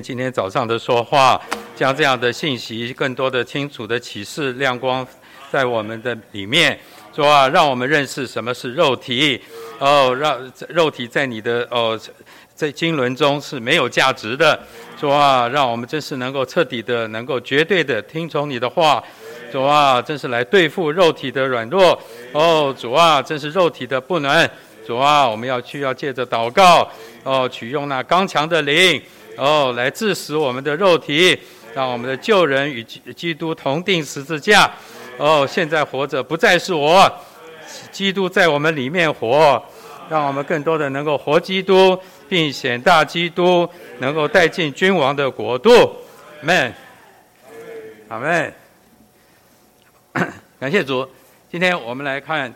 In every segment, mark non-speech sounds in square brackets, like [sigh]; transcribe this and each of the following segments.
今天早上的说话，将这样的信息更多的清楚的启示亮光在我们的里面，说啊，让我们认识什么是肉体，哦，让肉体在你的哦在经纶中是没有价值的，说啊，让我们真是能够彻底的，能够绝对的听从你的话，主啊，真是来对付肉体的软弱，哦，主啊，真是肉体的不能，主啊，我们要去要借着祷告，哦，取用那刚强的灵。哦，来致死我们的肉体，让我们的旧人与基督同钉十字架。哦，现在活着不再是我，基督在我们里面活，让我们更多的能够活基督，并显大基督，能够带进君王的国度。man 阿门，阿门。[coughs] 感谢主，今天我们来看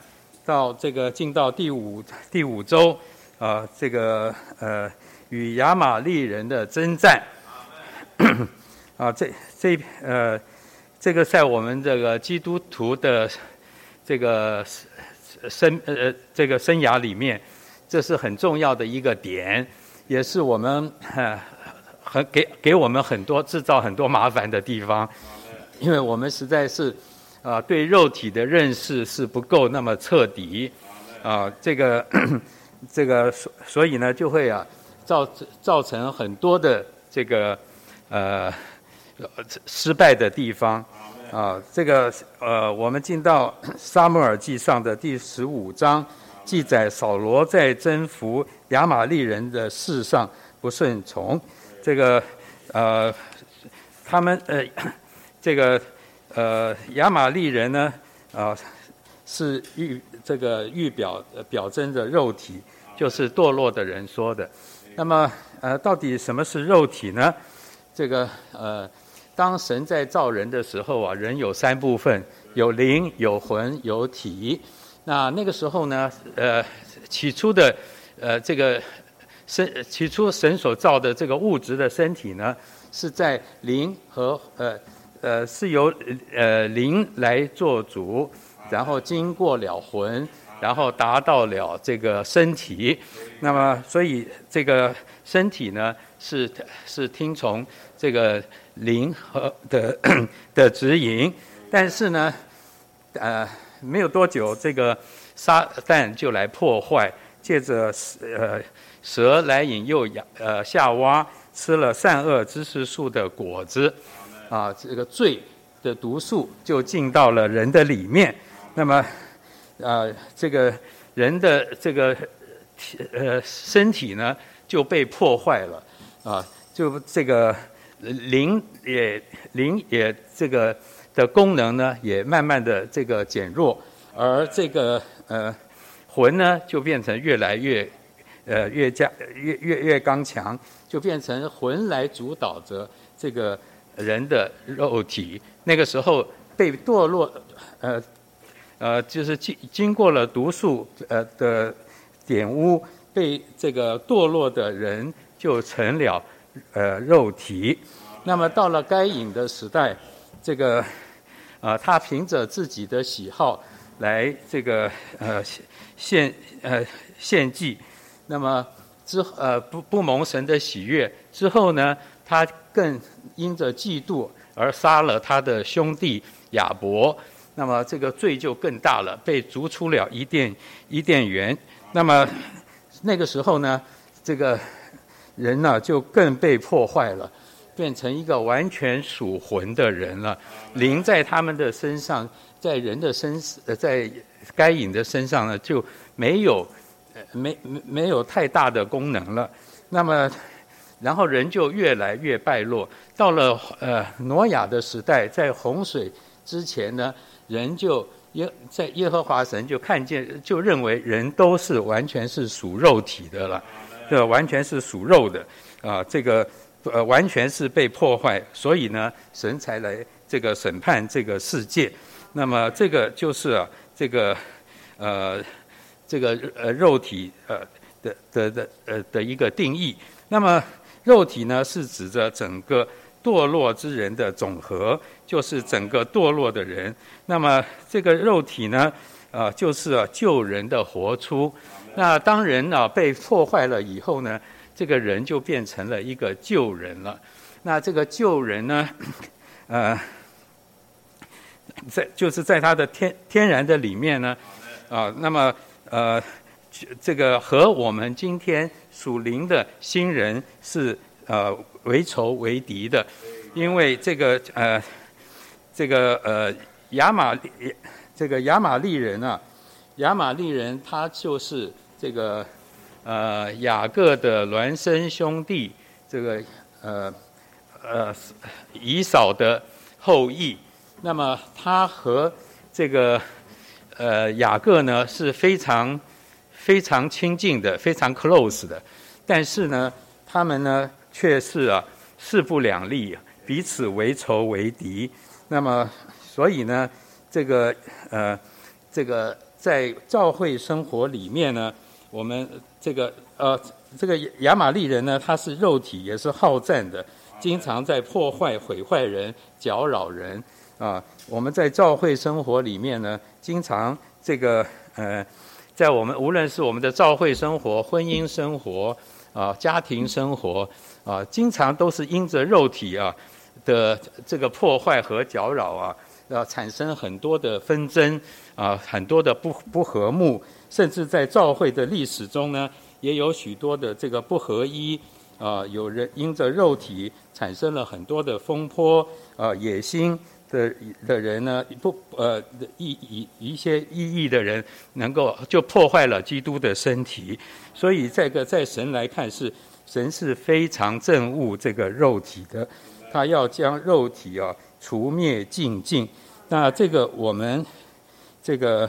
到这个进到第五第五周，啊、呃，这个呃。与亚玛力人的征战，[coughs] 啊，这这呃，这个在我们这个基督徒的这个生呃这个生涯里面，这是很重要的一个点，也是我们很很给给我们很多制造很多麻烦的地方，因为我们实在是啊对肉体的认识是不够那么彻底，啊，这个 [coughs] 这个所所以呢就会啊。造造成很多的这个呃失败的地方。啊，这个呃，我们进到撒母耳记上的第十五章，记载扫罗在征服亚玛力人的事上不顺从，这个呃，他们呃，[coughs] 这个呃亚玛力人呢啊是预这个预表表征着肉体，就是堕落的人说的。那么，呃，到底什么是肉体呢？这个，呃，当神在造人的时候啊，人有三部分：有灵、有魂、有体。那那个时候呢，呃，起初的，呃，这个身，起初神所造的这个物质的身体呢，是在灵和呃呃是由呃灵来做主，然后经过了魂。然后达到了这个身体，那么所以这个身体呢是是听从这个灵和的的指引，但是呢，呃，没有多久，这个撒旦就来破坏，借着呃蛇来引诱亚呃夏娃吃了善恶知识树的果子，啊，这个罪的毒素就进到了人的里面，那么。啊，这个人的这个体呃身体呢就被破坏了，啊，就这个灵也灵也这个的功能呢也慢慢的这个减弱，而这个呃魂呢就变成越来越呃越加越越越刚强，就变成魂来主导着这个人的肉体。那个时候被堕落呃。呃，就是经经过了毒素呃的玷污，被这个堕落的人就成了呃肉体。那么到了该隐的时代，这个、呃，他凭着自己的喜好来这个呃献呃献祭，那么之呃不不蒙神的喜悦之后呢，他更因着嫉妒而杀了他的兄弟亚伯。那么这个罪就更大了，被逐出了伊甸伊甸园。那么那个时候呢，这个人呢就更被破坏了，变成一个完全属魂的人了。灵在他们的身上，在人的身呃，在该隐的身上呢就没有没没没有太大的功能了。那么然后人就越来越败落。到了呃挪亚的时代，在洪水之前呢。人就耶在耶和华神就看见就认为人都是完全是属肉体的了，这完全是属肉的啊，这个呃完全是被破坏，所以呢神才来这个审判这个世界。那么这个就是啊这个呃这个呃肉体呃的的的呃的一个定义。那么肉体呢是指着整个。堕落之人的总和，就是整个堕落的人。那么这个肉体呢，啊，就是啊救人的活出。那当人啊被破坏了以后呢，这个人就变成了一个旧人了。那这个旧人呢，[coughs] 呃，在就是在他的天天然的里面呢，啊，那么呃，这个和我们今天属灵的新人是呃为仇为敌的，因为这个呃，这个呃亚玛这个亚玛利人啊，亚玛利人他就是这个。呃，雅各的孪生兄弟，这个呃呃以扫的后裔，那么他和这个呃雅各呢是非常非常亲近的，非常 close 的，但是呢，他们呢却是啊势不两立，彼此为仇为敌。那么，所以呢，这个呃这个在教会生活里面呢，我们。这个呃，这个亚玛力人呢，他是肉体也是好战的，经常在破坏、毁坏人、搅扰人啊。我们在教会生活里面呢，经常这个呃，在我们无论是我们的教会生活、婚姻生活啊、家庭生活啊，经常都是因着肉体啊的这个破坏和搅扰啊，要产生很多的纷争啊，很多的不不和睦。甚至在教会的历史中呢，也有许多的这个不合一啊，有人因着肉体产生了很多的风波啊，野心的的人呢，不呃一一一些异议的人，能够就破坏了基督的身体。所以这个在神来看是神是非常憎恶这个肉体的，他要将肉体啊除灭净尽。那这个我们这个。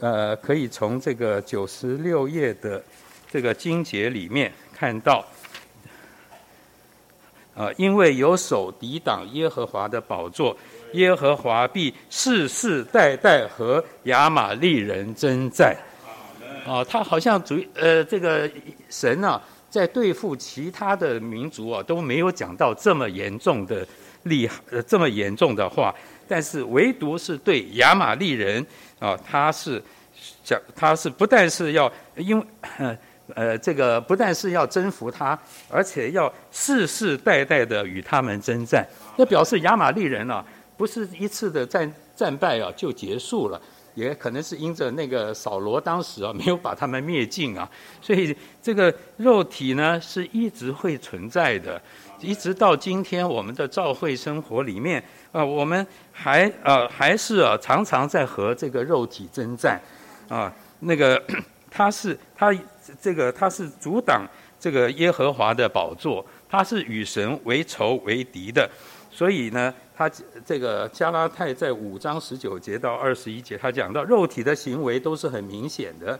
呃，可以从这个九十六页的这个经节里面看到，啊，因为有手抵挡耶和华的宝座，耶和华必世世代代和亚玛力人争战。啊，他好像主呃，这个神啊，在对付其他的民族啊，都没有讲到这么严重的厉害呃这么严重的话，但是唯独是对亚玛力人。啊，他是讲，他是不但是要因为呃这个不但是要征服他，而且要世世代代的与他们征战。那表示亚玛力人啊，不是一次的战战败啊就结束了，也可能是因着那个扫罗当时啊没有把他们灭尽啊，[laughs] 所以这个肉体呢是一直会存在的，一直到今天我们的教会生活里面。啊，我们还呃还是啊常常在和这个肉体征战，啊，那个 [clears throat] 他是他这个他是阻挡这个耶和华的宝座，他是与神为仇为敌的，所以呢，他这个加拉太在五章十九节到二十一节，他讲到肉体的行为都是很明显的，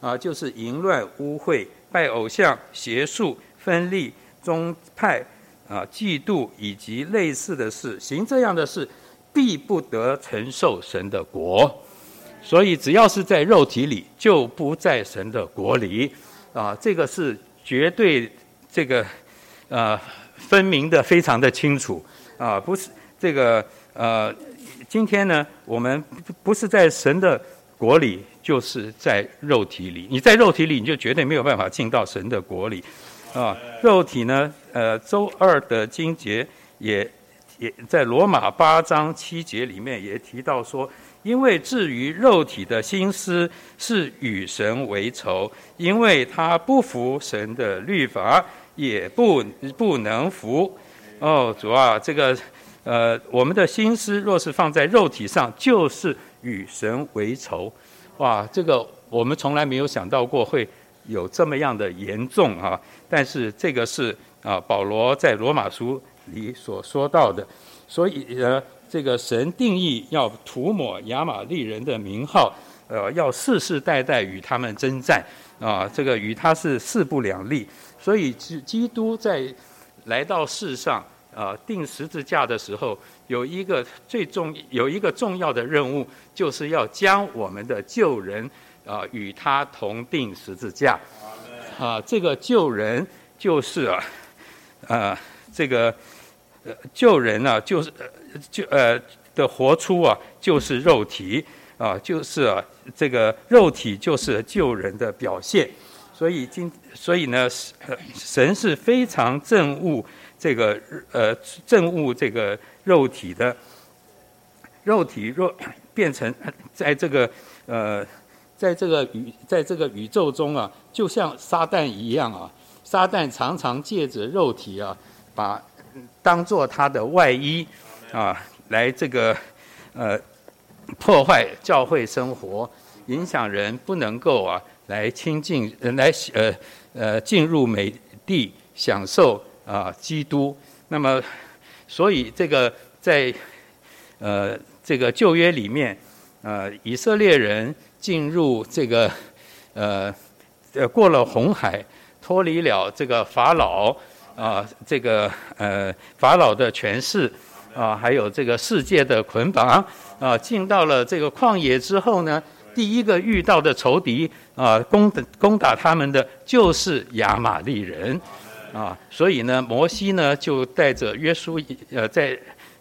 啊，就是淫乱、污秽、拜偶像、邪术、分立、宗派。啊，嫉妒以及类似的事，行这样的事，必不得承受神的国。所以，只要是在肉体里，就不在神的国里。啊，这个是绝对这个呃分明的，非常的清楚。啊，不是这个呃，今天呢，我们不是在神的国里，就是在肉体里。你在肉体里，你就绝对没有办法进到神的国里。啊，肉体呢？呃，周二的经节也也在罗马八章七节里面也提到说，因为至于肉体的心思是与神为仇，因为他不服神的律法，也不不能服。哦，主啊，这个呃，我们的心思若是放在肉体上，就是与神为仇。哇，这个我们从来没有想到过会有这么样的严重啊！但是这个是。啊，保罗在罗马书里所说到的，所以呢，这个神定义要涂抹亚玛力人的名号，呃，要世世代代与他们征战，啊，这个与他是势不两立。所以基基督在来到世上啊，钉十字架的时候，有一个最重有一个重要的任务，就是要将我们的旧人啊与他同钉十字架。啊，这个旧人就是啊。啊，这个呃，旧人呢、啊，就是呃，就呃的活出啊，就是肉体啊，就是啊，这个肉体就是旧人的表现所以今所以呢，神是非常憎恶这个呃憎恶这个肉体的，肉体若变成在这个呃在这个宇在这个宇宙中啊，就像撒旦一样啊，撒旦常常借着肉体啊，把当做他的外衣啊，来这个呃破坏教会生活，影响人不能够啊。来亲近，来呃呃进入美地，享受啊、基督。那么，所以这个在呃这个旧约里面，呃以色列人进入这个呃呃过了红海，脱离了这个法老啊、这个呃法老的权势啊、还有这个世界的捆绑啊、进到了这个旷野之后呢，第一个遇到的仇敌。啊，攻打攻打他们的就是亚玛力人，啊，所以呢，摩西呢就带着约书呃，在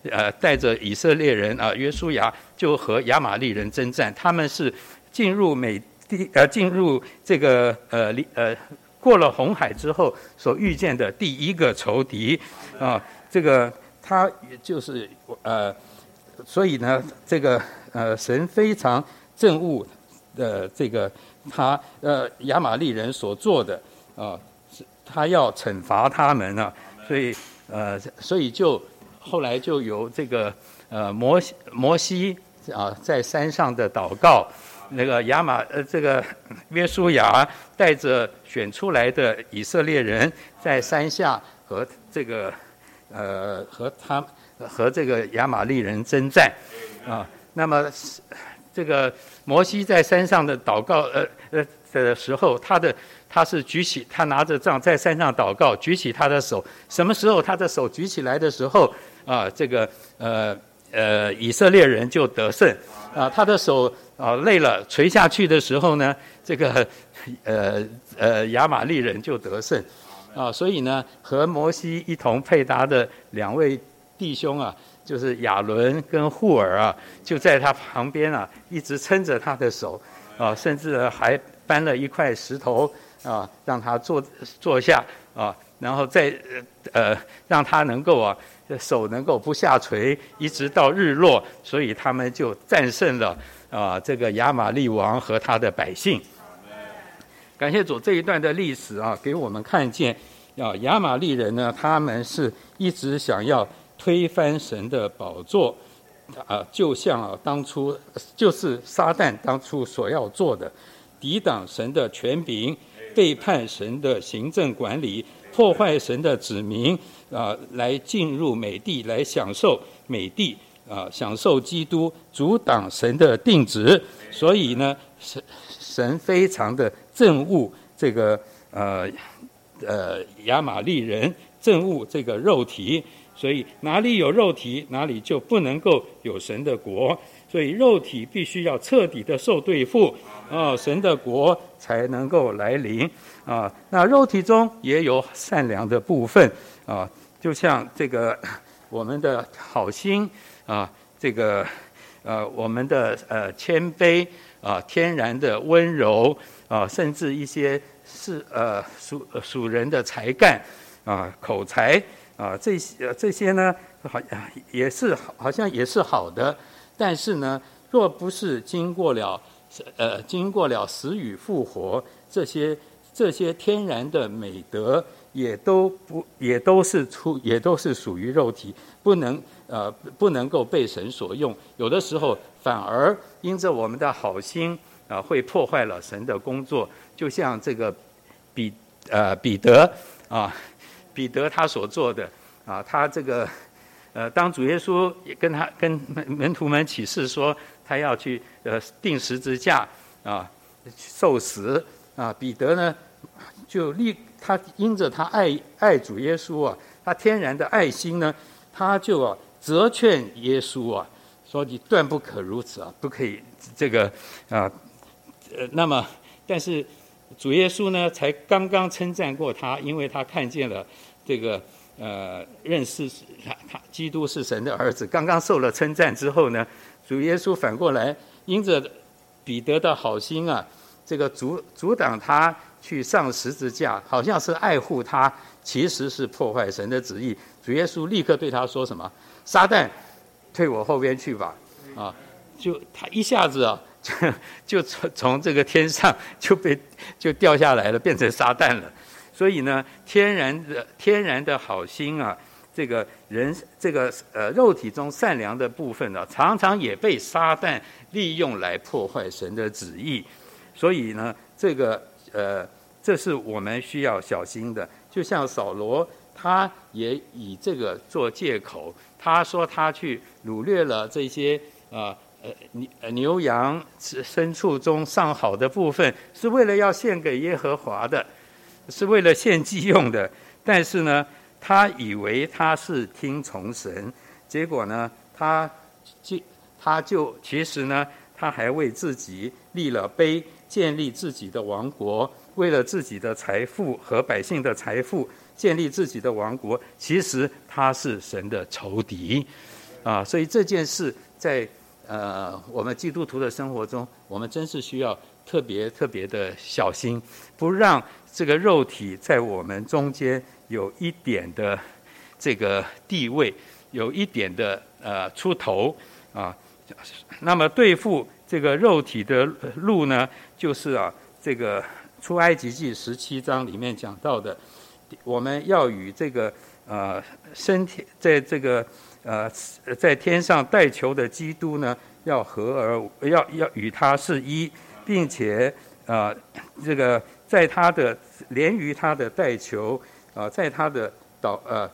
呃带着以色列人啊，约书亚就和亚玛力人征战。他们是进入美地呃，进入这个呃呃过了红海之后所遇见的第一个仇敌啊，这个他就是呃，所以呢，这个呃神非常憎恶的这个。他呃亚玛力人所做的啊，他要惩罚他们啊，所以呃所以就后来就由这个呃摩摩西啊在山上的祷告，那个亚玛呃这个约书亚带着选出来的以色列人在山下和这个呃和他和这个亚玛利人征战啊，那么。这个摩西在山上的祷告，呃呃的时候，他的他是举起，他拿着杖在山上祷告，举起他的手。什么时候他的手举起来的时候，啊，这个呃呃以色列人就得胜。啊，他的手啊累了垂下去的时候呢，这个呃呃亚玛力人就得胜。啊，所以呢，和摩西一同配搭的两位弟兄啊。就是亚伦跟户尔啊，就在他旁边啊，一直撑着他的手，啊，甚至还搬了一块石头啊，让他坐坐下啊，然后再呃让他能够啊手能够不下垂，一直到日落，所以他们就战胜了啊这个亚玛利王和他的百姓。感谢主，这一段的历史啊，给我们看见啊亚玛利人呢，他们是一直想要。推翻神的宝座，啊，就像啊当初就是撒旦当初所要做的，抵挡神的权柄，背叛神的行政管理，破坏神的子民，啊，来进入美地，来享受美地，啊，享受基督，阻挡神的定旨。所以呢，神神非常的憎恶这个呃呃亚玛力人，憎恶这个肉体。所以哪里有肉体，哪里就不能够有神的国。所以肉体必须要彻底的受对付啊，神的国才能够来临啊。那肉体中也有善良的部分啊，就像这个我们的好心啊，这个呃我们的呃谦卑啊，天然的温柔啊，甚至一些是呃属属人的才干啊，口才。啊，这些这些呢，好也是好像也是好的，但是呢，若不是经过了呃经过了死与复活，这些这些天然的美德也都不也都是出也都是属于肉体，不能呃不能够被神所用。有的时候反而因着我们的好心啊，会破坏了神的工作。就像这个彼呃彼得啊。彼得他所做的啊，他这个呃，当主耶稣也跟他跟门门徒们启示说，他要去呃定十字架啊，受死啊，彼得呢就立他因着他爱爱主耶稣啊，他天然的爱心呢，他就啊责劝耶稣啊，说你断不可如此啊，不可以这个啊呃，那么但是。主耶稣呢，才刚刚称赞过他，因为他看见了这个呃，认识他他基督是神的儿子。刚刚受了称赞之后呢，主耶稣反过来因着彼得的好心啊，这个阻阻挡他去上十字架，好像是爱护他，其实是破坏神的旨意。主耶稣立刻对他说什么？撒旦，退我后边去吧！啊，就他一下子啊，[laughs] 就就从从这个天上就被就掉下来了，变成撒旦了。所以呢，天然的天然的好心啊，这个人这个呃肉体中善良的部分呢、常常也被撒旦利用来破坏神的旨意。所以呢，这个。呃，这是我们需要小心的。就像扫罗，他也以这个做借口，他说他去掳掠了这些啊呃牛牛羊牲畜中上好的部分，是为了要献给耶和华的，是为了献祭用的。但是呢，他以为他是听从神，结果呢，他就他就其实呢，他还为自己立了碑。建立自己的王国，为了自己的财富和百姓的财富，建立自己的王国，其实他是神的仇敌，啊，所以这件事在呃我们基督徒的生活中，我们真是需要特别特别的小心，不让这个肉体在我们中间有一点的这个地位，有一点的呃出头啊，那么对付。这个肉体的路呢，就是啊，这个出埃及记十七章里面讲到的，我们要与这个呃身体在这个呃在天上带球的基督呢，要合而要要与他是一，并且啊、这个在他的连于他的带球啊、呃，在他的祷呃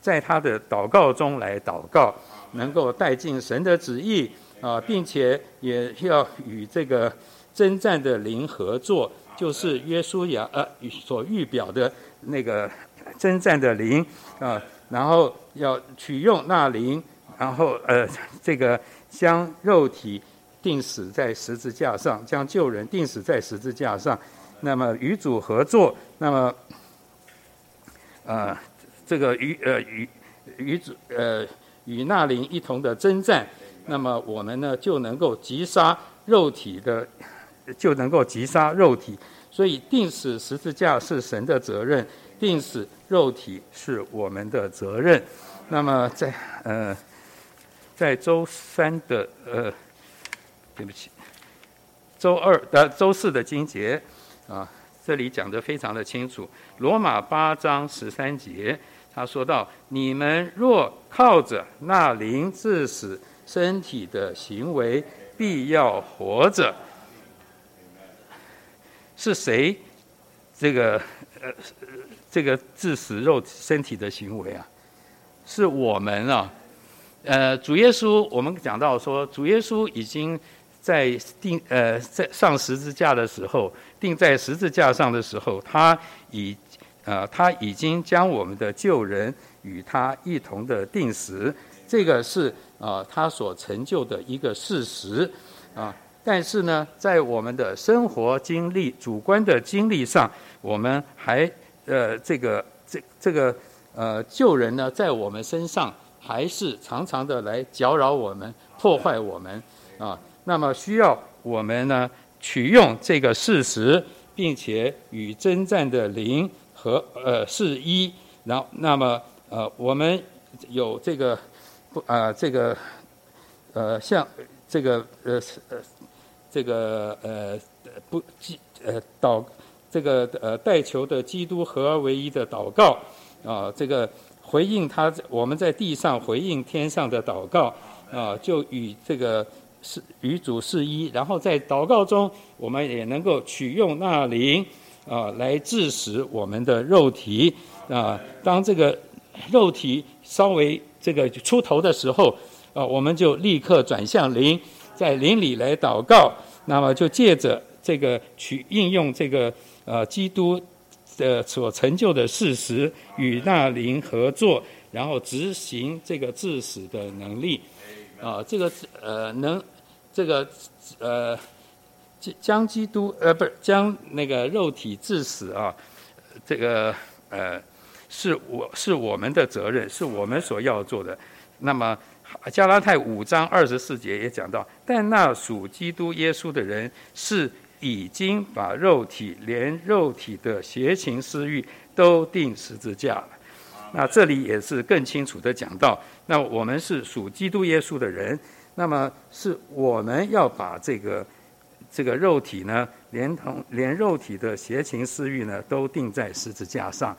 在他的祷告中来祷告，能够带进神的旨意。啊，并且也要与这个征战的灵合作，就是约书亚呃所预表的那个征战的灵啊，然后要取用那灵，然后呃这个将肉体钉死在十字架上，将旧人钉死在十字架上，那么与主合作，那么呃这个与呃与与主呃与那灵一同的征战。那么我们呢就能够击杀肉体的，就能够击杀肉体。所以钉死十字架是神的责任，钉死肉体是我们的责任。那么在呃，在周三的呃，对不起，周二的周四的经节啊，这里讲得非常的清楚。罗马八章十三节，他说到：你们若靠着那灵治死。身体的行为必要活着，是谁？这个呃，这个致死肉体身体的行为啊，是我们啊。呃，主耶稣，我们讲到说，主耶稣已经在钉呃在上十字架的时候，钉在十字架上的时候，他已呃他已经将我们的旧人与他一同的钉死。这个是啊，他所成就的一个事实啊。但是呢，在我们的生活经历、主观的经历上，我们还呃，这个这这个呃，旧人呢，在我们身上还是常常的来搅扰我们、破坏我们啊。那么需要我们呢，取用这个事实，并且与征战的灵和呃是一。然后，那么呃，我们有这个。不啊、这个呃，像这个呃是呃，这个呃不基呃祷这个呃带球的基督合而为一的祷告啊、这个回应他我们在地上回应天上的祷告啊、就与这个是与主是一，然后在祷告中，我们也能够取用那灵啊、来致死我们的肉体啊、当这个肉体稍微。这个出头的时候，啊，我们就立刻转向灵，在灵里来祷告。那么就借着这个取应用这个呃基督的所成就的事实，与那灵合作，然后执行这个致死的能力。啊，这个呃能这个呃将基督呃不是将那个肉体致死啊，这个呃。是我是我们的责任，是我们所要做的。那么加拉太五章二十四节也讲到，但那属基督耶稣的人是已经把肉体连肉体的邪情私欲都钉十字架了。那这里也是更清楚地讲到，那我们是属基督耶稣的人，那么是我们要把这个这个肉体呢，连同连肉体的邪情私欲呢，都钉在十字架上。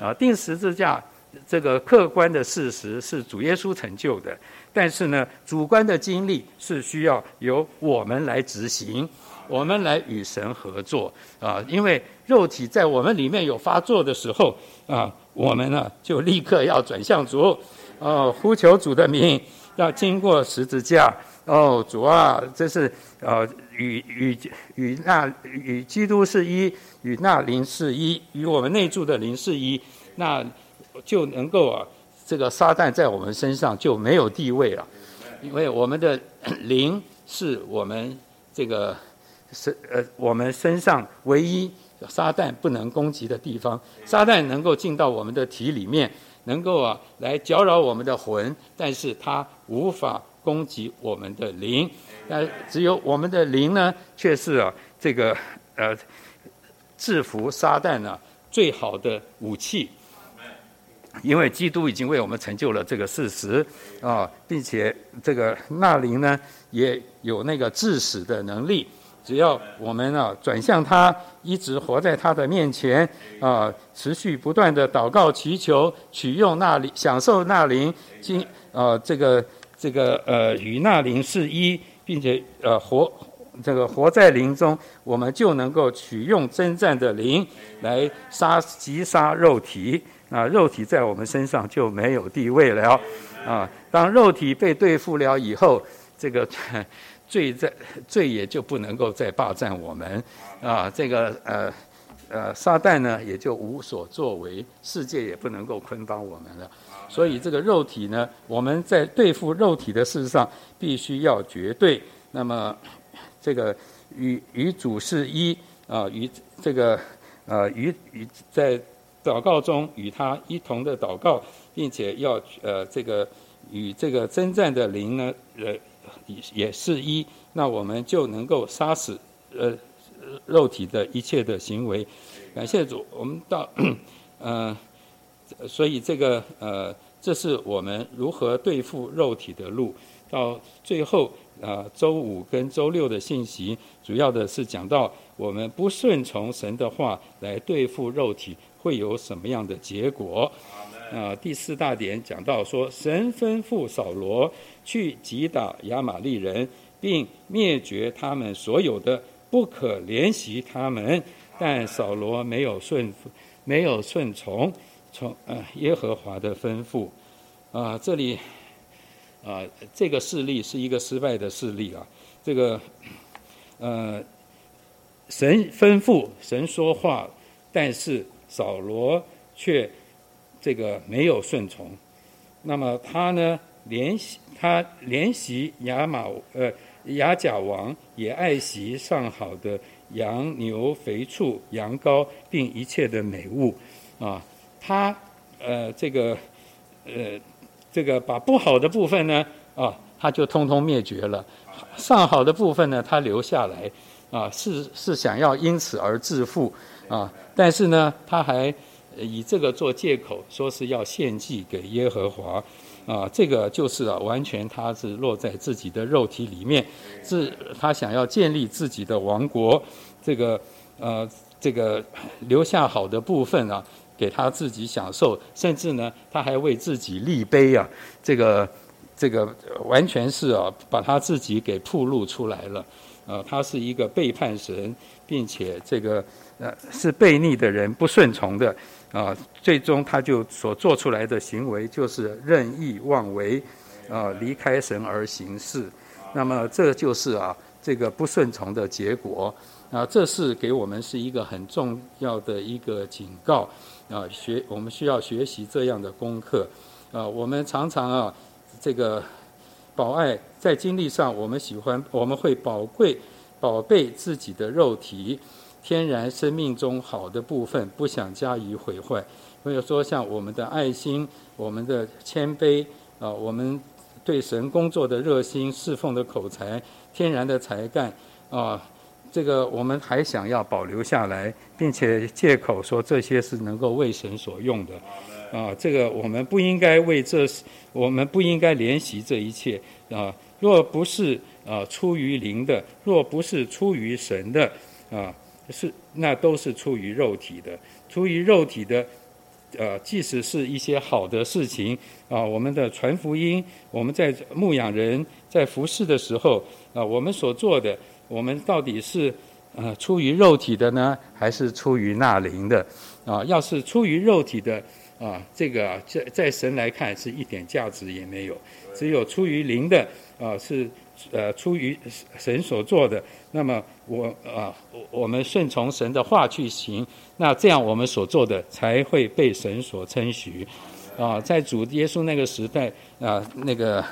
啊，钉十字架这个客观的事实是主耶稣成就的，但是呢，主观的经历是需要由我们来执行，我们来与神合作。啊，因为肉体在我们里面有发作的时候啊，我们呢就立刻要转向主，哦，呼求主的名，要经过十字架，哦，主啊，这是呃与与与那与基督是一。与那灵是一，与我们内住的灵是一，那就能够啊，这个撒旦在我们身上就没有地位了，因为我们的灵是我们这个身呃我们身上唯一撒旦不能攻击的地方。撒旦能够进到我们的体里面，能够啊来搅扰我们的魂，但是他无法攻击我们的灵。那只有我们的灵呢，却是啊这个呃。制服撒旦呢，最好的武器，因为基督已经为我们成就了这个事实啊，并且这个那灵呢也有那个致死的能力。只要我们啊转向他，一直活在他的面前啊，持续不断的祷告祈求，取用那灵，享受那灵，经啊这个这个呃与那灵是一，并且呃活。这个活在灵中，我们就能够取用征战的灵来杀击杀肉体。啊，肉体在我们身上就没有地位了。啊，当肉体被对付了以后，这个罪在 [laughs] 罪也就不能够再霸占我们。啊，这个呃呃，撒旦呢也就无所作为，世界也不能够捆绑我们了。所以这个肉体呢，我们在对付肉体的事上必须要绝对。那么。这个与与主是一啊，与这个呃与与在祷告中与他一同的祷告，并且要呃这个与这个征战的灵呢呃也是一，那我们就能够杀死呃肉体的一切的行为。感谢主，我们到 [clears throat] 呃所以这个呃这是我们如何对付肉体的路，到最后。呃，周五跟周六的信息，主要的是讲到我们不顺从神的话来对付肉体，会有什么样的结果？啊，第四大点讲到说，神吩咐扫罗去击打亚玛力人，并灭绝他们所有的，不可怜惜他们。但扫罗没有顺，没有顺从从呃耶和华的吩咐。啊，这里。啊，这个事例是一个失败的事例啊。这个，呃，神吩咐，神说话，但是扫罗却这个没有顺从。那么他呢，怜惜他怜惜亚玛呃亚甲王，也爱惜上好的羊牛肥畜羊羔，并一切的美物啊。他呃这个呃。这个把不好的部分呢，啊，他就通通灭绝了；上好的部分呢，他留下来，啊，是是想要因此而致富，啊，但是呢，他还以这个做借口，说是要献祭给耶和华，啊，这个就是啊，完全他是落在自己的肉体里面，是他想要建立自己的王国，这个呃，这个留下好的部分啊。给他自己享受，甚至呢，他还为自己立碑啊！这个，这个完全是啊，把他自己给暴露出来了。啊，他是一个背叛神，并且这个呃是悖逆的人，不顺从的啊。最终他就所做出来的行为就是任意妄为，啊，离开神而行事。那么这就是啊，这个不顺从的结果。啊，这是给我们是一个很重要的一个警告。啊，学我们需要学习这样的功课。啊，我们常常啊，这个保爱在经历上，我们喜欢我们会宝贵宝贝自己的肉体，天然生命中好的部分，不想加以毁坏。比如说，像我们的爱心、我们的谦卑啊，我们对神工作的热心、侍奉的口才、天然的才干啊。这个我们还想要保留下来，并且借口说这些是能够为神所用的，啊，这个我们不应该为这，我们不应该怜惜这一切啊。若不是啊出于灵的，若不是出于神的，啊，是那都是出于肉体的，出于肉体的，呃，即使是一些好的事情啊，我们的传福音，我们在牧养人，在服侍的时候啊，我们所做的。我们到底是呃出于肉体的呢，还是出于那灵的？啊，要是出于肉体的啊，这个在在神来看是一点价值也没有。只有出于灵的啊，是呃出于神所做的。那么我啊，我们顺从神的话去行，那这样我们所做的才会被神所称许。啊，在主耶稣那个时代啊，那个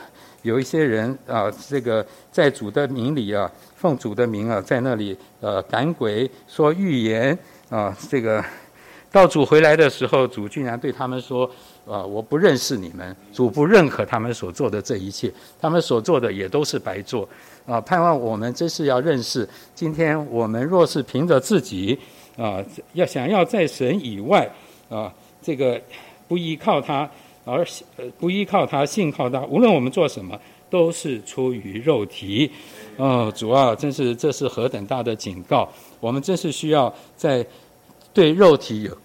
有一些人啊，这个在主的名里啊。奉主的名啊，在那里呃赶鬼说预言啊，这个到主回来的时候，主居然对他们说啊，我不认识你们，主不认可他们所做的这一切，他们所做的也都是白做啊。盼望我们真是要认识，今天我们若是凭着自己啊，要想要在神以外啊，这个不依靠他，而不依靠他，信靠他，无论我们做什么，都是出于肉体。哦，主啊，真是这是何等大的警告！我们真是需要在对肉体有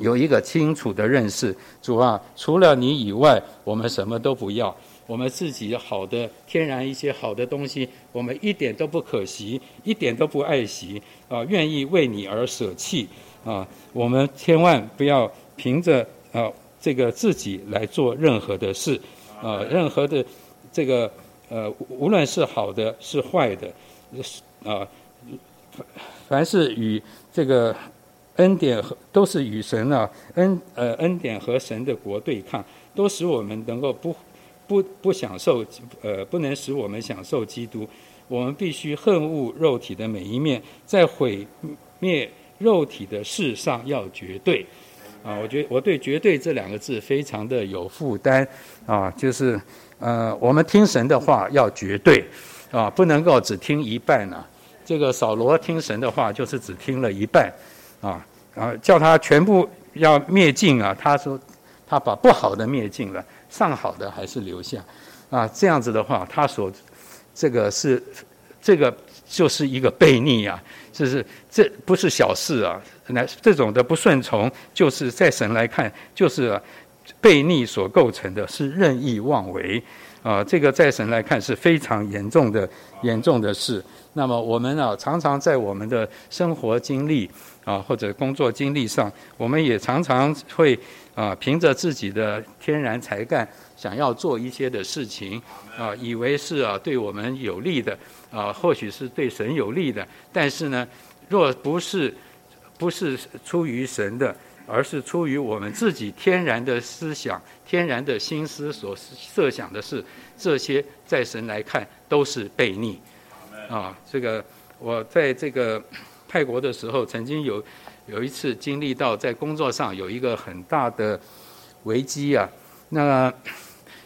有一个清楚的认识。主啊，除了你以外，我们什么都不要。我们自己好的天然一些好的东西，我们一点都不可惜，一点都不爱惜啊！愿意为你而舍弃啊！我们千万不要凭着啊这个自己来做任何的事啊，任何的这个。呃，无论是好的是坏的，是啊，凡是与这个恩典和都是与神啊恩呃恩典和神的国对抗，都使我们能够不不不享受呃不能使我们享受基督。我们必须恨恶肉体的每一面，在毁灭肉体的事上要绝对。啊，我觉得我对“绝对”这两个字非常的有负担啊，就是。呃，我们听神的话要绝对，啊，不能够只听一半呢、啊。这个扫罗听神的话就是只听了一半，啊，啊，叫他全部要灭尽啊。他说他把不好的灭尽了，上好的还是留下，啊，这样子的话，他所这个是这个就是一个悖逆啊，就是这不是小事啊。那这种的不顺从，就是在神来看就是、悖逆所构成的是任意妄为，啊，这个在神来看是非常严重的严重的事。那么我们啊，常常在我们的生活经历啊，或者工作经历上，我们也常常会啊，凭着自己的天然才干，想要做一些的事情啊，以为是啊对我们有利的啊，或许是对神有利的，但是呢，若不是不是出于神的。而是出于我们自己天然的思想、天然的心思所设想的事，这些在神来看都是悖逆。啊，这个我在这个泰国的时候，曾经有有一次经历到在工作上有一个很大的危机啊。那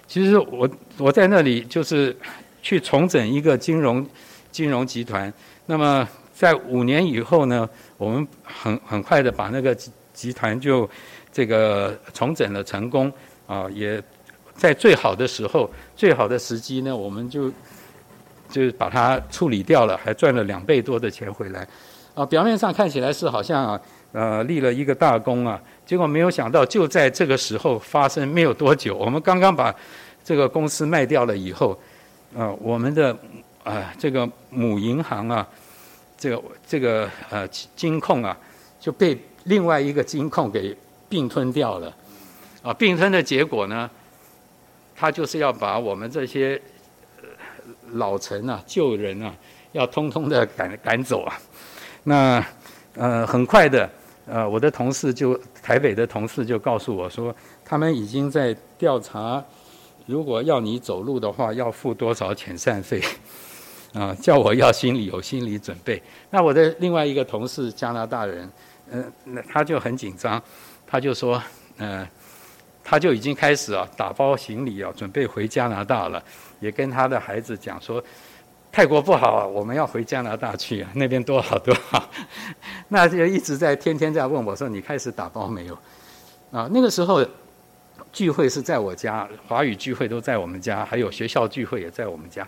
其实我我在那里就是去重整一个金融金融集团。那么在五年以后呢，我们很很快的把那个。集团就这个重整了成功啊，也在最好的时候、最好的时机呢，我们就就把它处理掉了，还赚了两倍多的钱回来啊。表面上看起来是好像啊，呃，立了一个大功啊，结果没有想到就在这个时候发生，没有多久，我们刚刚把这个公司卖掉了以后，啊，我们的啊这个母银行啊，这个这个呃金控啊就被。另外一个金控给并吞掉了，啊，并吞的结果呢，他就是要把我们这些老臣啊、旧人啊，要通通的赶赶走啊。那呃，很快的，呃，我的同事就台北的同事就告诉我说，他们已经在调查，如果要你走路的话，要付多少遣散费，啊，叫我要心里有心理准备。那我的另外一个同事加拿大人。嗯，那他就很紧张，他就说，嗯，他就已经开始啊打包行李啊，准备回加拿大了，也跟他的孩子讲说，泰国不好，我们要回加拿大去啊，那边多好多好。[laughs] 那就一直在天天在问我说：“你开始打包没有？”啊，那个时候聚会是在我家，华语聚会都在我们家，还有学校聚会也在我们家。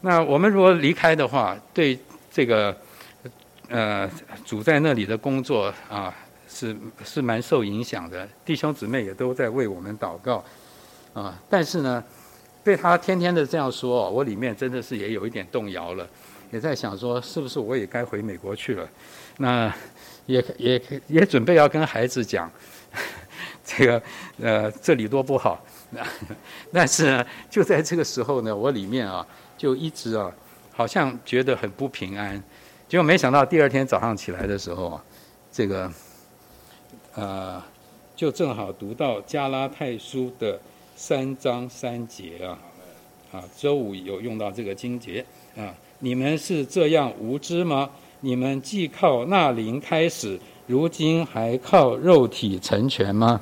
那我们如果离开的话，对这个呃主在那里的工作啊，是是蛮受影响的。弟兄姊妹也都在为我们祷告啊，但是呢。被他天天的这样说，我里面真的是也有一点动摇了，也在想说，是不是我也该回美国去了？那也也也准备要跟孩子讲，[laughs] 这个呃这里多不好。[laughs] 但是呢，就在这个时候呢，我里面啊就一直啊好像觉得很不平安。结果没想到第二天早上起来的时候啊，这个呃就正好读到加拉太书的。三章三节啊，啊，周五有用到这个经节啊。你们是这样无知吗？你们既靠那灵开始，如今还靠肉体成全吗？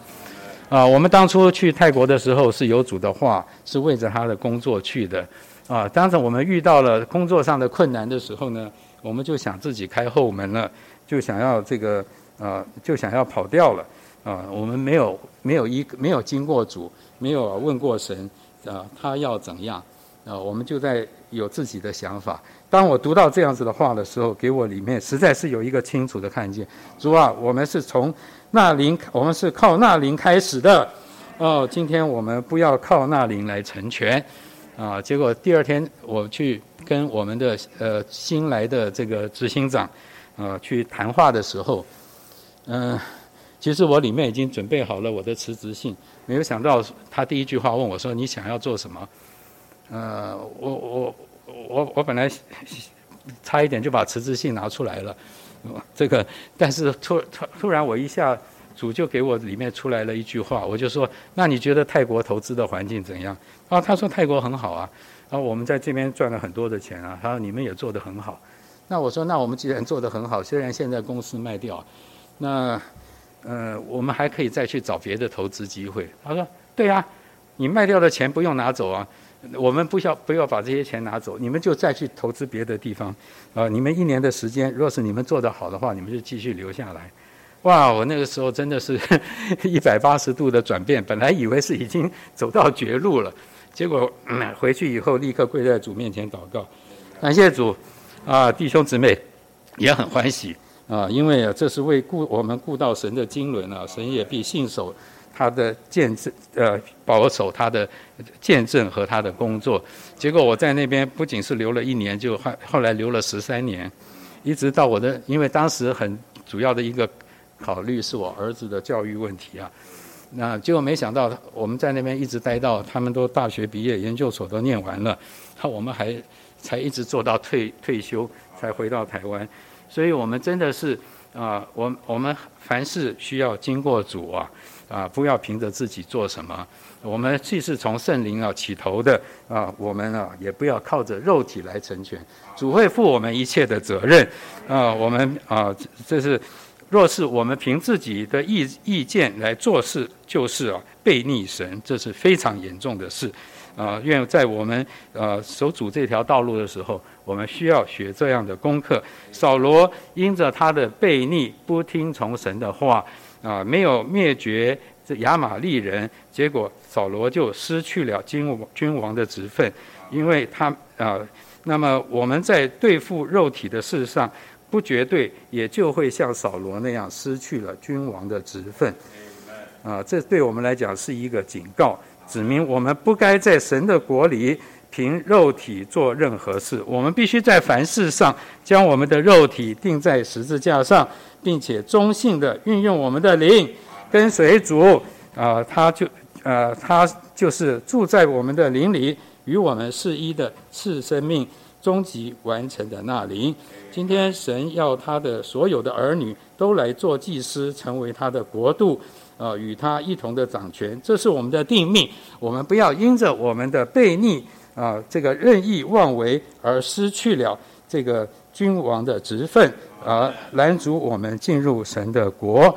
啊，我们当初去泰国的时候是有主的话，是为着他的工作去的啊。当时我们遇到了工作上的困难的时候呢，我们就想自己开后门了，就想要这个啊，就想要跑掉了啊。我们没有没有一没有经过主。没有问过神，啊，他要怎样？啊，我们就在有自己的想法。当我读到这样子的话的时候，给我里面实在是有一个清楚的看见。主啊，我们是从那灵，我们是靠那灵开始的。哦，今天我们不要靠那灵来成全。啊，结果第二天我去跟我们的呃新来的这个执行长，啊，去谈话的时候，嗯、呃。其实我里面已经准备好了我的辞职信，没有想到他第一句话问我说：“你想要做什么？”呃，我我我我本来 [laughs] 差一点就把辞职信拿出来了，这个，但是突突突然我一下主就给我里面出来了一句话，我就说：“那你觉得泰国投资的环境怎样？”啊，他说泰国很好啊，啊，我们在这边赚了很多的钱啊，他说你们也做得很好。那我说：“那我们既然做得很好，虽然现在公司卖掉，那。”呃，我们还可以再去找别的投资机会。他说：“对呀，你卖掉的钱不用拿走啊，我们不需要不要把这些钱拿走，你们就再去投资别的地方。啊、你们一年的时间，若是你们做得好的话，你们就继续留下来。哇，我那个时候真的是 [laughs] 一百八十度的转变，本来以为是已经走到绝路了，结果、回去以后立刻跪在主面前祷告，感谢主啊，弟兄姊妹也很欢喜。”啊，因为啊，这是为顾我们顾到神的经纶啊，神也必信守他的见证，呃，保守他的见证和他的工作。结果我在那边不仅是留了一年，就后后来留了十三年，一直到我的，因为当时很主要的一个考虑是我儿子的教育问题啊。那结果没想到我们在那边一直待到他们都大学毕业，研究所都念完了，那我们还才一直做到退退休，才回到台湾。所以我们真的是啊，我我们凡事需要经过主啊，啊，不要凭着自己做什么。我们既是从圣灵啊起头的啊，我们啊也不要靠着肉体来成全。主会负我们一切的责任啊。我们啊，这是若是我们凭自己的意意见来做事，就是啊悖逆神，这是非常严重的事啊。愿在我们呃守主这条道路的时候。我们需要学这样的功课。扫罗因着他的悖逆，不听从神的话，啊，没有灭绝这亚玛力人，结果扫罗就失去了君王君王的职分，因为他啊，那么我们在对付肉体的事上不绝对，也就会像扫罗那样失去了君王的职分，啊，这对我们来讲是一个警告，指明我们不该在神的国里。凭肉体做任何事，我们必须在凡事上将我们的肉体钉在十字架上，并且忠信地运用我们的灵，跟随主。啊、呃，他就，呃，他就是住在我们的灵里，与我们是一的次生命，终极完成的那灵。今天神要他的所有的儿女都来做祭司，成为他的国度，呃，与他一同的掌权。这是我们的定命。我们不要因着我们的悖逆。啊，这个任意妄为而失去了这个君王的职分，而拦阻我们进入神的国。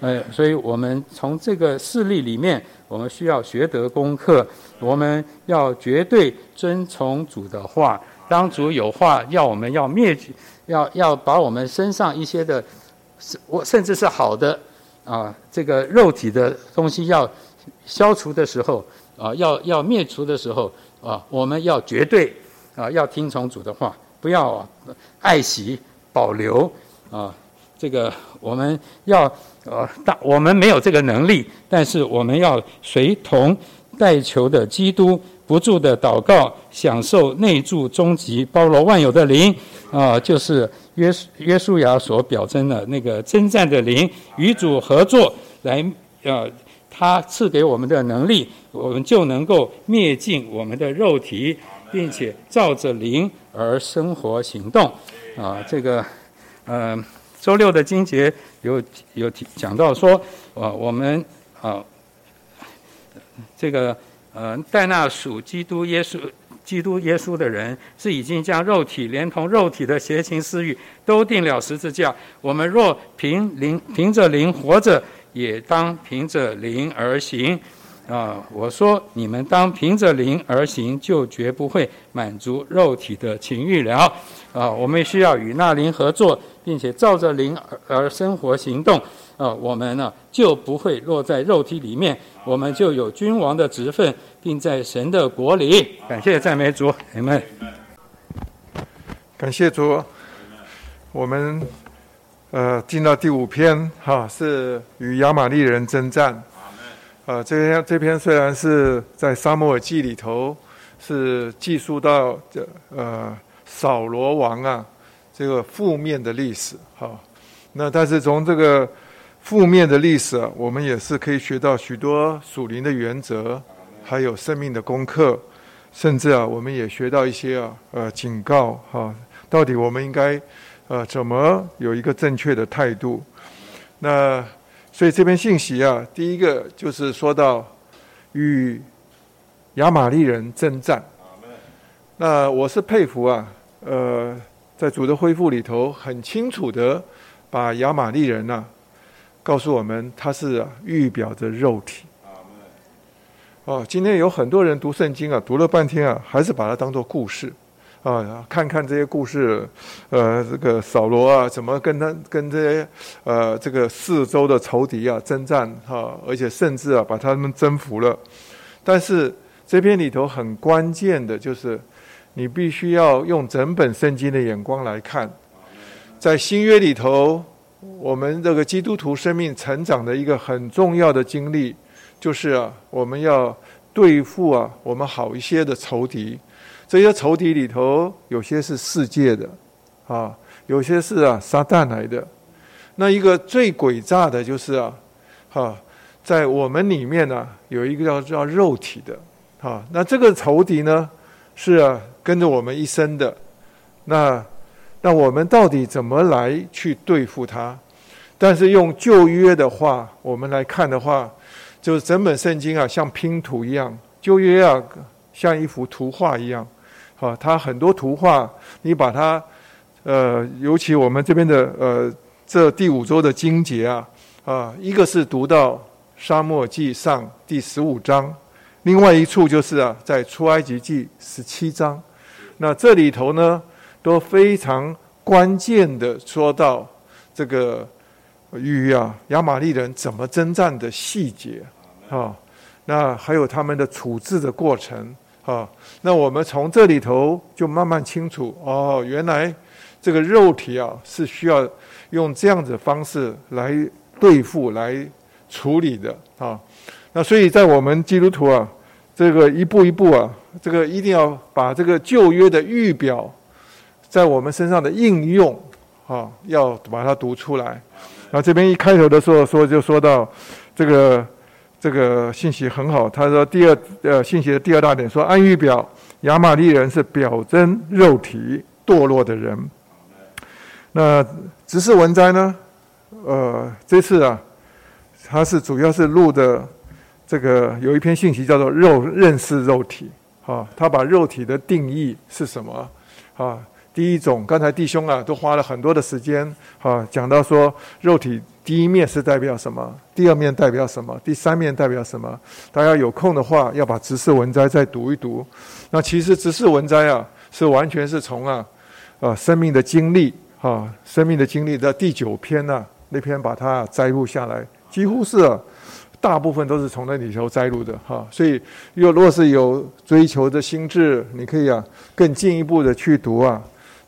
呃，所以我们从这个事例里面，我们需要学得功课。我们要绝对遵从主的话，当主有话要我们要灭，要要把我们身上一些的，我甚至是好的啊，这个肉体的东西要消除的时候啊，要要灭除的时候啊，我们要绝对啊，要听从主的话，不要爱惜保留啊，这个我们要呃，大我们没有这个能力，但是我们要随同代求的基督。不住的祷告，享受内住终极包罗万有的灵啊，就是约约书亚所表征的那个征战的灵，与主合作来呃，他赐给我们的能力，我们就能够灭尽我们的肉体，并且照着灵而生活行动啊。这个呃，周六的经节有有讲到说啊，我们啊，这个。呃，戴那属基督耶稣、基督耶稣的人，是已经将肉体连同肉体的邪情私欲都钉了十字架。我们若凭灵、凭着灵活着，也当凭着灵而行。啊，我说你们当凭着灵而行，就绝不会满足肉体的情欲了。啊，我们需要与那灵合作，并且照着灵而而生活行动。啊，我们呢就不会落在肉体里面，我们就有君王的职分，并在神的国里。感谢赞美主，你们。感谢主，我们呃进到第五篇哈，是与亚玛力人征战。啊，这篇这篇虽然是在沙漠耳记里头是记述到这呃扫罗王啊这个负面的历史哈，那但是从这个。负面的历史啊，我们也是可以学到许多属灵的原则，还有生命的功课，甚至啊，我们也学到一些啊，呃，警告哈，到底我们应该呃怎么有一个正确的态度？那所以这篇信息啊，第一个就是说到与亚玛力人征战。那我是佩服啊，呃，在主的恢复里头，很清楚的把亚玛力人呐。告诉我们，他是预表着肉体。哦，今天有很多人读圣经啊，读了半天啊，还是把它当做故事啊，看看这些故事，呃，这个扫罗啊，怎么跟他跟这些呃这个四周的仇敌啊征战哈，而且甚至啊把他们征服了。但是这篇里头很关键的就是，你必须要用整本圣经的眼光来看，在新约里头。我们这个基督徒生命成长的一个很重要的经历，就是啊，我们要对付啊，我们好一些的仇敌。这些仇敌里头，有些是世界的，啊，有些是啊撒旦来的。那一个最诡诈的，就是啊，哈，在我们里面呢，有一个叫叫肉体的，啊，那这个仇敌呢，是啊跟着我们一生的，那。那我们到底怎么来去对付他？但是用旧约的话，我们来看的话，就是整本圣经啊，像拼图一样，旧约啊，像一幅图画一样。好，它很多图画，你把它，呃，尤其我们这边的呃，这第五周的经节啊，啊，一个是读到沙漠记上第十五章，另外一处就是啊，在出埃及记十七章。那这里头呢，都非常关键的说到这个与啊亚玛力人怎么征战的细节啊，那还有他们的处置的过程啊，那我们从这里头就慢慢清楚哦，原来这个肉体啊是需要用这样子方式来对付、来处理的啊。那所以在我们基督徒啊，这个一步一步啊，这个一定要把这个旧约的预表。在我们身上的应用，啊，要把它读出来。然后这边一开头的时候说，就说到这个这个信息很好。他说第二呃信息的第二大点说，按预表亚玛力人是表征肉体堕落的人。那直视文摘呢？呃，这次啊，他是主要是录的这个有一篇信息叫做肉认识肉体。啊，他把肉体的定义是什么？啊。第一种，刚才弟兄啊都花了很多的时间啊，讲到说肉体第一面是代表什么，第二面代表什么，第三面代表什么。大家有空的话，要把直视文摘再读一读。那其实直视文摘啊，是完全是从啊，啊生命的经历啊，生命的经历的第九篇呢、那篇把它摘录下来，几乎是、大部分都是从那里头摘录的哈、所以，若若是有追求的心智，你可以啊更进一步的去读啊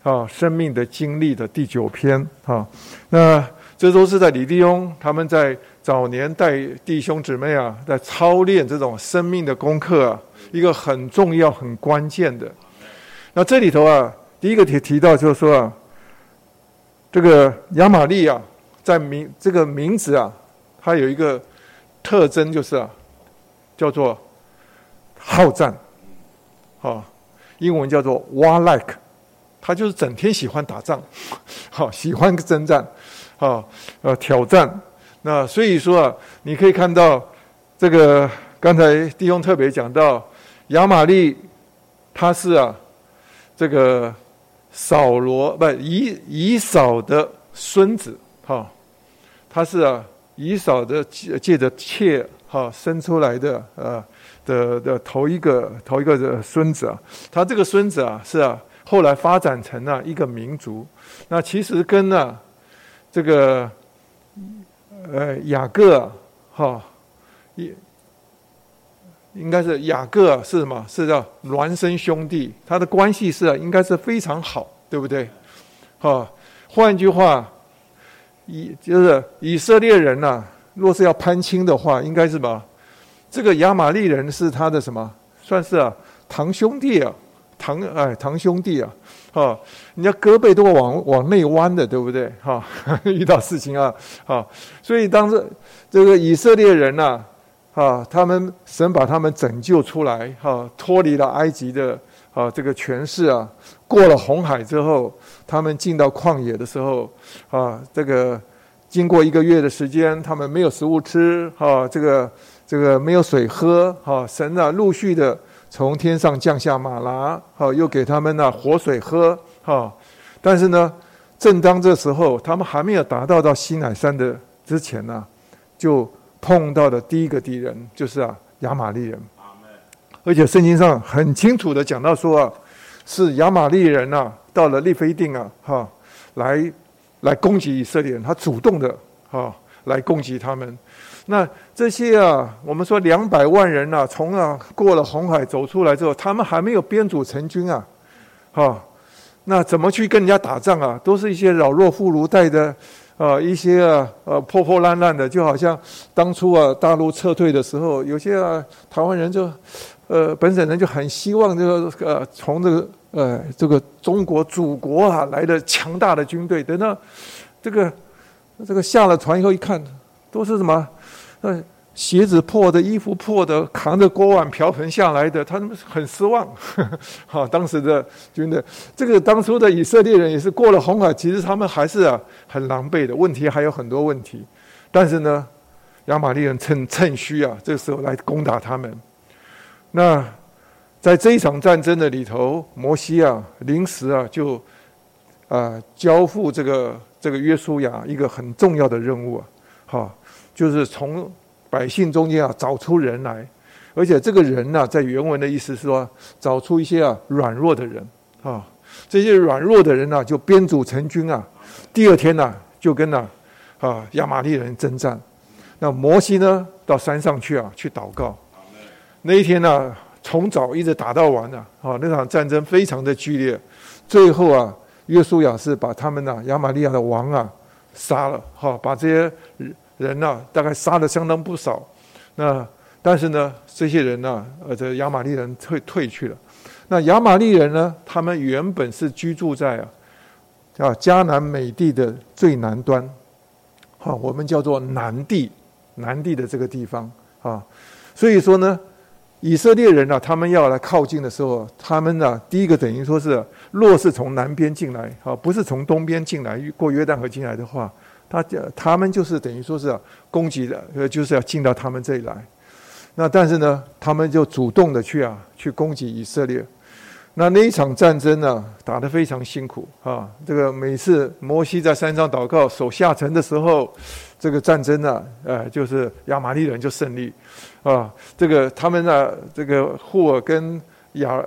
啊生命的经历的第九篇、啊。那这都是在李弟兄他们在。早年带弟兄姊妹啊，在操练这种生命的功课啊，一个很重要、很关键的。那这里头啊，第一个提提到就是说啊，这个亚玛力啊，在名这个名字啊，它有一个特征，就是啊，叫做好战，啊，英文叫做 warlike，他就是整天喜欢打仗，[laughs] 好，喜欢征战，啊，呃，挑战。那所以说啊，你可以看到这个刚才弟兄特别讲到亚玛力，他是啊这个扫罗不以以扫的孙子哈，他是啊以扫的借借着妾哈生出来的呃的的头一个头一个的孙子啊，他这个孙子啊是啊后来发展成了一个民族，那其实跟呢、这个。呃，雅各，哈，应应该是雅各是什么？是叫孪生兄弟，他的关系是，应该是非常好，对不对？哈，换句话，以就是以色列人呐、啊，若是要攀亲的话，应该是什么？这个亚玛利人是他的什么？算是啊，堂兄弟啊，堂哎，堂兄弟啊。哈，人家胳膊都往往内弯的，对不对？哈，[laughs] 遇到事情啊，哈，所以当时这个以色列人呐，啊，他们神把他们拯救出来，哈，脱离了埃及的啊这个权势啊，过了红海之后，他们进到旷野的时候，啊，这个经过一个月的时间，他们没有食物吃，哈，这个这个没有水喝，哈，神啊，陆续的。从天上降下马拉，哈，又给他们那活水喝，哈。但是呢，正当这时候，他们还没有达到到西乃山的之前呢，就碰到的第一个敌人，就是啊亚玛力人。而且圣经上很清楚的讲到说啊，是亚玛力人呐，到了利非定啊，哈，来来攻击以色列人，他主动的哈来攻击他们。那这些啊，我们说两百万人呐，从啊过了红海走出来之后，他们还没有编组成军啊，哈，那怎么去跟人家打仗啊？都是一些老弱妇孺带的，啊，一些啊呃破破烂烂的，就好像当初啊大陆撤退的时候，有些啊台湾人就，呃本省人就很希望这个呃从这个呃这个中国祖国啊来的强大的军队，等到这个这个下了船以后一看，都是什么？呃，鞋子破的，衣服破的，扛着锅碗瓢盆下来的，他们很失望。[laughs] 哈，当时的军队，这个当初的以色列人也是过了红海，其实他们还是啊很狼狈的，问题还有很多问题。但是呢，亚玛力人趁趁虚啊，这时候来攻打他们。那在这一场战争的里头，摩西啊临时啊就啊、交付这个这个约书亚一个很重要的任务啊，哈。就是从百姓中间啊找出人来，而且这个人呢、在原文的意思是说，找出一些啊软弱的人啊，这些软弱的人呢、就编组成军啊，第二天呢、就跟那啊亚玛力人征战。那摩西呢，到山上去啊，去祷告。那一天呢、从早一直打到晚呢，啊，那场战争非常的剧烈。最后啊，约书亚是把他们呢、亚玛利亚的王啊杀了，哈，把这些。人呐、啊，大概杀了相当不少。那但是呢，这些人呢、呃，这亚玛力人退退去了。那亚玛力人呢，他们原本是居住在啊啊迦南美地的最南端，哈，我们叫做南地，南地的这个地方啊。所以说呢，以色列人呢、他们要来靠近的时候，他们呢，第一个等于说是，若是从南边进来，啊，不是从东边进来，过约旦河进来的话。他就他们就是等于说是啊，攻击的，呃，就是要进到他们这里来。那但是呢，他们就主动的去啊，去攻击以色列。那那一场战争呢，打得非常辛苦啊。这个每次摩西在山上祷告，手下沉的时候，这个战争呢，呃，就是亚玛力人就胜利啊。这个他们呢，这个霍尔跟亚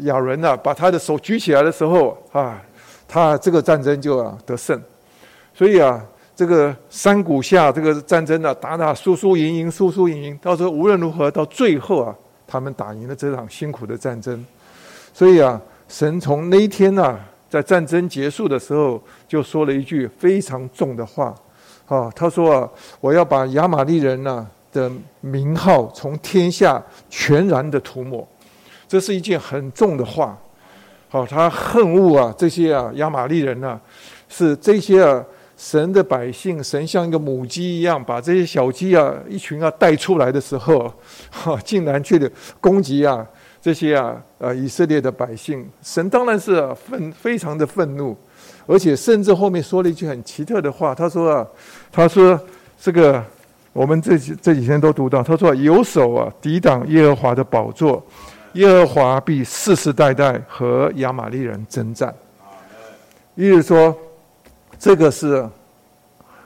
亚伦呢，把他的手举起来的时候啊，他这个战争就啊得胜。所以啊，这个山谷下这个战争啊，打打输输赢赢，输输赢赢，到时候无论如何，到最后啊，他们打赢了这场辛苦的战争。所以啊，神从那一天呐、啊，在战争结束的时候，就说了一句非常重的话，啊，他说啊，我要把亚玛力人呐、啊、的名号从天下全然的涂抹，这是一件很重的话。好，他恨恶啊这些啊亚玛力人呐、啊，是这些啊。神的百姓，神像一个母鸡一样，把这些小鸡啊，一群啊带出来的时候，哈，竟然去的攻击啊这些啊呃以色列的百姓。神当然是愤非常的愤怒，而且甚至后面说了一句很奇特的话，他说啊，他说这个我们这几这几天都读到，他说有手啊抵挡耶和华的宝座，耶和华必世世代代和亚玛利人征战。意思说。这个是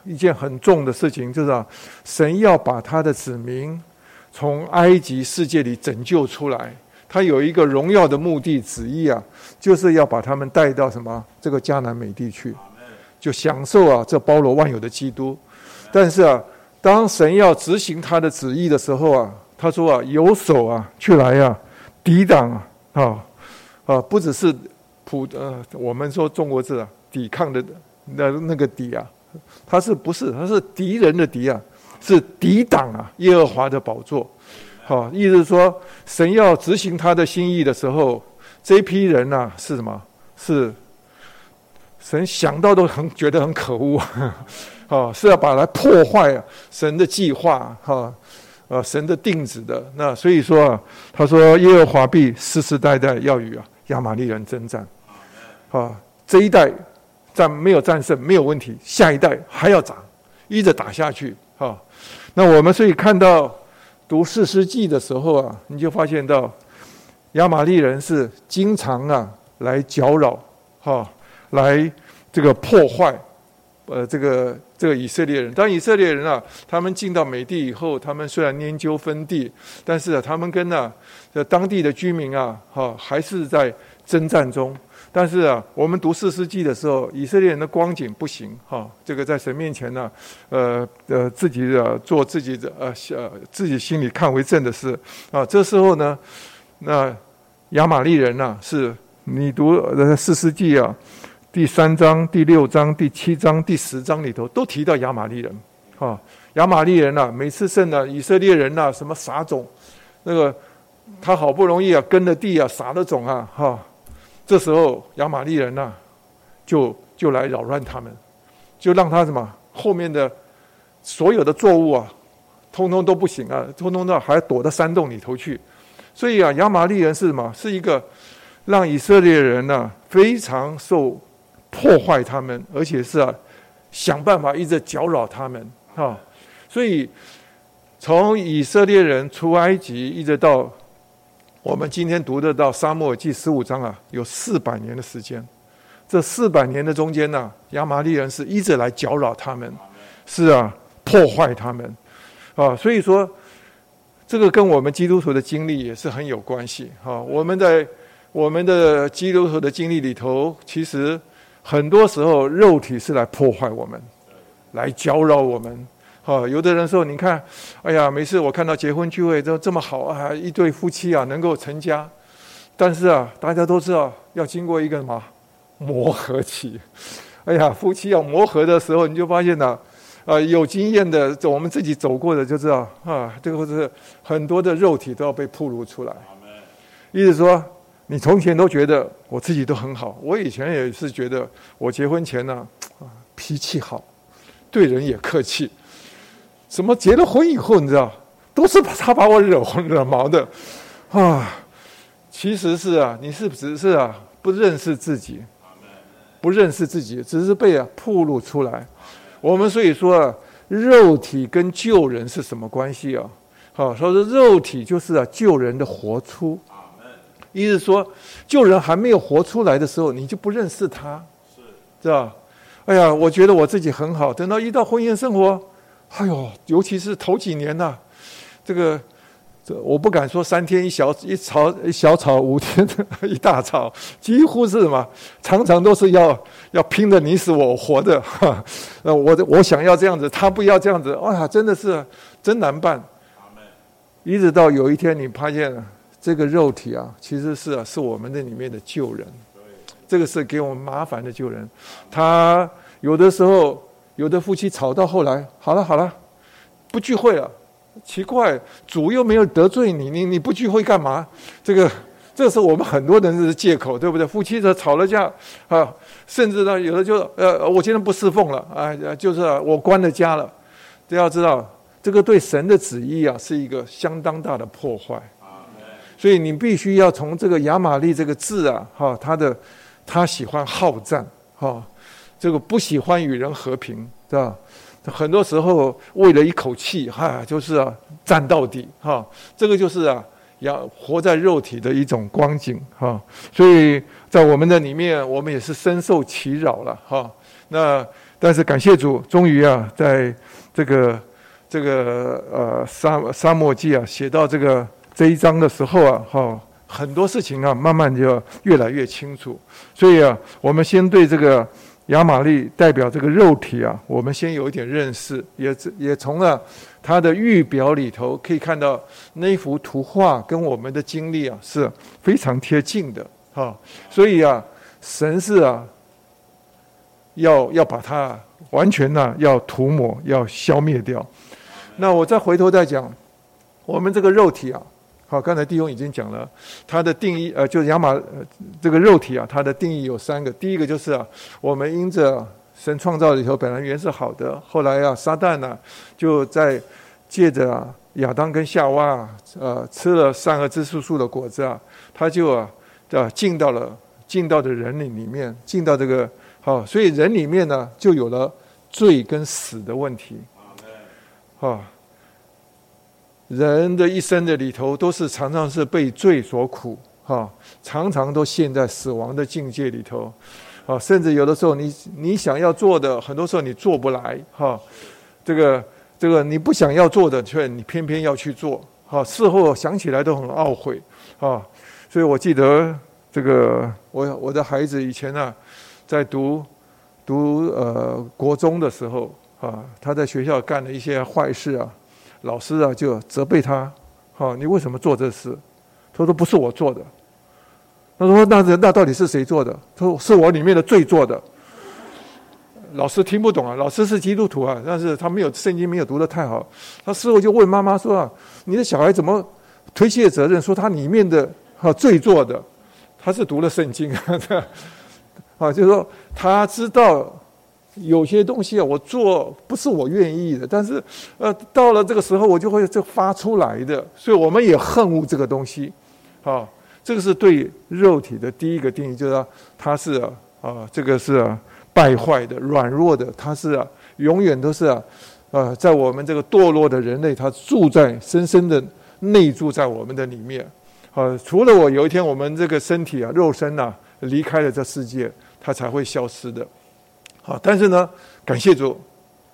一件很重的事情，就是啊，神要把他的子民从埃及世界里拯救出来，他有一个荣耀的目的旨意啊，就是要把他们带到什么这个迦南美地去，就享受啊这包罗万有的基督。但是啊，当神要执行他的旨意的时候啊，他说啊，有手啊去来啊抵挡啊啊，不只是普呃我们说中国字啊抵抗的。那那个敌啊，他是不是？他是敌人的敌啊，是抵挡啊耶和华的宝座。好，意思是说，神要执行他的心意的时候，这批人呐是什么？是神想到都很觉得很可恶啊，[laughs] 是要把来破坏神的计划哈，呃，神的定旨的。那所以说啊，他说耶和华必世世代代要与啊亚玛力人征战。啊，这一代。战没有战胜没有问题，下一代还要打，一直打下去哈。那我们所以看到读士师记的时候啊，你就发现到亚玛力人是经常啊来搅扰哈，来这个破坏呃这个这个以色列人。当以色列人啊，他们进到美地以后，他们虽然拈阄分地，但是啊，他们跟啊这当地的居民啊哈还是在征战中。但是啊，我们读四世纪的时候，以色列人的光景不行哈。这个在神面前呢，呃呃，自己的做自己的呃呃自己心里看为正的事啊。这时候呢，那亚玛利人呢，是你读呃四世纪啊，第三章、第六章、第七章、第十章里头都提到亚玛利人哈。亚玛利人呐，每次胜了以色列人呐，什么撒种，那个他好不容易啊耕了地啊，撒了种啊，哈。这时候亚玛力人呐、啊，就就来扰乱他们，就让他什么后面的所有的作物啊，通通都不行啊，通通的还躲到山洞里头去。所以啊，亚玛力人是什么？是一个让以色列人呢、非常受破坏他们，而且是啊想办法一直搅扰他们啊。所以从以色列人出埃及一直到。我们今天读的到《撒母耳记》十五章啊，有四百年的时间。这四百年的中间呢、啊，亚玛力人是一直来搅扰他们，是啊，破坏他们啊。所以说，这个跟我们基督徒的经历也是很有关系啊。我们在我们的基督徒的经历里头，其实很多时候肉体是来破坏我们，来搅扰我们。啊，有的人说，你看，哎呀，每次我看到结婚聚会都这么好啊，一对夫妻啊能够成家，但是啊，大家都知道要经过一个什么磨合期。[laughs] 哎呀，夫妻要磨合的时候，你就发现呢，啊，有经验的，我们自己走过的就知道啊，这个是很多的肉体都要被暴露出来。意思说，你从前都觉得我自己都很好，我以前也是觉得我结婚前呢，啊，脾气好，对人也客气。什么结了婚以后，你知道，都是他把我惹惹毛的，啊，其实是啊，你是不是啊不认识自己，不认识自己，只是被啊暴露出来。我们所以说啊，肉体跟救人是什么关系啊？好，说肉体就是啊救人的活出，意思说救人还没有活出来的时候，你就不认识他，是，知道？哎呀，我觉得我自己很好，等到一到婚姻生活。哎呦，尤其是头几年呐、啊，这个这我不敢说三天一小一吵一小吵，五天 [laughs] 一大吵，几乎是什么？常常都是要要拼的你死我活的。[laughs] 哈，呃，我我想要这样子，他不要这样子，哇，真的是真难办。一直到有一天，你发现这个肉体啊，其实是啊，是我们那里面的旧人。这个是给我们麻烦的旧人。他有的时候，有的夫妻吵到后来，好了好了，不聚会了。奇怪，主又没有得罪你，你你不聚会干嘛？这个，这是我们很多人的借口，对不对？夫妻的吵了架啊，甚至呢，有的就呃，我今天不侍奉了啊，就是我关了家了。都要知道，这个对神的旨意啊，是一个相当大的破坏。所以你必须要从这个亚玛力这个字啊，哈，他的他喜欢好战，哈，这个不喜欢与人和平，是吧？很多时候为了一口气，哈，就是啊，战到底，哈，这个就是啊，要活在肉体的一种光景，哈。所以在我们的里面，我们也是深受其扰了，哈。那但是感谢主，终于啊，在这个这个呃撒撒母耳记啊，写到这个这一章的时候啊，哈，很多事情啊，慢慢就越来越清楚。所以啊，我们先对这个。亚玛力代表这个肉体啊，我们先有一点认识，也也从了它的预表里头可以看到那幅图画跟我们的经历啊是非常贴近的哈。所以啊，神是啊，要要把它完全呢、要涂抹，要消灭掉。那我再回头再讲，我们这个肉体啊。好，刚才弟兄已经讲了，它的定义，呃，就是亚玛这个肉体啊，它的定义有三个。第一个就是啊，我们因着神创造里头本来原是好的，后来啊，撒旦呢、就在借着啊亚当跟夏娃啊，呃，吃了善恶知识树的果子啊，他就啊，啊进到了进到的人里里面，进到这个好，所以人里面呢就有了罪跟死的问题，好。人的一生的里头，都是常常是被罪所苦，哈，常常都陷在死亡的境界里头，啊，甚至有的时候你你想要做的，很多时候你做不来，哈，这个这个你不想要做的，却你偏偏要去做，哈，事后想起来都很懊悔，啊，所以我记得这个我我的孩子以前呢，在读读呃国中的时候，啊，他在学校干了一些坏事啊。老师啊，就责备他，好，你为什么做这事？他说不是我做的。他说那那到底是谁做的？他说是我里面的罪做的。老师听不懂啊，老师是基督徒啊，但是他没有圣经没有读得太好。他事后就问妈妈说啊，你的小孩怎么推卸责任，说他里面的哈罪做的？他是读了圣经啊，[laughs] 啊，就是说他知道。有些东西啊，我做不是我愿意的，但是，呃，到了这个时候，我就会就发出来的，所以我们也恨恶这个东西，啊，这个是对肉体的第一个定义，就是说它是啊，这个是，败坏的、软弱的，它是，永远都是啊，啊，在我们这个堕落的人类，它住在深深的内住在我们的里面，啊，除了我有一天我们这个身体啊、肉身啊离开了这世界，它才会消失的。好，但是呢，感谢主，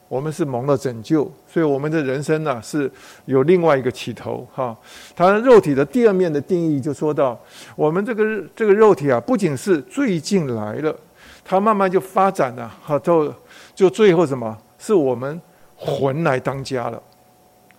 我们是蒙了拯救，所以我们的人生呢是有另外一个起头。哈，它肉体的第二面的定义就说到，我们这个这个肉体啊，不仅是最近来了，它慢慢就发展了，哈，就就最后什么，是我们魂来当家了，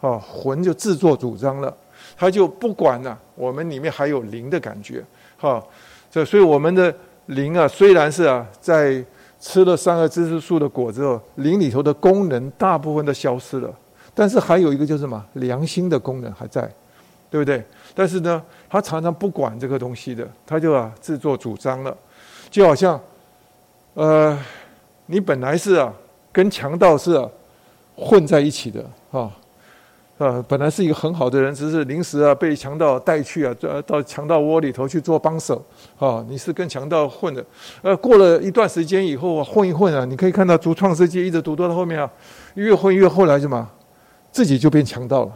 啊，魂就自作主张了，他就不管了，我们里面还有灵的感觉，哈，这所以我们的灵啊，虽然是啊在。吃了三个知识树的果之后，灵里头的功能大部分都消失了，但是还有一个就是什么？良心的功能还在，对不对？但是呢，他常常不管这个东西的，他就啊自作主张了，就好像，呃，你本来是啊跟强盗是啊混在一起的啊。啊，本来是一个很好的人，只是临时啊被强盗带去啊，到强盗窝里头去做帮手。啊，你是跟强盗混的。呃，过了一段时间以后啊，混一混啊，你可以看到读创世记一直读到后面啊，越混越后来什么，自己就变强盗了。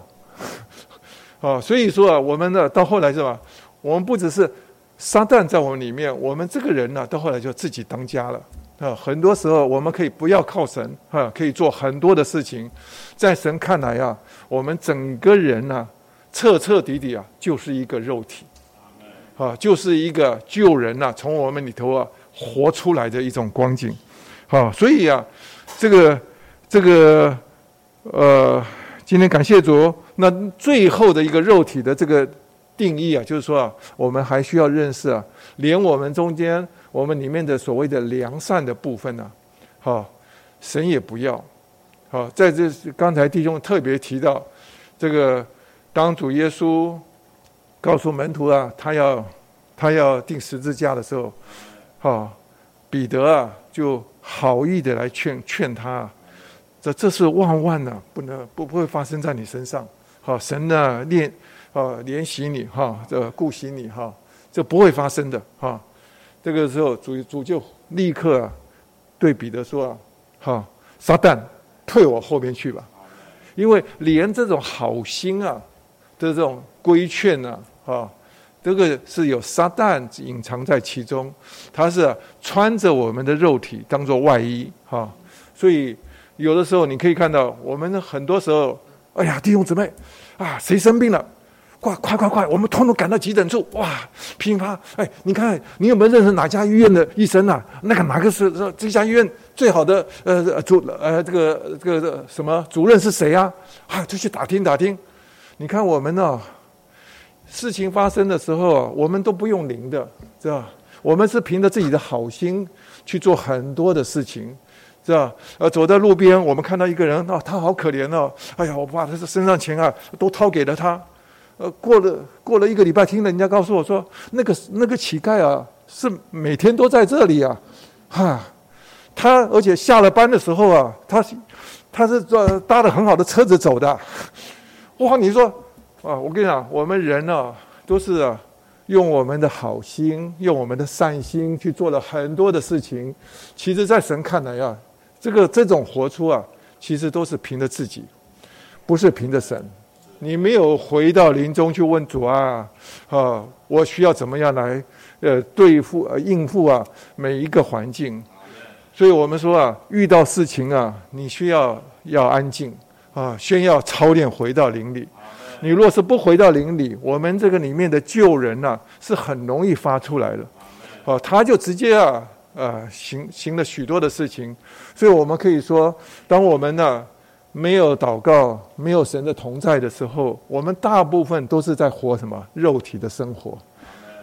[laughs] 啊，所以说啊，我们呢到后来是吧，我们不只是撒旦在我们里面，我们这个人呢到后来就自己当家了。啊，很多时候我们可以不要靠神，啊，可以做很多的事情，在神看来啊。我们整个人呢、彻彻底底啊，就是一个肉体，啊，就是一个救人呐、从我们里头啊活出来的一种光景，好，所以啊，这个这个呃，今天感谢主，那最后的一个肉体的这个定义啊，就是说啊，我们还需要认识啊，连我们中间我们里面的所谓的良善的部分呢、啊，好，神也不要，好，在这刚才弟兄特别提到这个。当主耶稣告诉门徒啊，他要他要钉十字架的时候，哈，彼得啊就好意的来劝劝他，这这是万万呢，不能不不会发生在你身上，好，神呢怜啊怜惜你哈，这顾惜你哈，这不会发生的哈。这个时候主主就立刻啊对彼得说啊，哈，撒旦退我后面去吧，因为连这种好心啊。的这种规劝呢，啊，这个是有撒旦隐藏在其中，他是穿着我们的肉体当做外衣，哈，所以有的时候你可以看到，我们很多时候，哎呀，弟兄姊妹，啊，谁生病了，快快快快，我们通通赶到急诊处，哇，噼啪，哎，你看你有没有认识哪家医院的医生啊？那个哪个是这家医院最好的呃主呃这个这个什么主任是谁啊？啊，就去打听打听。你看我们呢、事情发生的时候，我们都不用灵的，知道？我们是凭着自己的好心去做很多的事情，知道？呃，走在路边，我们看到一个人，哦，他好可怜哦，哎呀，我把他的身上钱啊都掏给了他。呃，过了过了一个礼拜，听人家告诉我说，那个那个乞丐啊，是每天都在这里啊，哈，他而且下了班的时候啊，他他是坐搭的很好的车子走的。哇！你说啊，我跟你讲，我们人呢、都是啊，用我们的好心，用我们的善心去做了很多的事情。其实，在神看来啊，这个这种活出啊，其实都是凭着自己，不是凭着神。你没有回到林中去问主啊，啊，我需要怎么样来呃对付呃应付啊每一个环境。所以我们说啊，遇到事情啊，你需要要安静。啊，先要操练回到灵里。你若是不回到灵里，我们这个里面的救人呐、是很容易发出来的。哦，他就直接啊，呃，行行了许多的事情。所以我们可以说，当我们呢、没有祷告、没有神的同在的时候，我们大部分都是在活什么肉体的生活。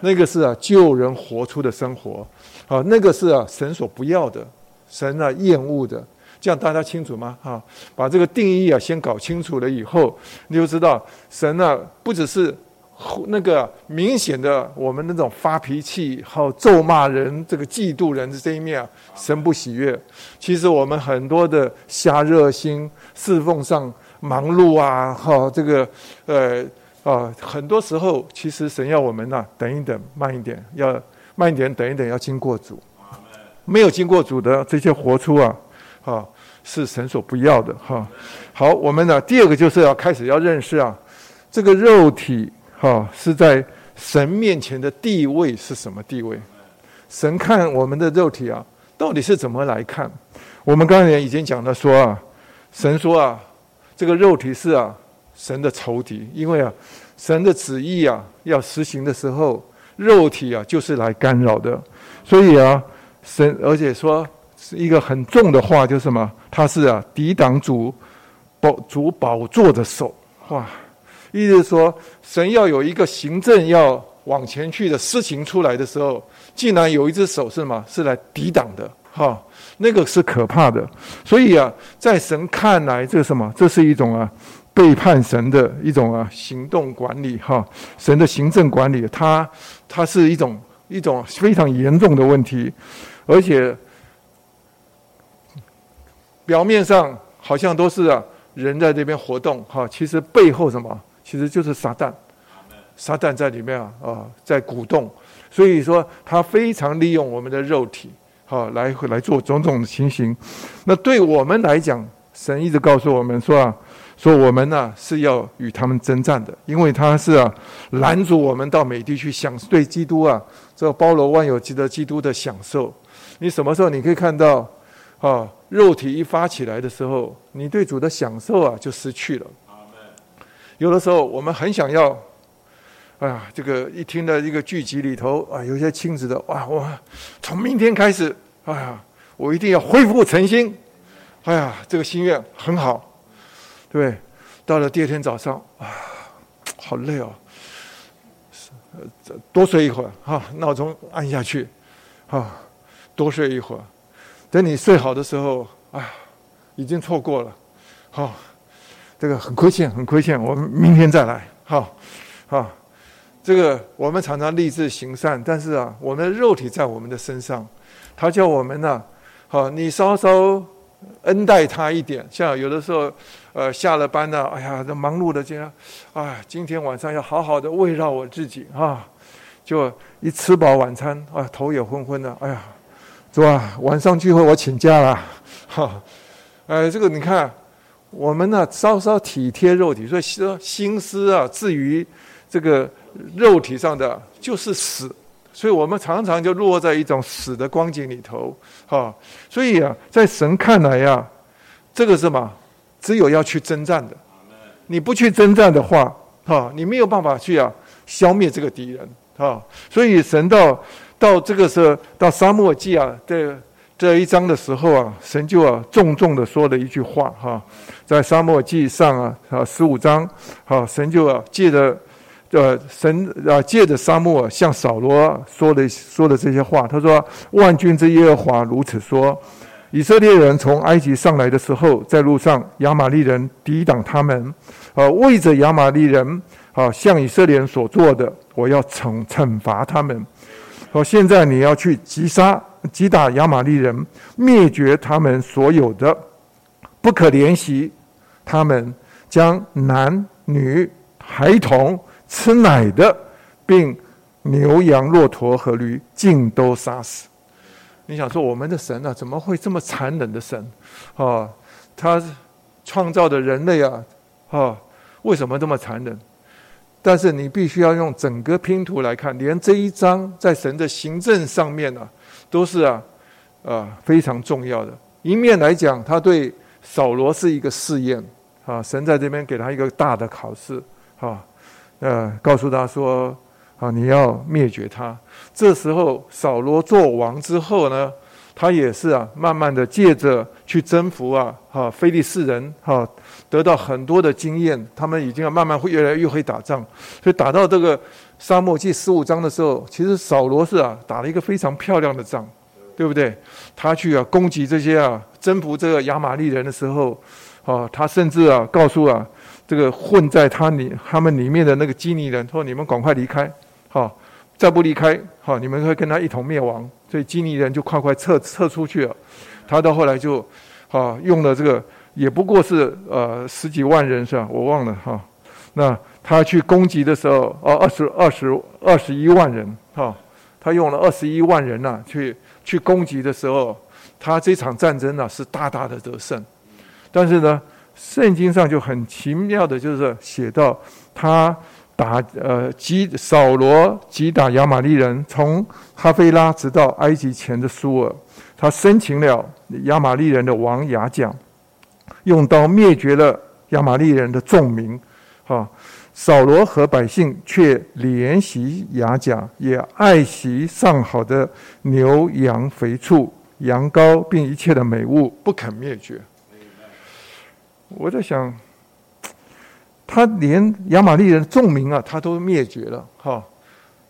那个是啊，救人活出的生活。啊，那个是啊，神所不要的，神啊厌恶的。这样大家清楚吗？哈，把这个定义啊先搞清楚了以后，你就知道神、啊、不只是那个明显的我们那种发脾气、好咒骂人、这个嫉妒人的这一面，神不喜悦。其实我们很多的瞎热心侍奉上忙碌啊，哈，这个呃啊，很多时候其实神要我们呐、啊、等一等，慢一点，要慢一点，等一等，要经过主。没有经过主的这些活出啊。啊，是神所不要的哈。好，我们呢，第二个就是要开始要认识啊，这个肉体哈是在神面前的地位是什么地位？神看我们的肉体啊，到底是怎么来看？我们刚才已经讲了说啊，神说啊，这个肉体是啊神的仇敌，因为啊神的旨意啊要实行的时候，肉体啊就是来干扰的，所以啊神而且说。是一个很重的话，就是什么？他是啊，抵挡主宝主宝座的手，哇！意思是说，神要有一个行政要往前去的事情出来的时候，竟然有一只手是什么？是来抵挡的，哈！那个是可怕的。所以啊，在神看来，这是什么？这是一种啊背叛神的一种啊行动管理，哈！神的行政管理，它它是一种一种非常严重的问题，而且。表面上好像都是啊人在这边活动哈，其实背后什么？其实就是撒旦，撒旦在里面啊啊在鼓动，所以说他非常利用我们的肉体哈来来做种种的情形。那对我们来讲，神一直告诉我们说啊，说我们呢是要与他们征战的，因为他是啊拦阻我们到美地去享对基督啊这包罗万有级的基督的享受。你什么时候你可以看到啊？肉体一发起来的时候，你对主的享受啊就失去了。有的时候我们很想要，哎呀，这个一听到一个剧集里头啊，有些亲子的哇，我从明天开始，哎呀，我一定要恢复诚心，哎呀，这个心愿很好，对？到了第二天早上啊，好累哦，多睡一会儿哈，闹钟按下去，哈，多睡一会儿，等你睡好的时候，啊，已经错过了，好。这个很亏欠，很亏欠。我们明天再来，好，好。这个我们常常立志行善，但是啊，我们的肉体在我们的身上，他叫我们呢、好，你稍稍恩待他一点。像有的时候，呃，下了班呢，哎呀，这忙碌的这样，啊，今天晚上要好好的慰劳我自己啊，就一吃饱晚餐啊，头也昏昏的，哎呀，是吧？晚上聚会我请假了，哈，哎，这个你看。我们呢，稍稍体贴肉体，所以说心思啊，至于这个肉体上的就是死，所以我们常常就落在一种死的光景里头，哈。所以啊，在神看来呀，这个是什么？只有要去征战的，你不去征战的话，哈，你没有办法去啊消灭这个敌人，哈。所以神到到这个时候，到撒母耳记啊，这。这一章的时候啊，神就啊重重的说了一句话哈，在撒母耳记上啊啊十五章，好，神就啊借着呃神啊借着撒母耳向扫罗说的说的这些话，他说：万军之耶和华如此说，以色列人从埃及上来的时候，在路上亚玛力人抵挡他们，啊为着亚玛力人啊向以色列人所做的，我要惩惩罚他们。好，现在你要去击杀。击打亚玛力人，灭绝他们所有的，不可怜惜他们，将男女孩童吃奶的，并牛羊骆驼和驴尽都杀死。你想说我们的神啊，怎么会这么残忍的神？啊，他创造的人类啊，啊，为什么这么残忍？但是你必须要用整个拼图来看，连这一章在神的行政上面呢、都是啊，啊非常重要的。一面来讲，他对扫罗是一个试验啊，神在这边给他一个大的考试啊，呃，告诉他说啊，你要灭绝他。这时候扫罗做王之后呢，他也是啊，慢慢的借着去征服啊，哈，非利士人哈，得到很多的经验，他们已经要慢慢会越来越会打仗，所以打到这个。沙漠记十五章的时候，其实扫罗是啊打了一个非常漂亮的仗，对不对？他去啊攻击这些啊征服这个亚玛力人的时候，啊，他甚至啊告诉啊这个混在他里他们里面的那个基尼人说：“你们赶快离开，好，再不离开，好，你们会跟他一同灭亡。”所以基尼人就快快撤撤出去了。他到后来就啊用了这个，也不过是呃十几万人是吧？我忘了哈，那。他去攻击的时候，哦，二十二十二十一万人，哈，他用了二十一万人呐、去去攻击的时候，他这场战争呢、是大大的得胜。但是呢，圣经上就很奇妙的，就是写到他打呃击扫罗击打亚玛力人，从哈菲拉直到埃及前的苏尔，他生擒了亚玛力人的王亚甲，用刀灭绝了亚玛力人的众民，哈。扫罗和百姓却怜惜亚甲，也爱惜上好的牛羊肥畜、羊羔，并一切的美物，不肯灭绝。我在想，他连亚玛利人众民啊，他都灭绝了，哈，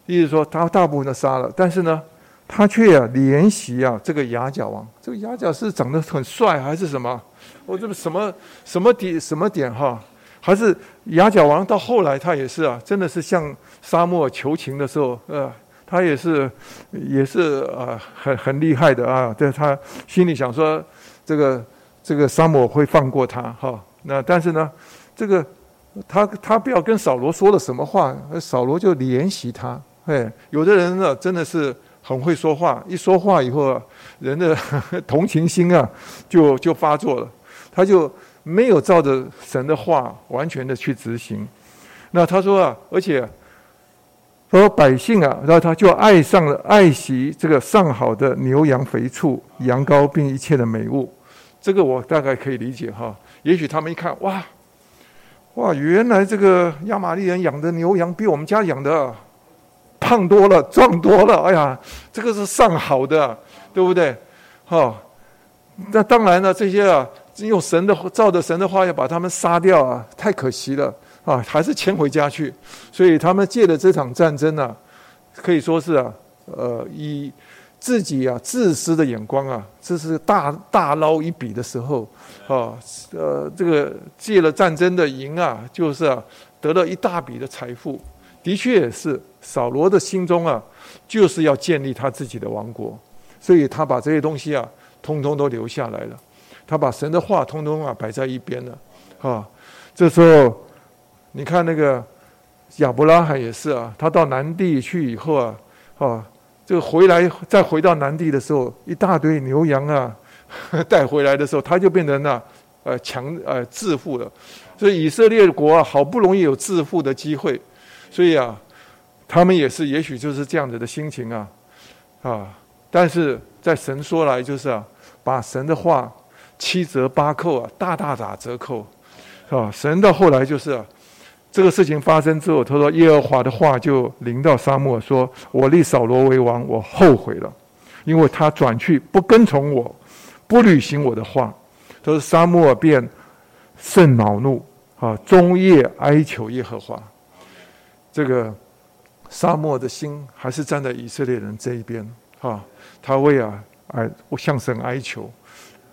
意思说他大部分都杀了，但是呢，他却啊怜惜啊这个亚甲王。这个亚甲是长得很帅还是什么？我这个什么什么点什么点哈？还是亚甲王到后来，他也是啊，真的是向沙漠求情的时候，呃，他也是，也是啊，很很厉害的啊。对，他心里想说，这个这个沙漠会放过他哈。那但是呢，这个他他不要跟扫罗说了什么话，扫罗就怜惜他。哎，有的人呢，真的是很会说话，一说话以后，人的 [laughs] 同情心啊，就就发作了，他就。没有照着神的话完全的去执行，那他说啊，而且他说百姓啊，然后他就爱上了爱惜这个上好的牛羊肥畜、羊羔并一切的美物，这个我大概可以理解哈。也许他们一看哇，哇，原来这个亚玛力人养的牛羊比我们家养的胖多了，壮多了。哎呀，这个是上好的，对不对？哈，那当然了，这些啊，用神的照着神的话要把他们杀掉啊，太可惜了啊，还是迁回家去。所以他们借了这场战争呢、啊，可以说是啊，呃，以自己啊自私的眼光啊，这是大大捞一笔的时候。啊，呃，这个借了战争的赢啊，就是啊，得了一大笔的财富。的确也是，扫罗的心中啊，就是要建立他自己的王国，所以他把这些东西啊，通通都留下来了。他把神的话通通啊摆在一边了。啊，这时候你看那个亚伯拉罕也是啊，他到南地去以后啊，啊，这个回来再回到南地的时候，一大堆牛羊啊。[laughs] 带回来的时候，他就变成了呃强呃致富了。所以以色列国啊，好不容易有致富的机会，所以啊，他们也是也许就是这样子的心情啊啊。但是在神说来就是啊，把神的话七折八扣啊，大大打折扣啊。神到后来就是，这个事情发生之后，他说耶和华的话就临到沙漠说：“我立扫罗为王，我后悔了，因为他转去不跟从我。”不履行我的话，他说沙漠便甚恼怒啊，终夜哀求耶和华。这个沙漠的心还是站在以色列人这一边啊，他为啊哀向神哀求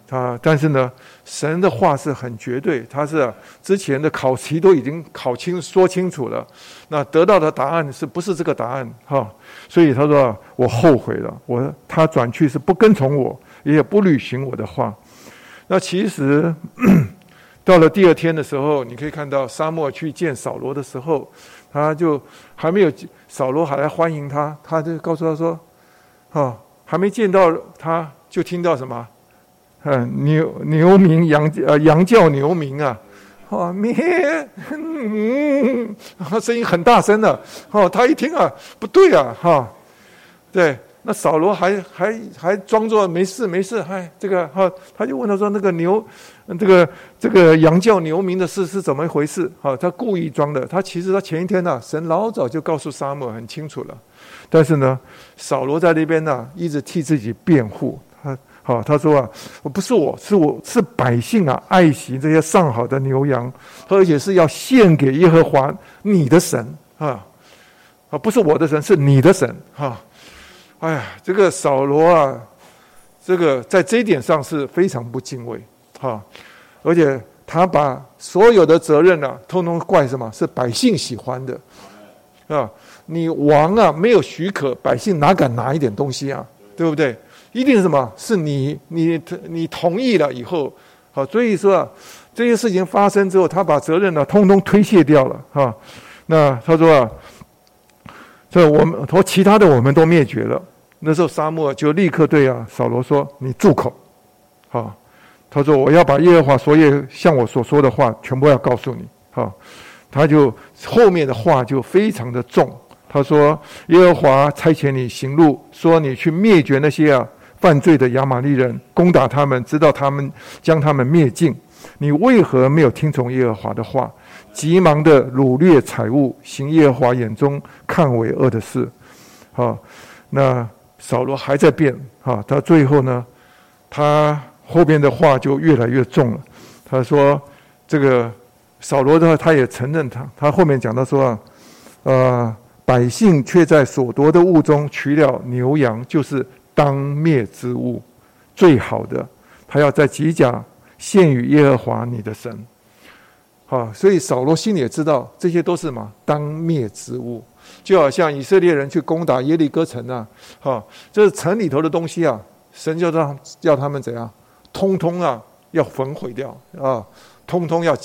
他，但是呢，神的话是很绝对，他是、之前的考题都已经考清说清楚了，那得到的答案是不是这个答案哈？所以他说我后悔了，我他转去是不跟从我。也不履行我的话。那其实 [coughs] 到了第二天的时候，你可以看到沙漠去见扫罗的时候，他就还没有扫罗还来欢迎他，他就告诉他说：“啊，还没见到他，就听到什么？嗯，牛牛鸣羊呃羊叫牛鸣啊，啊咩，嗯，声音很大声的。哦，他一听啊，不对啊，哈，对。”那扫罗还还还装作没事没事，嗨，这个哈，他就问他说：“那个牛，这个这个羊叫牛鸣的事是怎么一回事？”哈，他故意装的。他其实他前一天呢、神老早就告诉撒母很清楚了，但是呢，扫罗在那边呢、一直替自己辩护。好，他说啊，我不是我是我是百姓啊，爱惜这些上好的牛羊，而且是要献给耶和华你的神啊，啊，不是我的神，是你的神哈。哎呀，这个扫罗啊，这个在这一点上是非常不敬畏，哈，而且他把所有的责任啊，通通怪什么？是百姓喜欢的，啊，你王啊没有许可，百姓哪敢拿一点东西啊？对不对？一定是什么？是你你你同意了以后，好，所以说啊，这些事情发生之后，他把责任呢，通通推卸掉了，哈。那他说啊。这我们和其他的我们都灭绝了。那时候撒母耳就立刻对啊扫罗说：“你住口！”好，他说：“我要把耶和华所有向我所说的话全部要告诉你。”好，他就后面的话就非常的重。他说：“耶和华差遣你行路，说你去灭绝那些啊犯罪的亚玛力人，攻打他们，直到他们将他们灭尽。你为何没有听从耶和华的话？”急忙的掳掠财物，行耶和华眼中看为恶的事。好，那扫罗还在变。啊，他最后呢，他后边的话就越来越重了。他说：“这个扫罗的话，他也承认他。他后面讲到说啊，呃，百姓却在所夺的物中取了牛羊，就是当灭之物，最好的，他要在吉甲献与耶和华你的神。”好，所以扫罗心里也知道这些都是什么当灭之物，就好像以色列人去攻打耶利哥城啊，哈，这是城里头的东西啊，神就让要他们怎样，通通啊要焚毁掉啊，通通要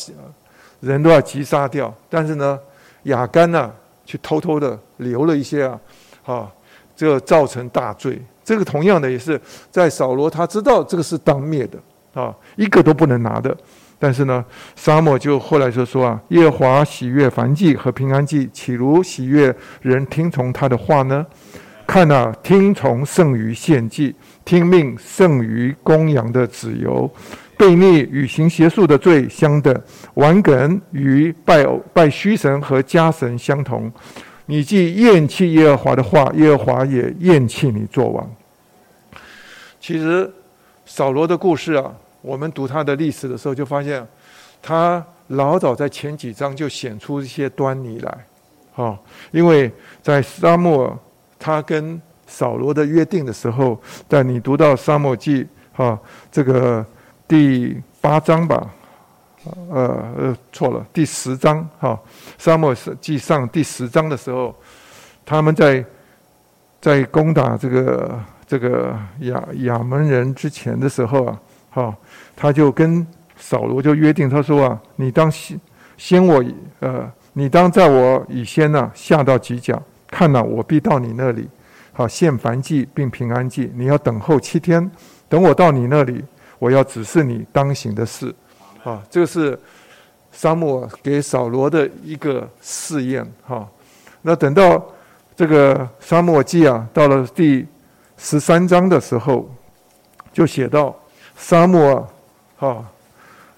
人都要击杀掉。但是呢，亚干呢去偷偷的留了一些啊，哈，这造成大罪。这个同样的也是在扫罗他知道这个是当灭的啊，一个都不能拿的。但是呢，撒母耳就后来就说啊，耶和华喜悦燔祭和平安祭，岂如喜悦人听从他的话呢？看哪，听从胜于献祭，听命胜于公羊的脂油。悖逆与行邪术的罪相等，顽梗与拜偶拜虚神和家神相同。你既厌弃耶和华的话，耶和华也厌弃你作王。其实扫罗的故事啊，我们读他的历史的时候，就发现他老早在前几章就显出一些端倪来。哈，因为在沙漠他跟扫罗的约定的时候，但你读到沙漠记哈这个。第八章吧，呃呃，错了，第十章哈，沙漠记上第十章的时候，他们在在攻打这个这个亚亚门人之前的时候啊，哈，他就跟扫罗就约定，他说啊，你当先先我呃，你当在我以先呢、下到吉甲，看哪，我必到你那里，好献燔祭并平安祭，你要等候七天，等我到你那里。我要指示你当行的事，啊，这个是沙漠给扫罗的一个试验，哈。那等到这个沙漠祭啊，到了第十三章的时候，就写到沙漠啊，哈，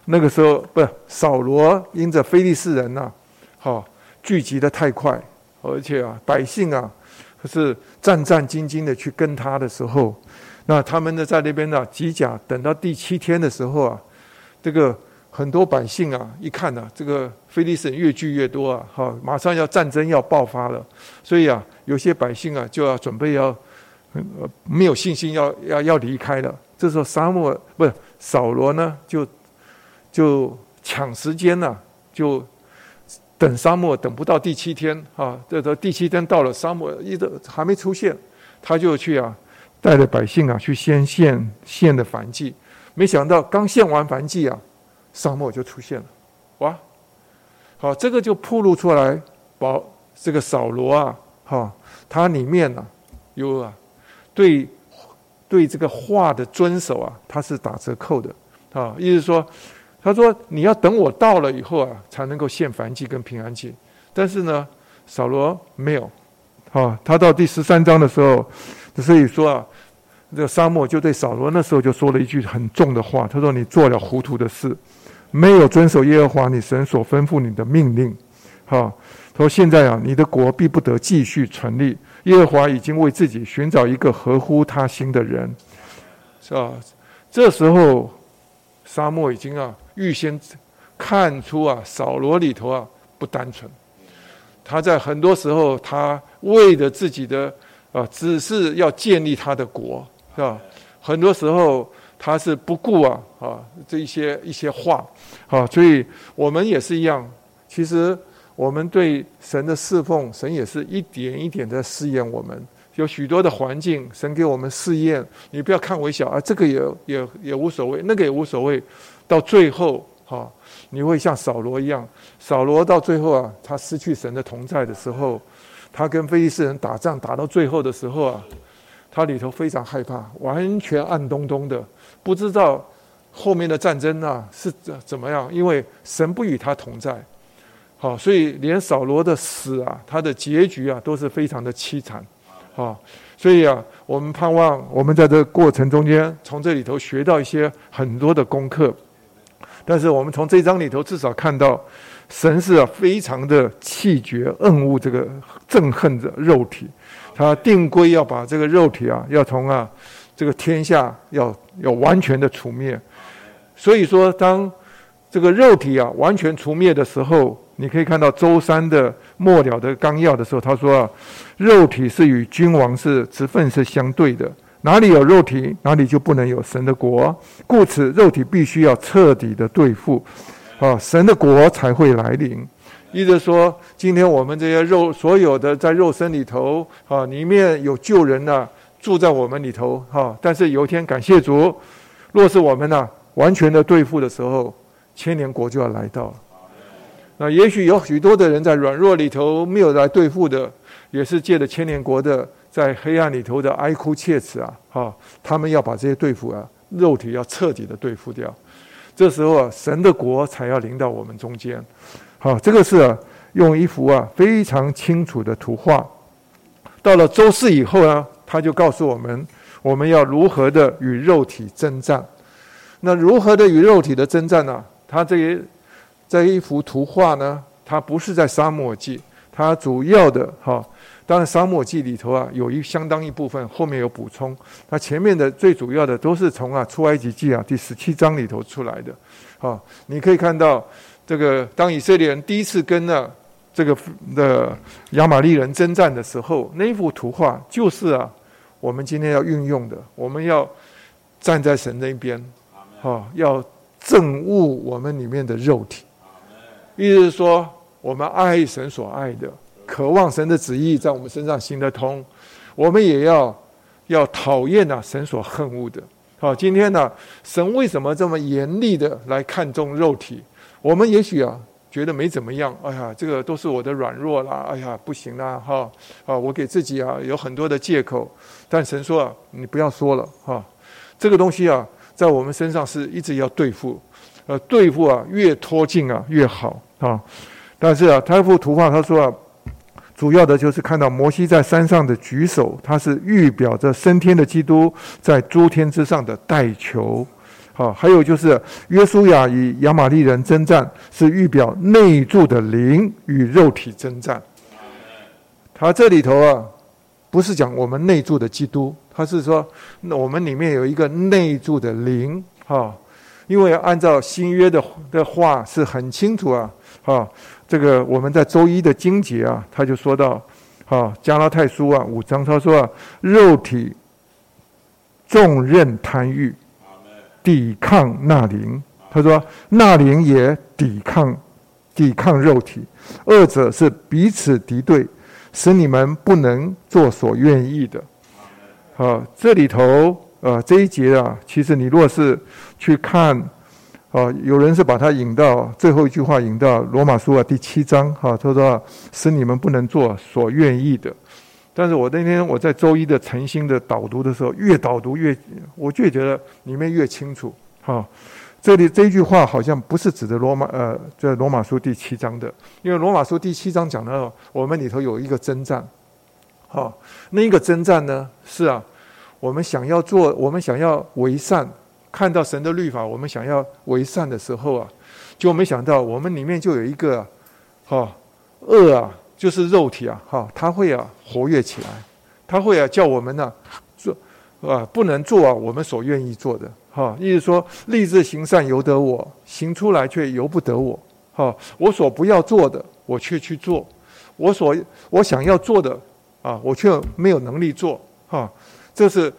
那个时候不是扫罗因着非利士人呐，哈，聚集的太快，而且啊，百姓啊，是战战兢兢的去跟他的时候。那他们呢，在那边呢，机甲等到第七天的时候啊，这个很多百姓啊，一看呢、这个非利士人越聚越多啊，哈，马上要战争要爆发了，所以啊，有些百姓啊，就要准备要，没有信心要要要离开了。这时候沙漠不是扫罗呢，就就抢时间呐、啊，就等沙漠等不到第七天啊，这这第七天到了，沙漠一直还没出现，他就去啊。带着百姓啊去先献献的燔祭，没想到刚献完燔祭啊，沙漠就出现了，哇！好，这个就暴露出来，保这个扫罗啊，哈，他里面呢、有啊，对对这个话的遵守啊，他是打折扣的啊，意思说，他说你要等我到了以后啊，才能够献燔祭跟平安祭，但是呢，扫罗没有，啊，他到第十三章的时候。所以说啊，这个沙漠就对扫罗那时候就说了一句很重的话，他说：“你做了糊涂的事，没有遵守耶和华你神所吩咐你的命令。”哈，他说：“现在啊，你的国必不得继续存立。耶和华已经为自己寻找一个合乎他心的人，是吧？这时候，撒母耳已经啊预先看出啊扫罗里头啊不单纯，他在很多时候他为了自己的。啊，只是要建立他的国，是吧？很多时候他是不顾啊啊这一些一些话，啊，所以我们也是一样。其实我们对神的侍奉，神也是一点一点在试验我们。有许多的环境，神给我们试验，你不要看微小啊，这个也也也无所谓，那个也无所谓。到最后，哈，你会像扫罗一样，扫罗到最后啊，他失去神的同在的时候。他跟非利士人打仗打到最后的时候啊，他里头非常害怕，完全暗咚咚的，不知道后面的战争啊是怎怎么样，因为神不与他同在。好，所以连扫罗的死啊，他的结局啊都是非常的凄惨。好，所以啊，我们盼望我们在这过程中间，从这里头学到一些很多的功课。但是我们从这章里头至少看到。神是啊，非常的气绝、厌恶这个憎恨着肉体，他定规要把这个肉体啊，要从啊这个天下要要完全的除灭。所以说，当这个肉体啊完全除灭的时候，你可以看到周三的末了的纲要的时候，他说啊，肉体是与君王是职分是相对的，哪里有肉体，哪里就不能有神的国，故此肉体必须要彻底的对付。啊，神的国才会来临。意思说，今天我们这些肉，所有的在肉身里头，啊，里面有旧人呢，住在我们里头，哈。但是有一天，感谢主，若是我们呢，完全的对付的时候，千年国就要来到了。那也许有许多的人在软弱里头没有来对付的，也是借着千年国的在黑暗里头的哀哭切齿啊，哈，他们要把这些对付啊，肉体要彻底的对付掉。这时候啊，神的国才要临到我们中间。好，这个是，用一幅啊非常清楚的图画。到了周四以后呢，他就告诉我们，我们要如何的与肉体征战。那如何的与肉体的征战呢？他这一这一幅图画呢，它不是在沙漠记，它主要的哈，当然沙漠记里头啊，有一相当一部分后面有补充，它前面的最主要的都是从啊出埃及记啊第十七章里头出来的，哈，你可以看到这个当以色列人第一次跟那这个的亚玛力人征战的时候，那一幅图画就是啊，我们今天要运用的，我们要站在神那边，哈，要憎恶我们里面的肉体。意思是说，我们爱神所爱的，渴望神的旨意在我们身上行得通，我们也要要讨厌呐神所恨恶的。好，今天呢，神为什么这么严厉的来看重肉体？我们也许啊觉得没怎么样，哎呀，这个都是我的软弱啦，哎呀，不行啦，哈，啊，我给自己啊有很多的借口。但神说啊，你不要说了，哈，这个东西啊，在我们身上是一直要对付。呃，对付啊，越脱近啊越好啊。但是啊，他一幅图画，他说啊，主要的就是看到摩西在山上的举手，他是预表着升天的基督在诸天之上的代求。好，还有就是约书亚与亚玛利人征战，是预表内住的灵与肉体征战。他这里头啊，不是讲我们内住的基督，他是说那我们里面有一个内住的灵，哈。因为按照新约的的话是很清楚啊，啊，这个我们在周一的经节啊，他就说到，啊，加拉太书啊五章他说啊，肉体纵任贪欲，抵抗那灵，他说那灵也抵抗抵抗肉体，二者是彼此敌对，使你们不能做所愿意的。好，这里头。呃，这一节啊，其实你若是去看，啊，有人是把它引到最后一句话，引到罗马书啊第七章，哈，他说使你们不能做所愿意的。但是我那天我在周一的晨星的导读的时候，越导读越，我就觉得里面越清楚，哈，这里这一句话好像不是指的罗马，呃，这罗马书第七章的，因为罗马书第七章讲到我们里头有一个征战，哈，那一个征战呢，是啊。我们想要做，我们想要为善，看到神的律法，我们想要为善的时候啊，就没想到我们里面就有一个，哈，恶啊，就是肉体啊，哈，他会啊活跃起来，他会啊叫我们呢做啊不能做啊我们所愿意做的，哈，意思说立志行善由得我，行出来却由不得我，哈，我所不要做的我却去做，我所我想要做的啊我却没有能力做，哈。这是，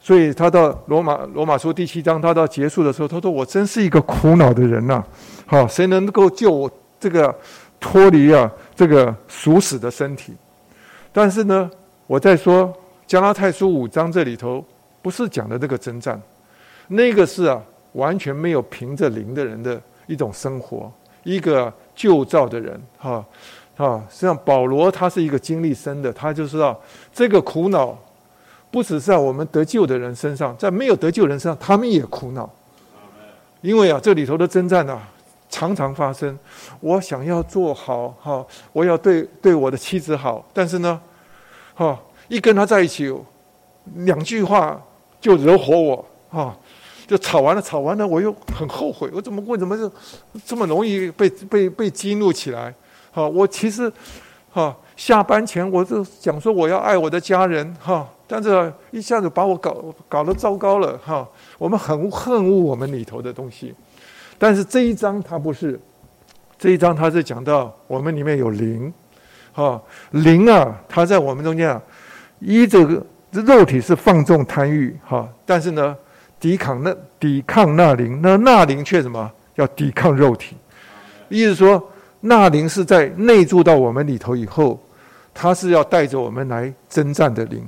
所以他到罗马罗马书第七章，他到结束的时候，他说：“我真是一个苦恼的人呐！好，谁能够救我这个脱离啊这个属死的身体？”但是呢，我在说加拉太书五章这里头，不是讲的这个征战，那个是啊完全没有凭着灵的人的一种生活，一个旧造的人，哈啊，实际上保罗他是一个经历深的，他就知道这个苦恼。不只是在我们得救的人身上，在没有得救人身上，他们也苦恼。因为啊，这里头的征战啊，常常发生。我想要做好哈，我要对对我的妻子好，但是呢，哈，一跟他在一起，两句话就惹火我啊，就吵完了，吵完了，我又很后悔，我怎么为怎么就这么容易被被被激怒起来？哈，我其实哈下班前我就讲说我要爱我的家人哈。但是一下子把我搞搞得糟糕了哈！我们很恨恶我们里头的东西，但是这一章它不是，这一章它是讲到我们里面有灵，哈灵啊，它在我们中间啊，一这个肉体是放纵贪欲哈，但是呢，抵抗那抵抗那灵，那那灵却什么？要抵抗肉体，意思说那灵是在内住到我们里头以后，它是要带着我们来征战的灵。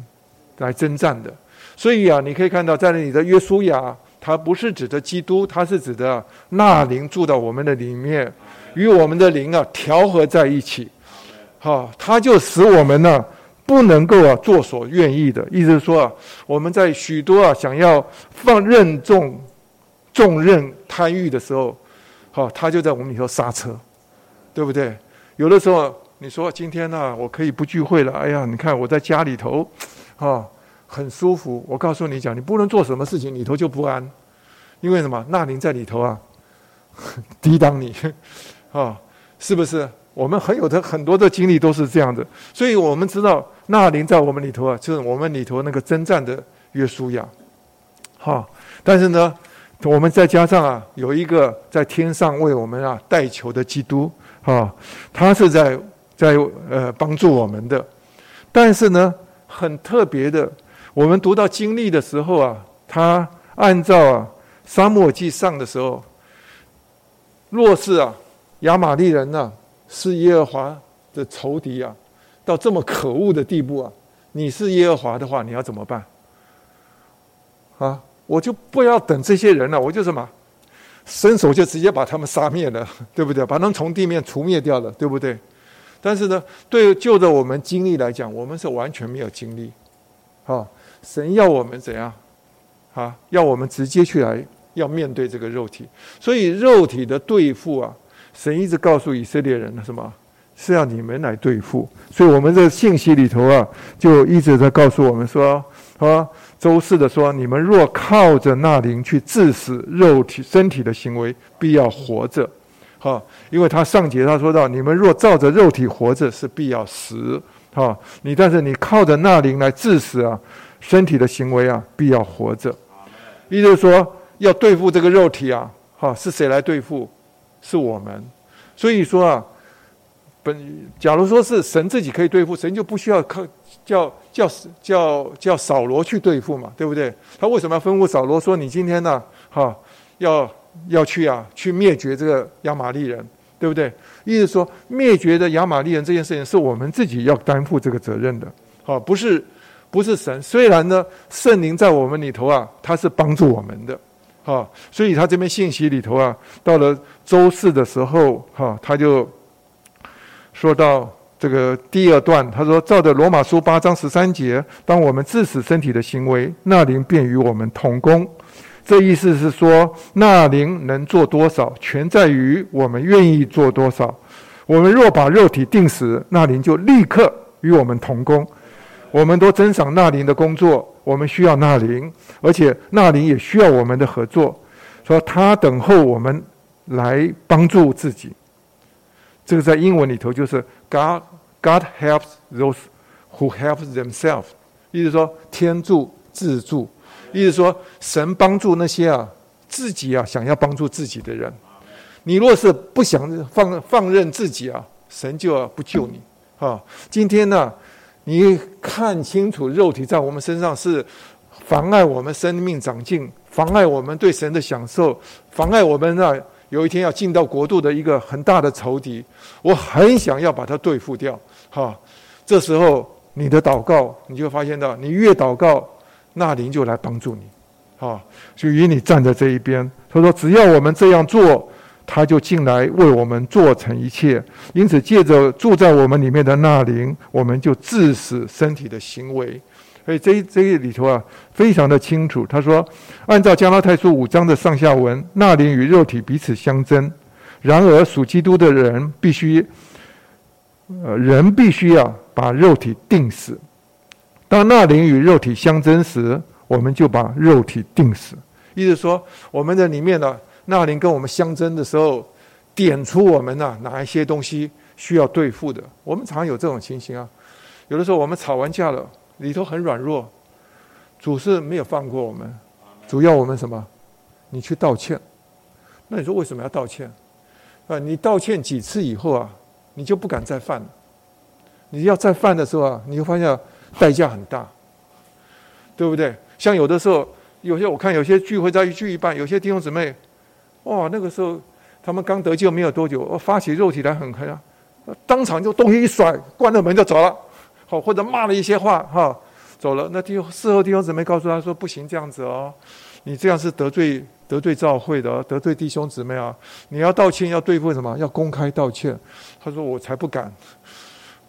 来征战的，所以啊，你可以看到，在那里的约书亚，他不是指的基督，他是指的那灵住到我们的里面，与我们的灵啊调和在一起，好，他就使我们呢不能够啊做所愿意的，意思是说啊，我们在许多啊想要放任重重任贪欲的时候，好，他就在我们里头刹车，对不对？有的时候你说今天呢，我可以不聚会了，哎呀，你看我在家里头。啊，很舒服。我告诉你讲，你不能做什么事情里头就不安，因为什么？那灵在里头啊，[laughs] 抵挡你，啊，是不是？我们很有的很多的经历都是这样的，所以我们知道那灵在我们里头啊，就是我们里头那个征战的约书亚，哈。但是呢，我们再加上啊，有一个在天上为我们啊代求的基督，哈，他是在在呃帮助我们的。但是呢，很特别的，我们读到经历的时候啊，他按照啊撒母耳记上的时候，若是啊亚玛力人呢、是耶和华的仇敌啊，到这么可恶的地步啊！你是耶和华的话，你要怎么办？啊，我就不要等这些人了，我就什么，伸手就直接把他们杀灭了，对不对？把他们从地面除灭掉了，对不对？但是呢，对就着我们经历来讲，我们是完全没有经历。啊，神要我们怎样？啊，要我们直接去来要面对这个肉体，所以肉体的对付啊。神一直告诉以色列人的什么？是要你们来对付。所以，我们这信息里头啊，就一直在告诉我们说：啊，周四的说，你们若靠着那灵去致死肉体身体的行为，必要活着。哈，因为他上节他说到，你们若照着肉体活着，是必要死。哈，你但是你靠着那灵来治死啊，身体的行为啊，必要活着。也就是说，要对付这个肉体啊，哈，是谁来对付？是我们，所以说啊，本假如说是神自己可以对付，神就不需要靠叫叫叫叫扫罗去对付嘛，对不对？他为什么要吩咐扫罗说你今天呢，哈，要要去啊，去灭绝这个亚玛力人，对不对？意思说灭绝的亚玛力人这件事情是我们自己要担负这个责任的，好，不是不是神。虽然呢，圣灵在我们里头啊，他是帮助我们的。哈，所以他这边信息里头啊，到了周四的时候，哈，他就说到这个第二段，他说：“照着罗马书八章十三节，当我们致死身体的行为，那灵便与我们同工。这意思是说，那灵能做多少，全在于我们愿意做多少。我们若把肉体定死，那灵就立刻与我们同工。我们都珍赏那灵的工作。”我们需要那灵，而且那灵也需要我们的合作。说他等候我们来帮助自己。这个在英文里头就是 God God helps those who help themselves。意思说天助自助，意思说神帮助那些啊自己啊想要帮助自己的人。你若是不想放放任自己啊，神就要不救你啊。今天呢？你看清楚，肉体在我们身上是妨碍我们生命长进，妨碍我们对神的享受，妨碍我们那有一天要进到国度的一个很大的仇敌。我很想要把它对付掉，哈。这时候你的祷告，你就发现到，你越祷告，那灵就来帮助你，哈，就与你站在这一边。他说：“只要我们这样做。”他就进来为我们做成一切，因此借着住在我们里面的那灵，我们就致死身体的行为。所以这这一里头啊，非常的清楚。他说，按照加拉太书五章的上下文，那灵与肉体彼此相争。然而属基督的人必须，呃，人必须要把肉体定死。当那灵与肉体相争时，我们就把肉体定死。意思说，我们的里面呢。那灵跟我们相争的时候，点出我们呐、哪一些东西需要对付的。我们常有这种情形啊。有的时候我们吵完架了，里头很软弱，主是没有放过我们，主要我们什么？你去道歉。那你说为什么要道歉？啊，你道歉几次以后啊，你就不敢再犯了。你要再犯的时候啊，你会发现代价很大，对不对？像有的时候，有些我看有些聚会在一聚一半，有些弟兄姊妹。哇，那个时候他们刚得救没有多久，发起肉体来很开啊，当场就东西一甩，关了门就走了，好或者骂了一些话哈，走了。那弟兄事后弟兄姊妹告诉他说不行这样子哦，你这样是得罪得罪教会的，得罪弟兄姊妹啊，你要道歉要对付什么？要公开道歉。他说我才不敢。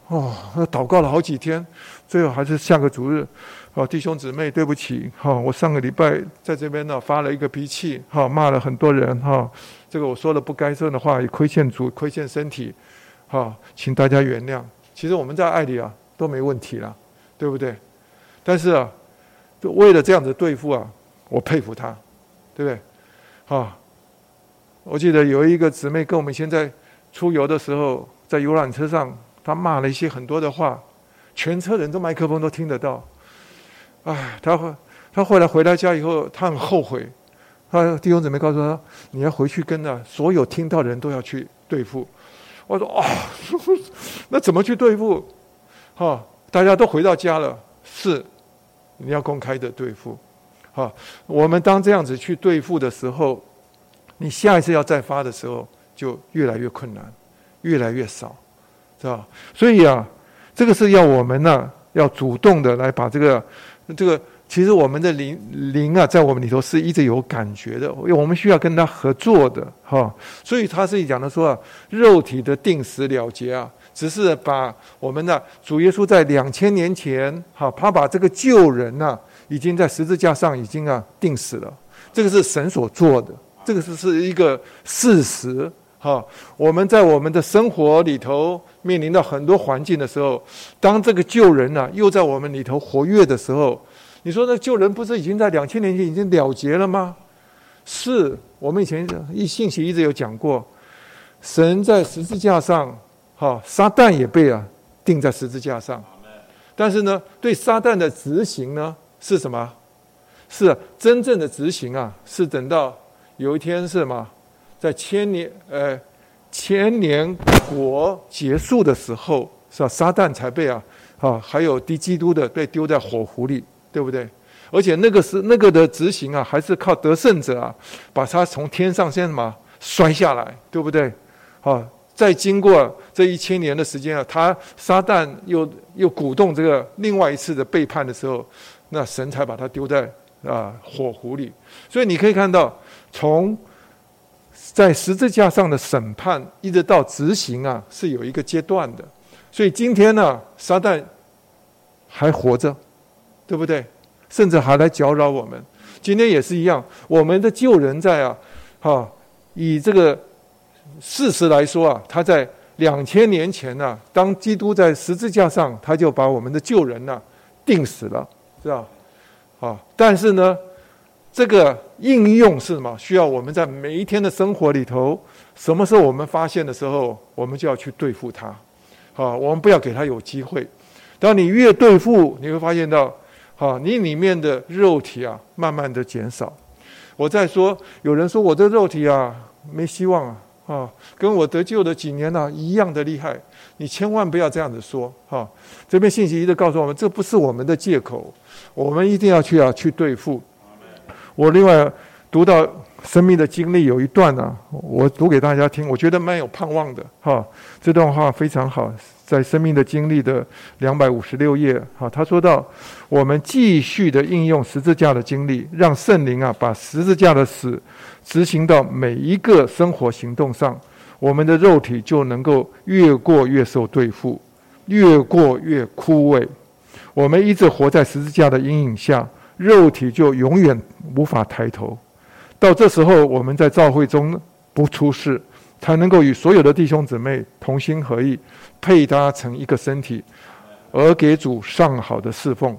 哦，那祷告了好几天，最后还是下个主日。好，弟兄姊妹，对不起，哈，我上个礼拜在这边呢发了一个脾气，哈，骂了很多人，哈，这个我说了不该说的话，也亏欠主，亏欠身体，哈，请大家原谅。其实我们在爱里啊都没问题了，对不对？但是啊，就为了这样子对付啊，我佩服他，对不对？啊，我记得有一个姊妹跟我们现在出游的时候，在游览车上，她骂了一些很多的话，全车人都麦克风都听得到。哎，他后他后来回到家以后，他很后悔。她弟兄姊妹告诉他，你要回去跟那所有听到的人都要去对付。我说啊，[laughs] 那怎么去对付？哈，大家都回到家了，是你要公开的对付。好，我们当这样子去对付的时候，你下一次要再发的时候就越来越困难，越来越少，是吧？所以啊，这个是要我们呢、要主动的来把这个这个，其实我们的灵灵啊，在我们里头是一直有感觉的，因为我们需要跟他合作的，哈。所以他是讲的说啊，肉体的定死了结啊，只是把我们的、主耶稣在两千年前，哈，他把这个救人呐、啊。已经在十字架上已经啊定死了，这个是神所做的，这个是是一个事实哈。我们在我们的生活里头面临到很多环境的时候，当这个救人呢、又在我们里头活跃的时候，你说那救人不是已经在两千年前已经了结了吗？是我们以前一信息一直有讲过，神在十字架上，哈，撒旦也被啊钉在十字架上，但是呢，对撒旦的执行呢？是什么？是真正的执行啊！是等到有一天是什么？在千年呃千年国结束的时候，是吧？撒旦才被啊啊，还有敌基督的被丢在火湖里，对不对？而且那个是那个的执行啊，还是靠得胜者啊，把他从天上先什么摔下来，对不对？啊，再经过这一千年的时间啊，他撒旦又又鼓动这个另外一次的背叛的时候。那神才把他丢在啊火湖里，所以你可以看到，从在十字架上的审判一直到执行啊，是有一个阶段的。所以今天呢，撒旦还活着，对不对？甚至还来搅扰我们。今天也是一样，我们的救人在啊，哈，以这个事实来说啊，他在两千年前呢、当基督在十字架上，他就把我们的救人呢、啊、钉死了。是吧？啊，但是呢，这个应用是什么？需要我们在每一天的生活里头，什么时候我们发现的时候，我们就要去对付它。啊，我们不要给他有机会。当你越对付，你会发现到，好，你里面的肉体啊，慢慢的减少。我再说，有人说我这肉体啊，没希望啊。啊，跟我得救的几年呢、一样的厉害，你千万不要这样子说哈、这边信息一直告诉我们，这不是我们的借口，我们一定要去啊去对付。我另外读到生命的经历有一段呢、我读给大家听，我觉得蛮有盼望的哈、这段话非常好，在生命的经历的两百五十六页哈，他说到，我们继续的应用十字架的经历，让圣灵啊把十字架的死。执行到每一个生活行动上，我们的肉体就能够越过越受对付，越过越枯萎。我们一直活在十字架的阴影下，肉体就永远无法抬头。到这时候，我们在教会中不出事，才能够与所有的弟兄姊妹同心合意，配搭成一个身体，而给主上好的侍奉。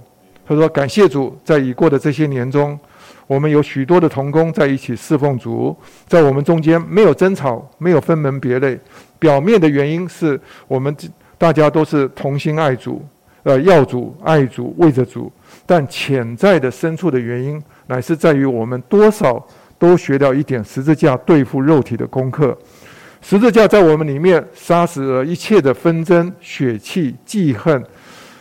他说：“感谢主，在已过的这些年中。”我们有许多的同工在一起侍奉主，在我们中间没有争吵，没有分门别类。表面的原因是我们大家都是同心爱主，呃，要主爱主为着主。但潜在的深处的原因，乃是在于我们多少都学到一点十字架对付肉体的功课。十字架在我们里面杀死了一切的纷争、血气、记恨。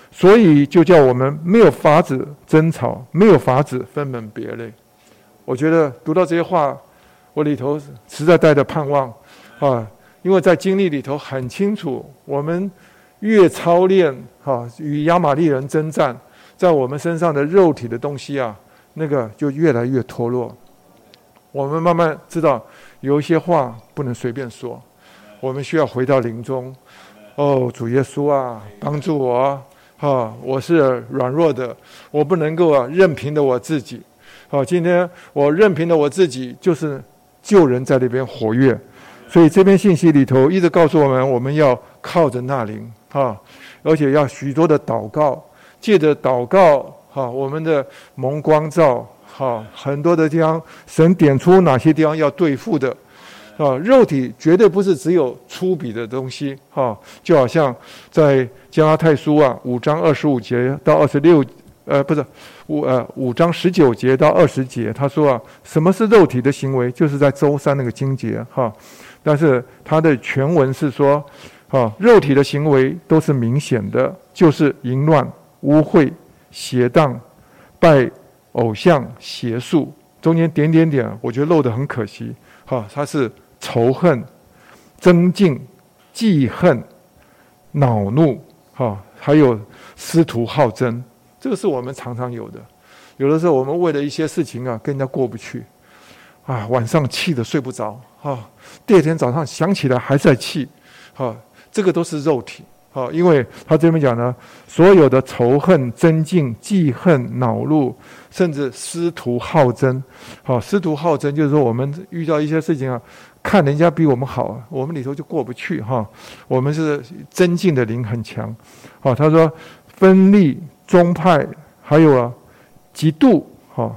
所以就叫我们没有法子争吵，没有法子分门别类。我觉得读到这些话，我里头实在带着盼望啊！因为在经历里头很清楚，我们越操练哈与亚玛力人征战，在我们身上的肉体的东西啊，那个就越来越脱落。我们慢慢知道，有一些话不能随便说，我们需要回到灵中。哦，主耶稣啊，帮助我。哈，我是软弱的，我不能够啊任凭的我自己。好，今天我任凭的我自己，就是救人在那边活跃。所以这篇信息里头一直告诉我们，我们要靠着那灵哈，而且要许多的祷告，借着祷告哈，我们的蒙光照哈，很多的地方，神点出哪些地方要对付的，啊，肉体绝对不是只有粗鄙的东西，哈，就好像在加拉太书啊五章二十五节到二十六，呃，不是五呃五章十九节到二十节，他说啊，什么是肉体的行为？就是在周三那个经节，哈，但是他的全文是说，啊，肉体的行为都是明显的，就是淫乱、污秽、邪荡、拜。偶像邪术中间点点点，我觉得漏得很可惜。哈，它是仇恨、争竞、记恨、恼怒，哈，还有师徒好争，这个是我们常常有的。有的时候我们为了一些事情啊，跟人家过不去，啊，晚上气得睡不着，哈，第二天早上想起来还在气，哈，这个都是肉体。好，因为他这边讲呢，所有的仇恨、争竞、记恨、恼怒，甚至师徒好争。好，师徒好争就是说，我们遇到一些事情啊，看人家比我们好，我们里头就过不去哈。我们是争竞的灵很强。好，他说分立宗派，还有啊，嫉妒哈，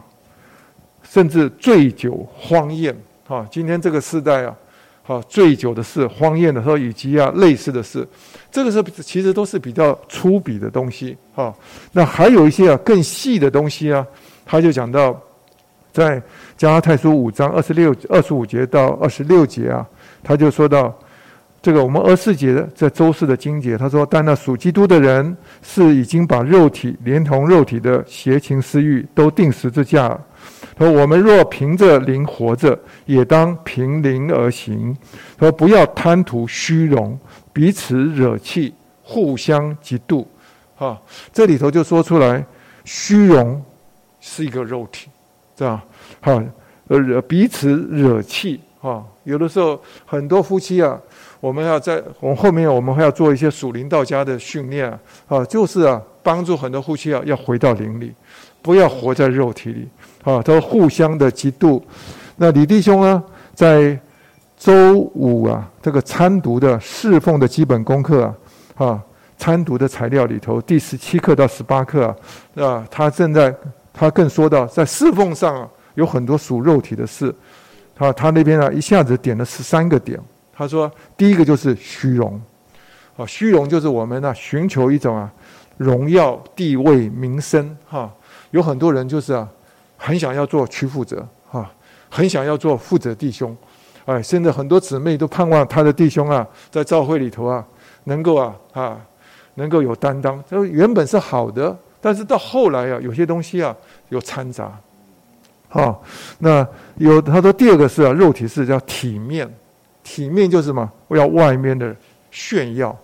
甚至醉酒荒宴。哈，今天这个时代啊。啊，醉酒的事、荒宴的时候，以及啊类似的事，这个是其实都是比较粗鄙的东西。哈，那还有一些啊更细的东西啊，他就讲到，在加拉太书五章二十六、二十五节到二十六节啊，他就说到这个我们二十四节的在周四的经节，他说：“但那属基督的人是已经把肉体连同肉体的邪情私欲都钉十字架。”说我们若凭着灵活着，也当凭灵而行。说不要贪图虚荣，彼此惹气，互相嫉妒。哈，这里头就说出来，虚荣是一个肉体，是吧？哈，呃，彼此惹气。哈，有的时候很多夫妻啊，我们要在我后面我们还要做一些属灵道家的训练啊，啊，就是啊，帮助很多夫妻啊，要回到灵里，不要活在肉体里。啊，都互相的嫉妒。那李弟兄呢，在周五啊，这个参读的侍奉的基本功课啊，啊，参读的材料里头第十七课到十八课啊，啊，他正在他更说到，在侍奉上啊，有很多属肉体的事。啊，他那边呢，一下子点了十三个点。他说，第一个就是虚荣。啊，虚荣就是我们呢、啊，寻求一种啊，荣耀、地位、名声。哈、有很多人就是啊。很想要做区负责，哈，很想要做负责弟兄，哎，现在很多姊妹都盼望他的弟兄啊，在教会里头啊，能够啊啊，能够有担当。这原本是好的，但是到后来啊，有些东西啊有掺杂，好。那有他说第二个是啊，肉体是叫体面，体面就是什么？我要外面的炫耀，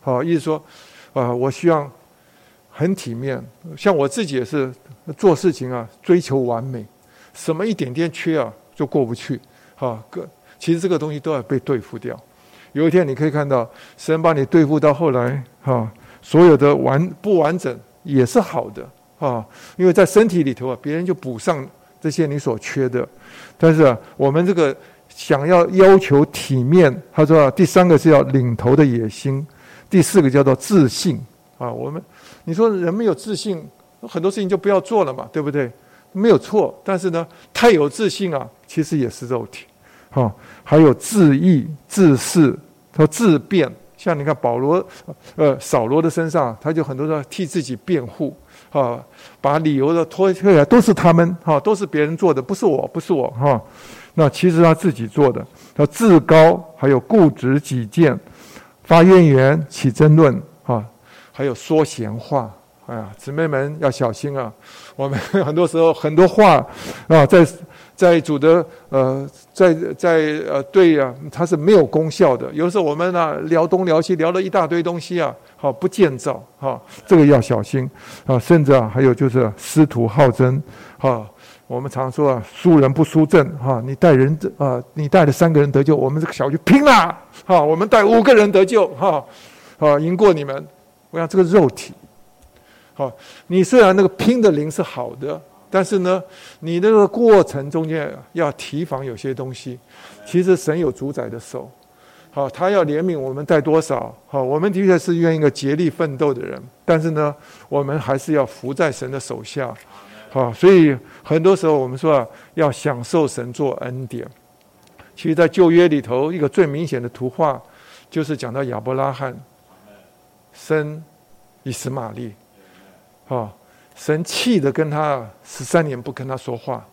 好，意思说啊，我希望很体面，像我自己也是。做事情啊，追求完美，什么一点点缺啊，就过不去。哈，个其实这个东西都要被对付掉。有一天你可以看到，神把你对付到后来，哈，所有的完不完整也是好的，哈，因为在身体里头啊，别人就补上这些你所缺的。但是啊，我们这个想要要求体面，他说啊，第三个是要领头的野心，第四个叫做自信啊。我们你说人没有自信。很多事情就不要做了嘛，对不对？没有错，但是呢，太有自信啊，其实也是肉体。哈、还有自义、自恃和自辩。像你看保罗，呃，扫罗的身上，他就很多的替自己辩护，啊、把理由的拖出来，都是他们，哈、都是别人做的，不是我，不是我，哈、那其实他自己做的，他自高，还有固执己见，发怨言，起争论，还有说闲话。哎呀，姊妹们要小心啊！我们 [laughs] 很多时候很多话啊，在在主的呃，在在呃，对啊，它是没有功效的。有时候我们呢、啊、聊东聊西，聊了一大堆东西啊，好不建造哈，这个要小心啊。甚至啊，还有就是师徒好争哈。我们常说啊，输人不输阵哈。你带人啊，你带了三个人得救，我们这个小区拼了哈。我们带五个人得救哈，啊，赢过你们。我想这个肉体。好，你虽然那个拼的灵是好的，但是呢，你那个过程中间要提防有些东西。其实神有主宰的手，好，他要怜悯我们带多少？好，我们的确是愿意一个竭力奋斗的人，但是呢，我们还是要服在神的手下。好，所以很多时候我们说啊，要享受神做恩典。其实，在旧约里头，一个最明显的图画，就是讲到亚伯拉罕生以实玛利。啊，神气的跟他十三年不跟他说话。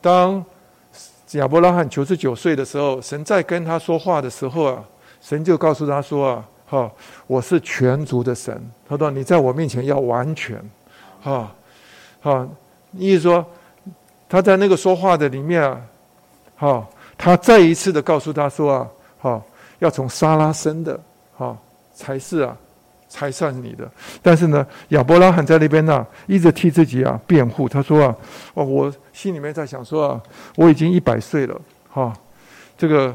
当亚伯拉罕九十九岁的时候，神在跟他说话的时候啊，神就告诉他说啊，哈，我是全族的神。他说你在我面前要完全，哈，哈，意思说他在那个说话的里面啊，哈，他再一次的告诉他说啊，哈，要从撒拉生的，哈，才是啊。才算你的，但是呢，亚伯拉罕在那边呢、一直替自己啊辩护。他说啊，哦，我心里面在想说啊，我已经一百岁了，哈、这个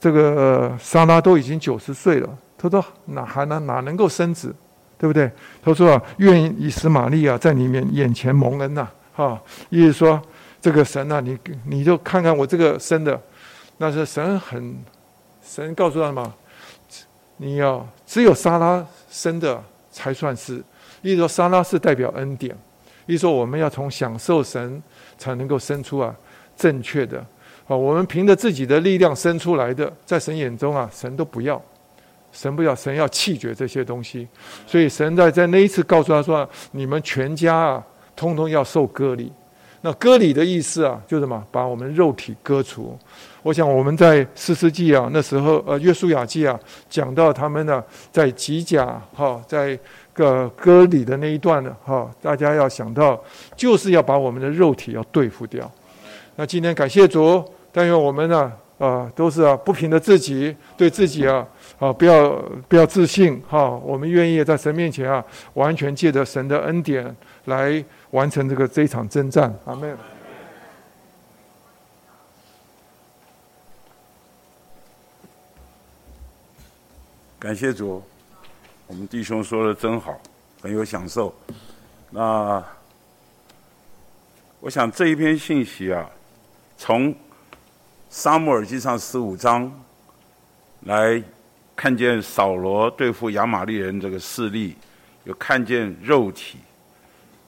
这个撒拉都已经九十岁了。他说哪还能哪能够生子，对不对？他说啊，愿以实玛利啊在你面眼前蒙恩呐，哈、意思说这个神啊，你你就看看我这个生的，那是神很神告诉他什么？你要只有沙拉生的才算是，例如说沙拉是代表恩典，例如说我们要从享受神才能够生出啊正确的啊，我们凭着自己的力量生出来的，在神眼中啊神都不要，神不要，神要弃绝这些东西，所以神在在那一次告诉他说，你们全家啊通通要受割礼。那割礼的意思啊，就是什么？把我们肉体割除。我想我们在士师记啊，那时候呃，约书亚记啊，讲到他们呢，在吉甲哈，在个割礼的那一段呢哈，大家要想到，就是要把我们的肉体要对付掉。那今天感谢主，但愿我们呢啊，都是啊，不凭的自己，对自己啊啊，不要不要自信哈，我们愿意在神面前啊，完全借着神的恩典来。完成这个这一场征战，阿门。感谢主，我们弟兄说的真好，很有享受。那我想这一篇信息啊，从撒母耳记上十五章来看见扫罗对付亚玛力人这个势力，有看见肉体。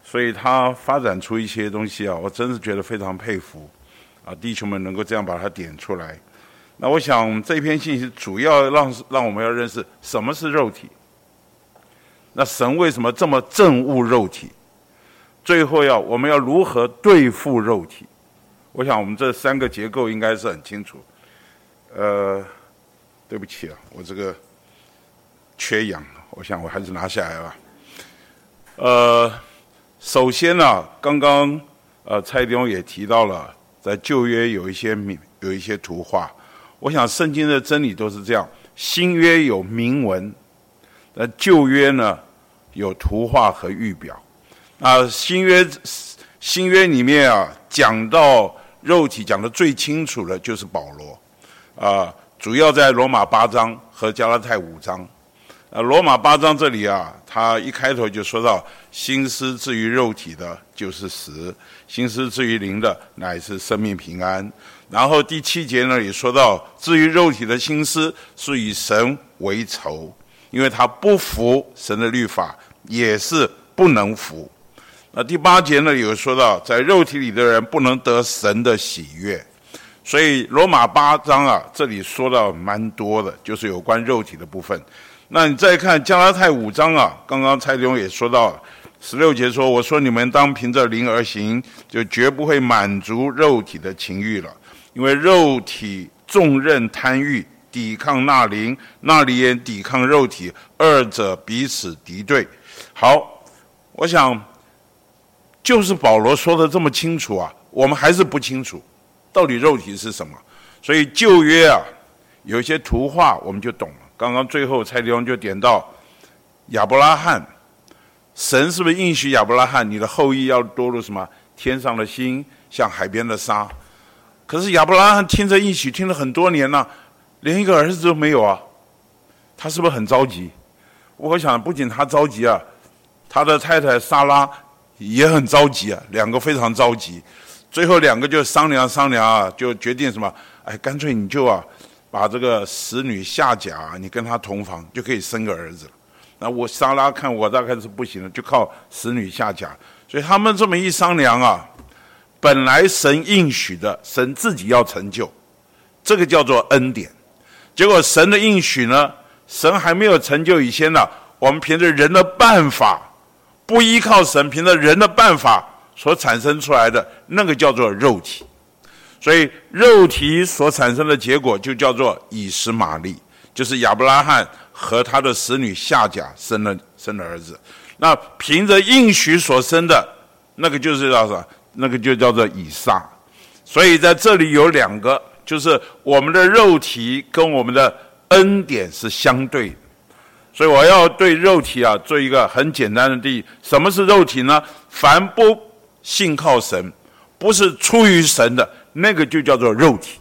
所以他发展出一些东西啊，我真是觉得非常佩服，啊，弟兄们能够这样把它点出来。那我想这篇信息主要让让我们要认识什么是肉体。那神为什么这么憎恶肉体？最后要我们要如何对付肉体？我想我们这三个结构应该是很清楚。呃，对不起啊，我这个缺氧，我想我还是拿下来吧。呃。首先呢、刚刚呃蔡弟兄也提到了，在旧约有一些有一些图画。我想圣经的真理都是这样，新约有铭文，那旧约呢有图画和预表。啊，新约新约里面啊讲到肉体讲得最清楚的就是保罗，啊，主要在罗马八章和加拉太五章。呃，罗马八章这里啊，他一开头就说到，心思至于肉体的，就是死；心思至于灵的，乃是生命平安。然后第七节呢，也说到，至于肉体的心思，是与神为仇，因为他不服神的律法，也是不能服。那第八节呢，有说到，在肉体里的人不能得神的喜悦。所以罗马八章啊，这里说到蛮多的，就是有关肉体的部分。那你再看加拉太五章啊，刚刚蔡弟兄也说到了，十六节说：“我说你们当凭着灵而行，就绝不会满足肉体的情欲了，因为肉体重任贪欲，抵抗那灵，那灵也抵抗肉体，二者彼此敌对。”好，我想就是保罗说的这么清楚啊，我们还是不清楚到底肉体是什么，所以旧约啊有一些图画我们就懂了。刚刚最后蔡弟兄就点到亚伯拉罕，神是不是应许亚伯拉罕，你的后裔要多如什么天上的星，像海边的沙？可是亚伯拉罕听着应许听了很多年了，连一个儿子都没有啊，他是不是很着急？我想不仅他着急啊，他的太太撒拉也很着急啊，两个非常着急，最后两个就商量商量啊，就决定什么？哎，干脆你就啊。把这个使女夏甲，你跟她同房就可以生个儿子了。那我撒拉看我大概是不行了，就靠使女夏甲。所以他们这么一商量啊，本来神应许的，神自己要成就，这个叫做恩典。结果神的应许呢，神还没有成就以前呢，我们凭着人的办法，不依靠神，凭着人的办法所产生出来的那个叫做肉体。所以肉体所产生的结果就叫做以实玛利，就是亚伯拉罕和他的使女夏甲生了生了儿子。那凭着应许所生的，那个就是叫什么？那个就叫做以撒。所以在这里有两个，就是我们的肉体跟我们的恩典是相对的。所以我要对肉体啊做一个很简单的定义：什么是肉体呢？凡不信靠神，不是出于神的，那个就叫做肉体。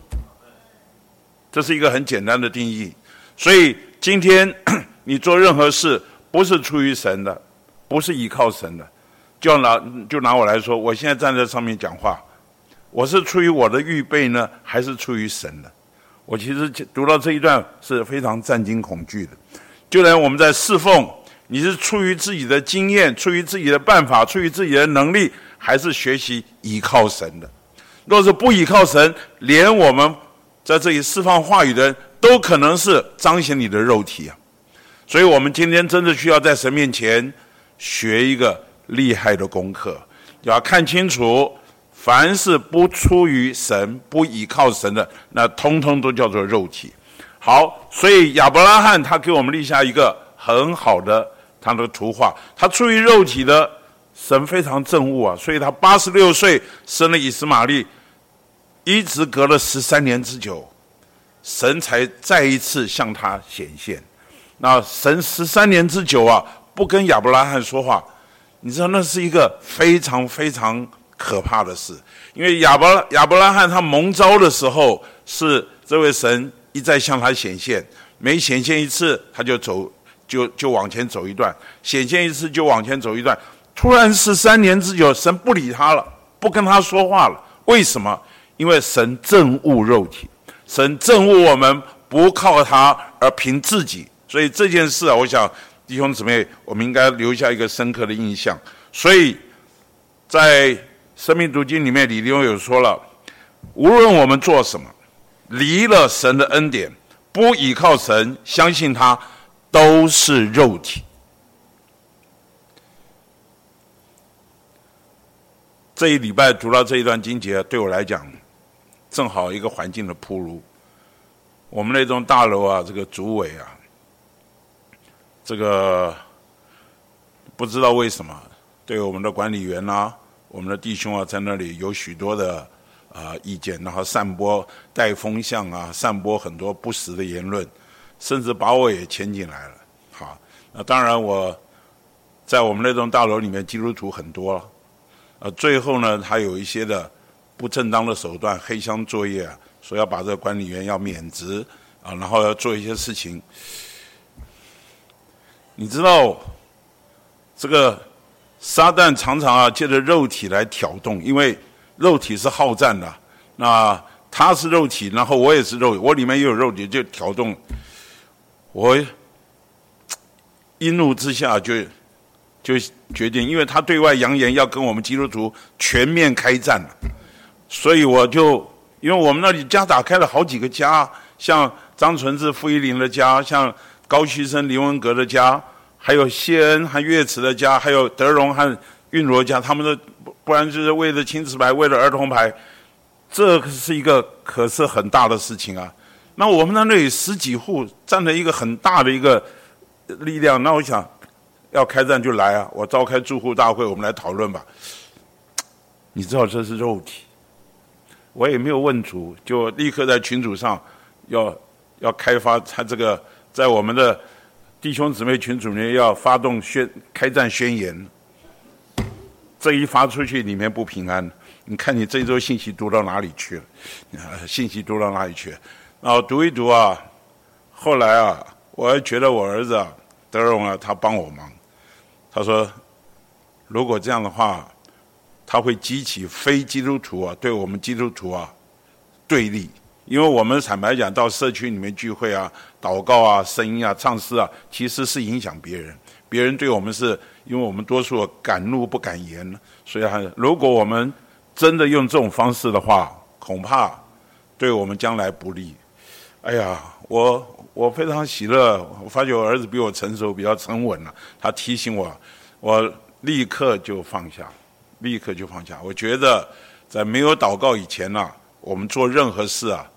这是一个很简单的定义。所以今天 [clears throat] 你做任何事，不是出于神的。不是依靠神的，就拿就拿我来说，我现在站在上面讲话，我是出于我的预备呢，还是出于神的？我其实读到这一段是非常战惊恐惧的。就连我们在侍奉，你是出于自己的经验，出于自己的办法，出于自己的能力，还是学习依靠神的？若是不依靠神，连我们在这里释放话语的人都可能是彰显你的肉体啊！所以，我们今天真的需要在神面前。学一个厉害的功课，要看清楚，凡是不出于神、不倚靠神的，那通通都叫做肉体。好，所以亚伯拉罕他给我们立下一个很好的他的图画。他出于肉体的，神非常憎恶啊，所以他八十六岁生了以斯玛利，一直隔了十三年之久，神才再一次向他显现。那神十三年之久啊。不跟亚伯拉罕说话，你知道那是一个非常非常可怕的事，因为亚伯拉亚伯拉罕他蒙召的时候，是这位神一再向他显现，每显现一次他就走就就往前走一段，显现一次就往前走一段，突然十三年之久，神不理他了，不跟他说话了，为什么？因为神憎恶肉体，神憎恶我们不靠他而凭自己，所以这件事啊，我想。弟兄姊妹，我们应该留下一个深刻的印象。所以，在《生命读经》里面，李弟兄有说了：无论我们做什么，离了神的恩典，不依靠神，相信他，都是肉体。这一礼拜读到这一段经节，对我来讲，正好一个环境的铺路。我们那栋大楼啊，这个主委啊。这个不知道为什么，对我们的管理员啊，我们的弟兄啊，在那里有许多的啊、意见，然后散播带风向啊，散播很多不实的言论，甚至把我也牵进来了。好，那当然我在我们那栋大楼里面，基督徒很多，呃，最后呢，他有一些的不正当的手段，黑箱作业，说要把这个管理员要免职啊，然后要做一些事情。你知道，这个撒旦常常啊借着肉体来挑动，因为肉体是好战的。那他是肉体，然后我也是肉体，我里面也有肉体，就挑动我。一怒之下就就决定，因为他对外扬言要跟我们基督徒全面开战，所以我就因为我们那里家打开了好几个家，像张纯志、傅一林的家，像高旭生、林文革的家。还有谢恩和岳慈的家，还有德荣和韵罗家，他们的不然就是为了青瓷牌，为了儿童牌，这是一个可是很大的事情啊。那我们那里十几户占了一个很大的一个力量，那我想要开战就来啊，我召开住户大会，我们来讨论吧。你知道这是肉体，我也没有问主，就立刻在群组上要要开发他这个在我们的。弟兄姊妹群组里面要发动宣开战宣言，这一发出去里面不平安。你看你这周信息读到哪里去了？信息读到哪里去了？然后读一读啊，后来啊，我还觉得我儿子啊，德荣啊，他帮我忙。他说，如果这样的话，他会激起非基督徒啊，对我们基督徒啊对立。因为我们坦白讲，到社区里面聚会啊、祷告啊、声音啊、唱诗啊，其实是影响别人，别人对我们是因为我们多数敢怒不敢言，所以如果我们真的用这种方式的话，恐怕对我们将来不利。哎呀，我我非常喜乐，我发觉我儿子比我成熟，比较沉稳了。他提醒我，我立刻就放下，立刻就放下。我觉得在没有祷告以前呢、我们做任何事啊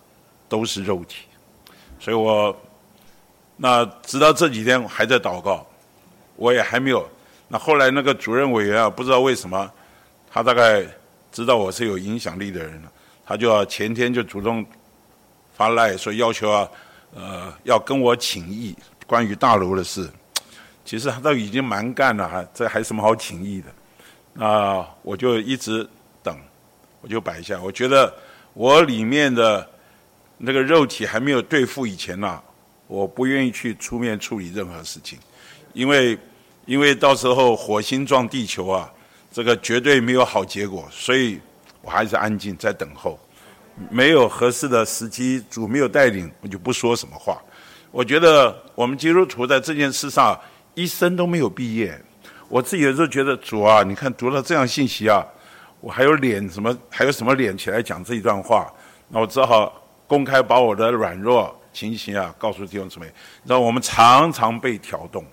都是肉体，所以我那直到这几天我还在祷告，我也还没有。那后来那个主任委员啊，不知道为什么，他大概知道我是有影响力的人了，他就要前天就主动。发赖说要求啊，呃，要跟我请益关于大楼的事，其实他都已经蛮干了，哈，这还什么好请益的？那我就一直等，我就摆下。我觉得我里面的那个肉体还没有对付以前呢、我不愿意去出面处理任何事情，因为因为到时候火星撞地球啊，这个绝对没有好结果，所以我还是安静在等候。没有合适的时机，主没有带领，我就不说什么话。我觉得我们基督徒在这件事上一生都没有毕业。我自己有时候觉得主啊，你看读了这样信息啊，我还有脸什么，还有什么脸起来讲这一段话？那我只好公开把我的软弱情形啊告诉弟兄姊妹。让我们常常被挑动，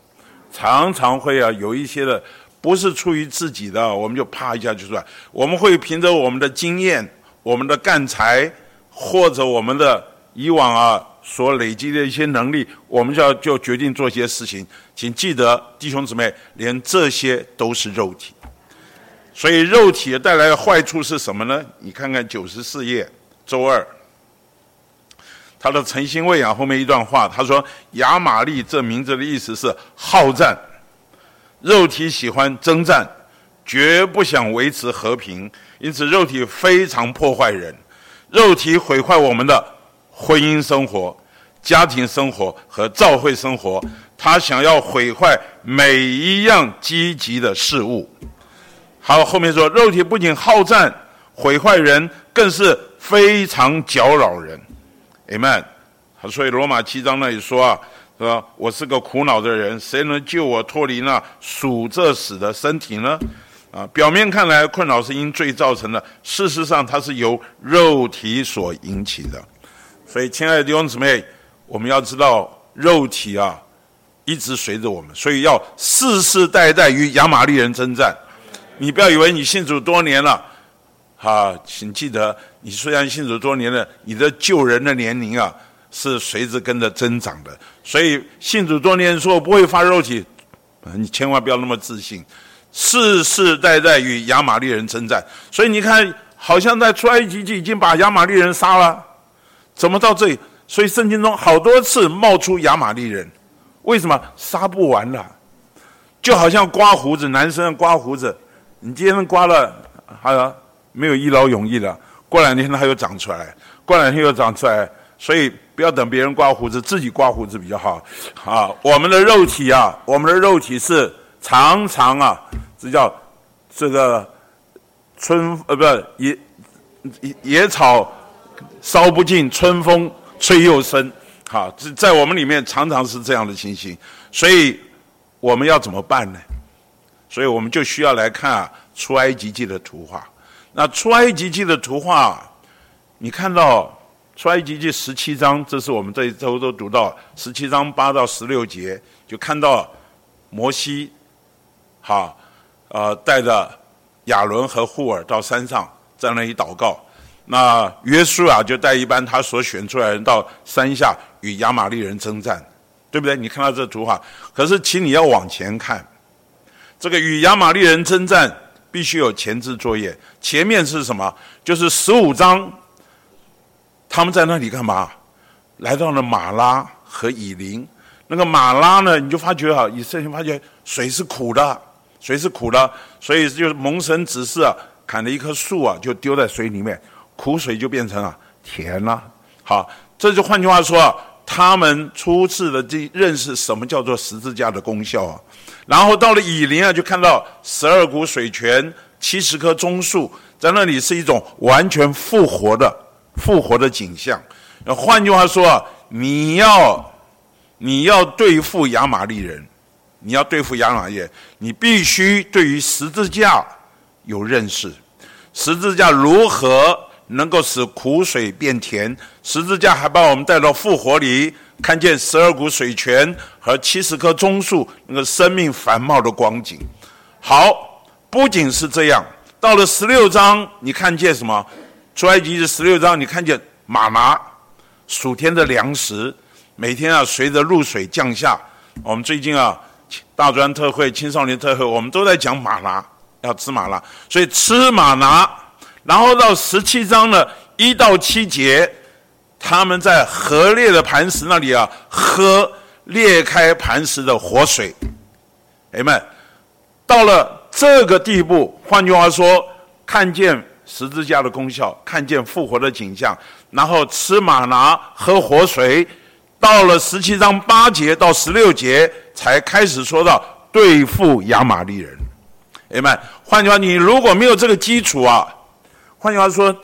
常常会啊有一些的不是出于自己的，我们就啪一下就出来。我们会凭着我们的经验。我们的干才，或者我们的以往啊所累积的一些能力，我们就要就决定做一些事情。请记得，弟兄姊妹，连这些都是肉体。所以肉体带来的坏处是什么呢？你看看九十四页周二，他的诚心喂养后面一段话，他说：“亚玛利这名字的意思是好战，肉体喜欢征战，绝不想维持和平。”因此，肉体非常破坏人，肉体毁坏我们的婚姻生活、家庭生活和教会生活。他想要毁坏每一样积极的事物。好，后面说，肉体不仅好战、毁坏人，更是非常搅扰人。Amen。所以罗马七章那里说啊，说我是个苦恼的人，谁能救我脱离那属这死的身体呢？啊，表面看来困扰是因罪造成的，事实上它是由肉体所引起的。所以，亲爱的弟兄姊妹，我们要知道肉体啊，一直随着我们，所以要世世代代与亚玛力人征战。你不要以为你信主多年了，啊，请记得，你虽然信主多年了，你的救人的年龄啊是随之跟着增长的。所以，信主多年说不会发肉体，你千万不要那么自信。世世代代与亚玛力人征战，所以你看，好像在出埃及就已经把亚玛力人杀了，怎么到这里？所以圣经中好多次冒出亚玛力人，为什么杀不完了？就好像刮胡子，男生刮胡子，你今天刮了，还有没有一劳永逸的？过两天它又长出来，过两天又长出来，所以不要等别人刮胡子，自己刮胡子比较好。啊，我们的肉体啊，我们的肉体是。常常啊，这叫这个春呃，不是野野草烧不尽，春风吹又生。好，在在我们里面常常是这样的情形，所以我们要怎么办呢？所以我们就需要来看啊，出埃及记的图画。那出埃及记的图画，你看到出埃及记十七章，这是我们这一周都读到十七章八到十六节，就看到摩西。哈，呃，带着亚伦和户尔到山上，在那里祷告。那约书亚就带一班他所选出来人到山下与亚玛利人征战，对不对？你看到这图画，可是请你要往前看，这个与亚玛利人征战必须有前置作业。前面是什么？就是十五章，他们在那里干嘛？来到了马拉和以琳。那个马拉呢，你就发觉啊，以色列发觉水是苦的。水是苦的，所以就是蒙神指示啊，砍了一棵树啊，就丢在水里面，苦水就变成了甜了。好，这就换句话说啊，他们初次的这认识什么叫做十字架的功效啊。然后到了以林啊，就看到十二股水泉，七十棵棕树，在那里是一种完全复活的复活的景象。换句话说啊，你要你要对付亚玛力人。你要对付亚玛力人，你必须对于十字架有认识。十字架如何能够使苦水变甜？十字架还把我们带到复活里，看见十二股水泉和七十棵棕树那个生命繁茂的光景。好，不仅是这样，到了十六章，你看见什么？出埃及记十六章，你看见吗哪，属天的粮食，每天啊随着露水降下。我们最近啊大专特会、青少年特会，我们都在讲吗哪。要吃吗哪，所以吃吗哪，然后到十七章呢一到七节，他们在合裂的磐石那里啊，喝裂开磐石的活水。哎们，到了这个地步，换句话说，看见十字架的功效，看见复活的景象，然后吃马拿，喝活水，到了十七章八节到十六节，才开始说到对付亚玛力人。哎们，换句话，你如果没有这个基础啊，换句话说，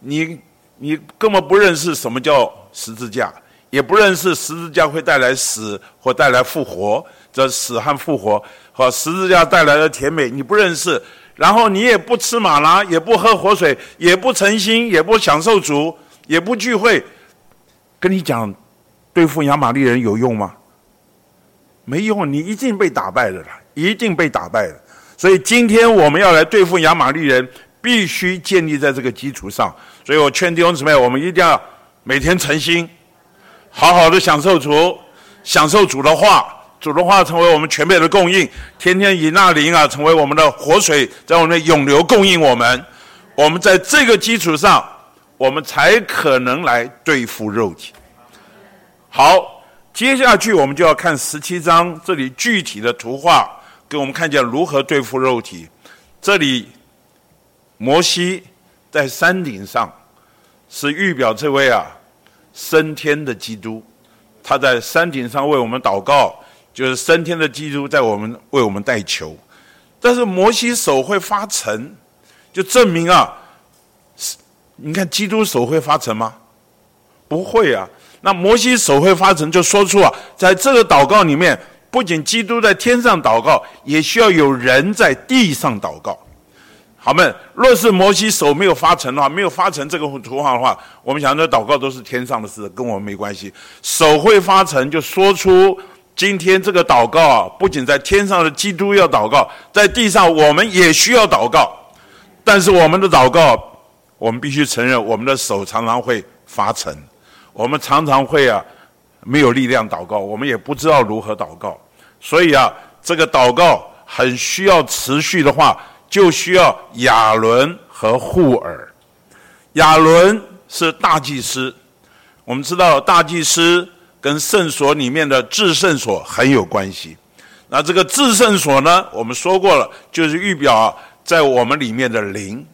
你你根本不认识什么叫十字架，也不认识十字架会带来死或带来复活，这死和复活和十字架带来的甜美你不认识，然后你也不吃马拉，也不喝活水，也不诚心，也不享受主，也不聚会，跟你讲，对付亚玛力人有用吗？没用，你一定被打败了，一定被打败了。所以今天我们要来对付亚玛力人，必须建立在这个基础上。所以我劝弟兄姊妹，我们一定要每天诚心，好好的享受主，享受主的话，主的话成为我们全面的供应。天天以那灵啊，成为我们的活水，在我们的涌流供应我们。我们在这个基础上，我们才可能来对付肉体。好，接下去我们就要看十七章这里具体的图画。给我们看见如何对付肉体。这里，摩西在山顶上，是预表这位啊升天的基督。他在山顶上为我们祷告，就是升天的基督在我们为我们代求。但是摩西手会发沉，就证明啊，你看基督手会发沉吗？不会啊。那摩西手会发沉，就说出啊，在这个祷告里面。不仅基督在天上祷告，也需要有人在地上祷告。好们，若是摩西手没有发沉的话，没有发成这个图画的话，我们想这祷告都是天上的事，跟我们没关系。手会发沉，就说出今天这个祷告啊，不仅在天上的基督要祷告，在地上我们也需要祷告。但是我们的祷告，我们必须承认，我们的手常常会发沉，我们常常会啊没有力量祷告，我们也不知道如何祷告。所以啊，这个祷告很需要持续的话，就需要亚伦和户珥。亚伦是大祭司，我们知道大祭司跟圣所里面的至圣所很有关系。那这个至圣所呢，我们说过了，就是预表，在我们里面的灵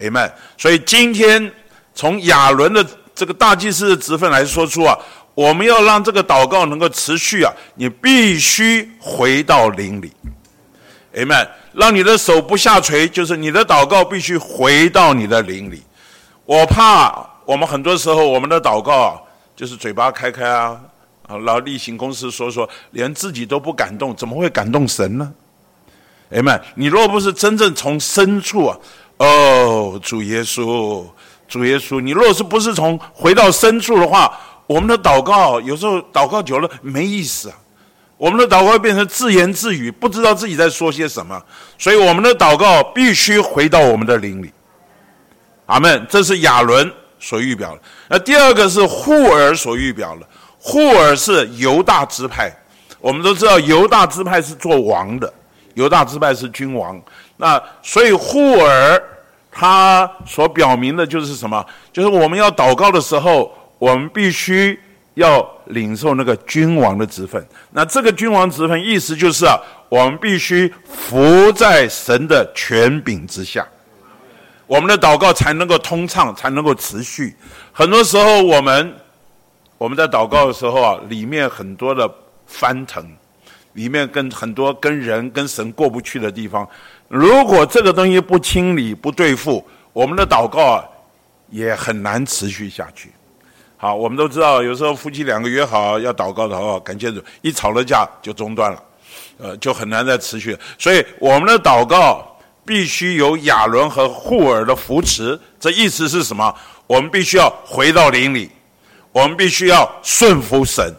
，Amen。所以今天从亚伦的这个大祭司的职分来说出啊。我们要让这个祷告能够持续啊，你必须回到灵里，Amen。让你的手不下垂，就是你的祷告必须回到你的灵里。我怕我们很多时候我们的祷告，就是嘴巴开开啊，啊，然后例行公事说说，连自己都不感动，怎么会感动神呢哎们。你若不是真正从深处啊，哦，主耶稣，主耶稣，你若是不是从回到深处的话。我们的祷告有时候祷告久了没意思啊，我们的祷告变成自言自语，不知道自己在说些什么，所以我们的祷告必须回到我们的灵里。阿门。这是亚伦所预表的。那第二个是户珥所预表的，户珥是犹大支派。我们都知道犹大支派是做王的，犹大支派是君王。那所以户珥他所表明的就是什么？就是我们要祷告的时候。我们必须要领受那个君王的职分。那这个君王职分意思就是啊，我们必须服在神的权柄之下，我们的祷告才能够通畅，才能够持续。很多时候，我们我们在祷告的时候啊，里面很多的翻腾，里面跟很多跟人跟神过不去的地方。如果这个东西不清理、不对付，我们的祷告啊，也很难持续下去。好，我们都知道，有时候夫妻两个约好要祷告的话，感谢主一吵了架就中断了。呃，就很难再持续。所以我们的祷告必须有亚伦和户尔的扶持。这意思是什么？我们必须要回到灵里，我们必须要顺服神，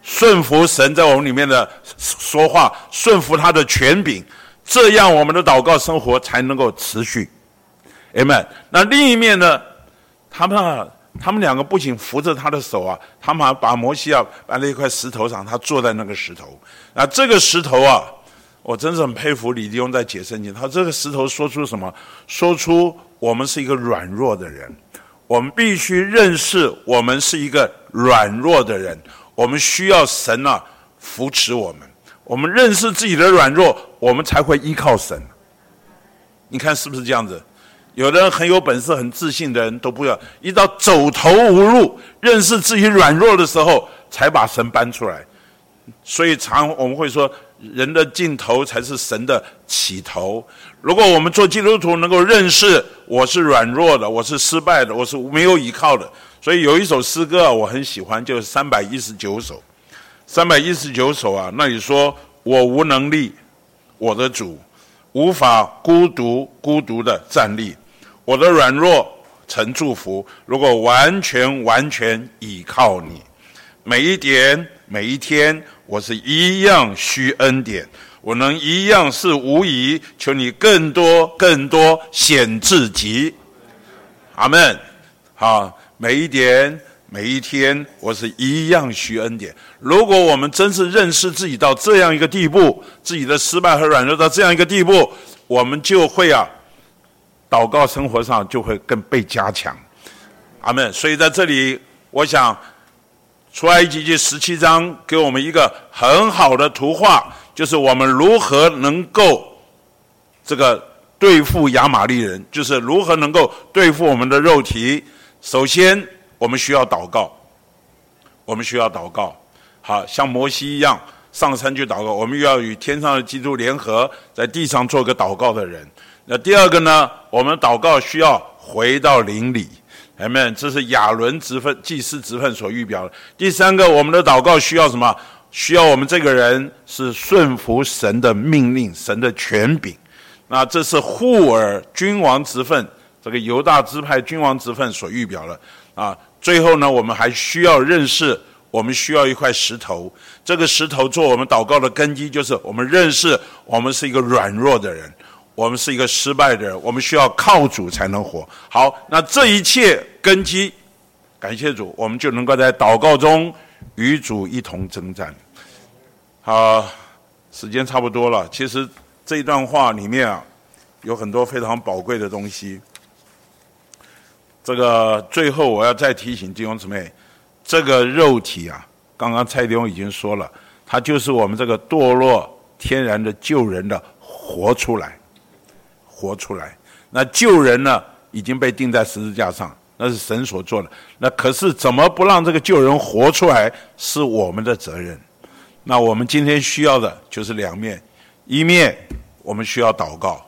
顺服神在我们里面的说话，顺服他的权柄，这样我们的祷告生活才能够持续。Amen。那另一面呢？他们。他们两个不仅扶着他的手啊，他们还把摩西啊搬在一块石头上，他坐在那个石头。啊，这个石头啊，我真是很佩服李弟兄在解圣经。他这个石头说出什么？说出我们是一个软弱的人，我们必须认识我们是一个软弱的人，我们需要神啊扶持我们。我们认识自己的软弱，我们才会依靠神。你看是不是这样子？有的人很有本事、很自信的人都不要，一到走投无路、认识自己软弱的时候，才把神搬出来。所以常我们会说，人的尽头才是神的起头。如果我们做基督徒能够认识我是软弱的，我是失败的，我是没有依靠的。所以有一首诗歌，我很喜欢，就是三百一十九首。三百一十九首啊，那你说我无能力，我的主。无法孤独孤独的站立，我的软弱成祝福。如果完全完全倚靠你，每一点每一天，我是一样需恩典，我能一样是无疑。求你更多更多显自己，阿门。好，每一点。每一天，我是一样需恩典。如果我们真是认识自己到这样一个地步，自己的失败和软弱到这样一个地步，我们就会啊，祷告生活上就会更被加强。阿门。所以在这里，我想出埃及记十七章给我们一个很好的图画，就是我们如何能够这个对付亚玛力人，就是如何能够对付我们的肉体。首先。我们需要祷告，我们需要祷告，好像摩西一样上山去祷告。我们又要与天上的基督联合，在地上做个祷告的人。那第二个呢？我们祷告需要回到灵里，阿们，这是亚伦职分、祭司职分所预表的。第三个，我们的祷告需要什么？需要我们这个人是顺服神的命令、神的权柄。那这是护尔君王职分，这个犹大支派君王职分所预表的啊。最后呢，我们还需要认识，我们需要一块石头。这个石头做我们祷告的根基，就是我们认识我们是一个软弱的人，我们是一个失败的人，我们需要靠主才能活。好，那这一切根基，感谢主，我们就能够在祷告中与主一同征战。好，时间差不多了。其实这一段话里面啊，有很多非常宝贵的东西。这个最后我要再提醒弟兄姊妹，这个肉体啊，刚刚蔡弟兄已经说了，它就是我们这个堕落天然的旧人的活出来，活出来。那救人呢，已经被钉在十字架上，那是神所做的。那可是怎么不让这个救人活出来，是我们的责任。那我们今天需要的就是两面，一面我们需要祷告。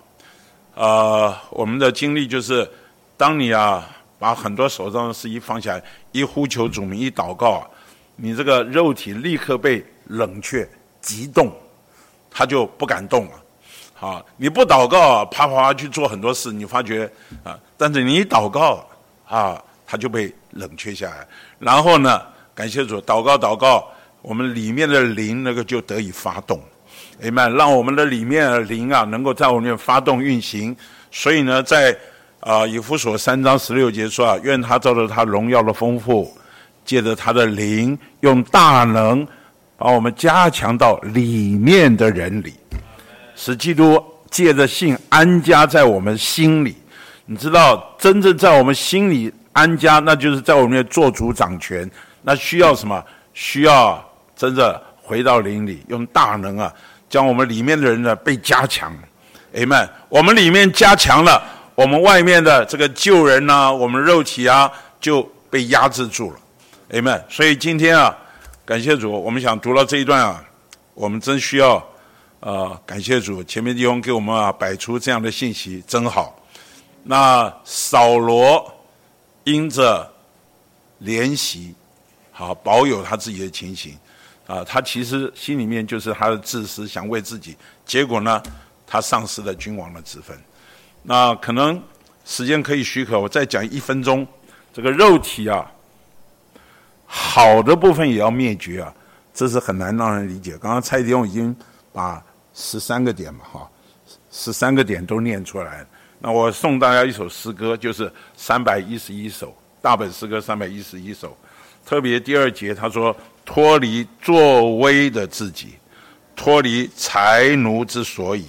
呃，我们的经历就是，当你啊。把很多手上的事一放下，一呼求主名，一祷告，你这个肉体立刻被冷却、急冻，他就不敢动了。啊，你不祷告，啪啪啪去做很多事，你发觉啊，但是你祷告啊，它就被冷却下来。然后呢，感谢主，祷告祷告，我们里面的灵那个就得以发动，哎妈，让我们的里面的灵啊，能够在我们里面发动运行。所以呢，在啊，以弗所三章十六节说啊，愿他照着他荣耀的丰富，借着他的灵，用大能把我们加强到里面的人里，使基督借着信安家在我们心里。你知道，真正在我们心里安家，那就是在我们做主掌权。那需要什么？需要真的回到灵里，用大能啊，将我们里面的人呢被加强。阿们，我们里面加强了。我们外面的这个旧人呢、我们肉体啊就被压制住了，阿们。所以今天啊，感谢主，我们想读到这一段啊，我们真需要，呃，感谢主，前面弟兄给我们啊摆出这样的信息，真好。那扫罗因着怜惜，好保有他自己的情形，啊，他其实心里面就是他的自私，想为自己，结果呢，他丧失了君王的职分。那可能时间可以许可，我再讲一分钟。这个肉体啊，好的部分也要灭绝啊，这是很难让人理解。刚刚蔡弟兄已经把十三个点嘛，哈，十三个点都念出来。那我送大家一首诗歌，就是三百一十一首大本诗歌，三百一十一首。特别第二节他说：脱离作威的自己，脱离财奴之所以，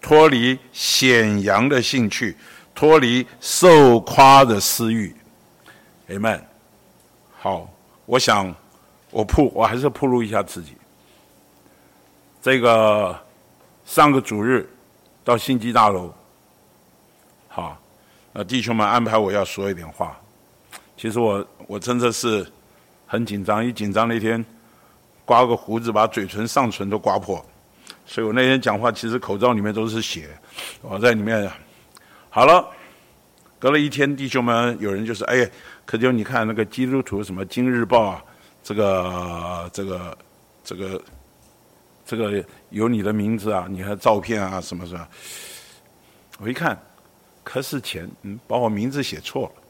脱离显扬的兴趣，脱离受夸的私欲。Amen。好，我想我铺我还是铺路一下自己。这个上个主日到信基大楼，好，那弟兄们安排我要说一点话。其实我我真的是很紧张，一紧张那天刮个胡子，把嘴唇上唇都刮破，所以我那天讲话其实口罩里面都是血，我在里面。好了，隔了一天，弟兄们有人就是哎。可就你看那个基督徒什么《今日报》啊，这个这个这个这个有你的名字啊，你还照片啊什么什么？我一看，可是钱嗯把我名字写错了，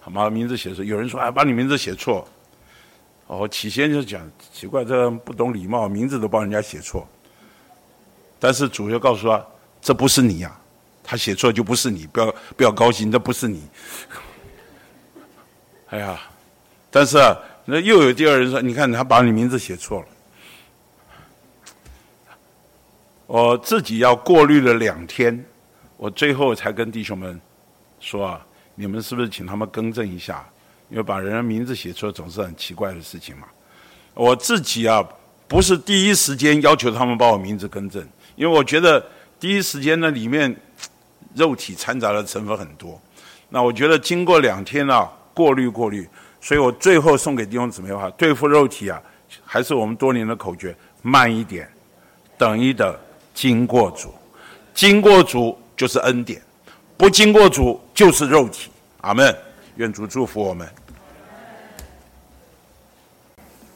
好吗？名字写错，有人说哎把你名字写错，哦起先就讲奇怪，这不懂礼貌，名字都帮人家写错。但是主就告诉他，这不是你呀、他写错就不是你，不要不要高兴，这不是你。[laughs] 哎呀，但是，那又有第二人说：“你看，他把你名字写错了。”我自己要过滤了两天，我最后才跟弟兄们说：“啊，你们是不是请他们更正一下？因为把人的名字写错总是很奇怪的事情嘛。”我自己啊，不是第一时间要求他们把我名字更正，因为我觉得第一时间呢，里面肉体掺杂的成分很多。那我觉得经过两天啊。过滤过滤，所以我最后送给弟兄姊妹的话：对付肉体啊，还是我们多年的口诀：慢一点，等一等，经过主，经过主就是恩典，不经过主就是肉体。阿门。愿主祝福我们。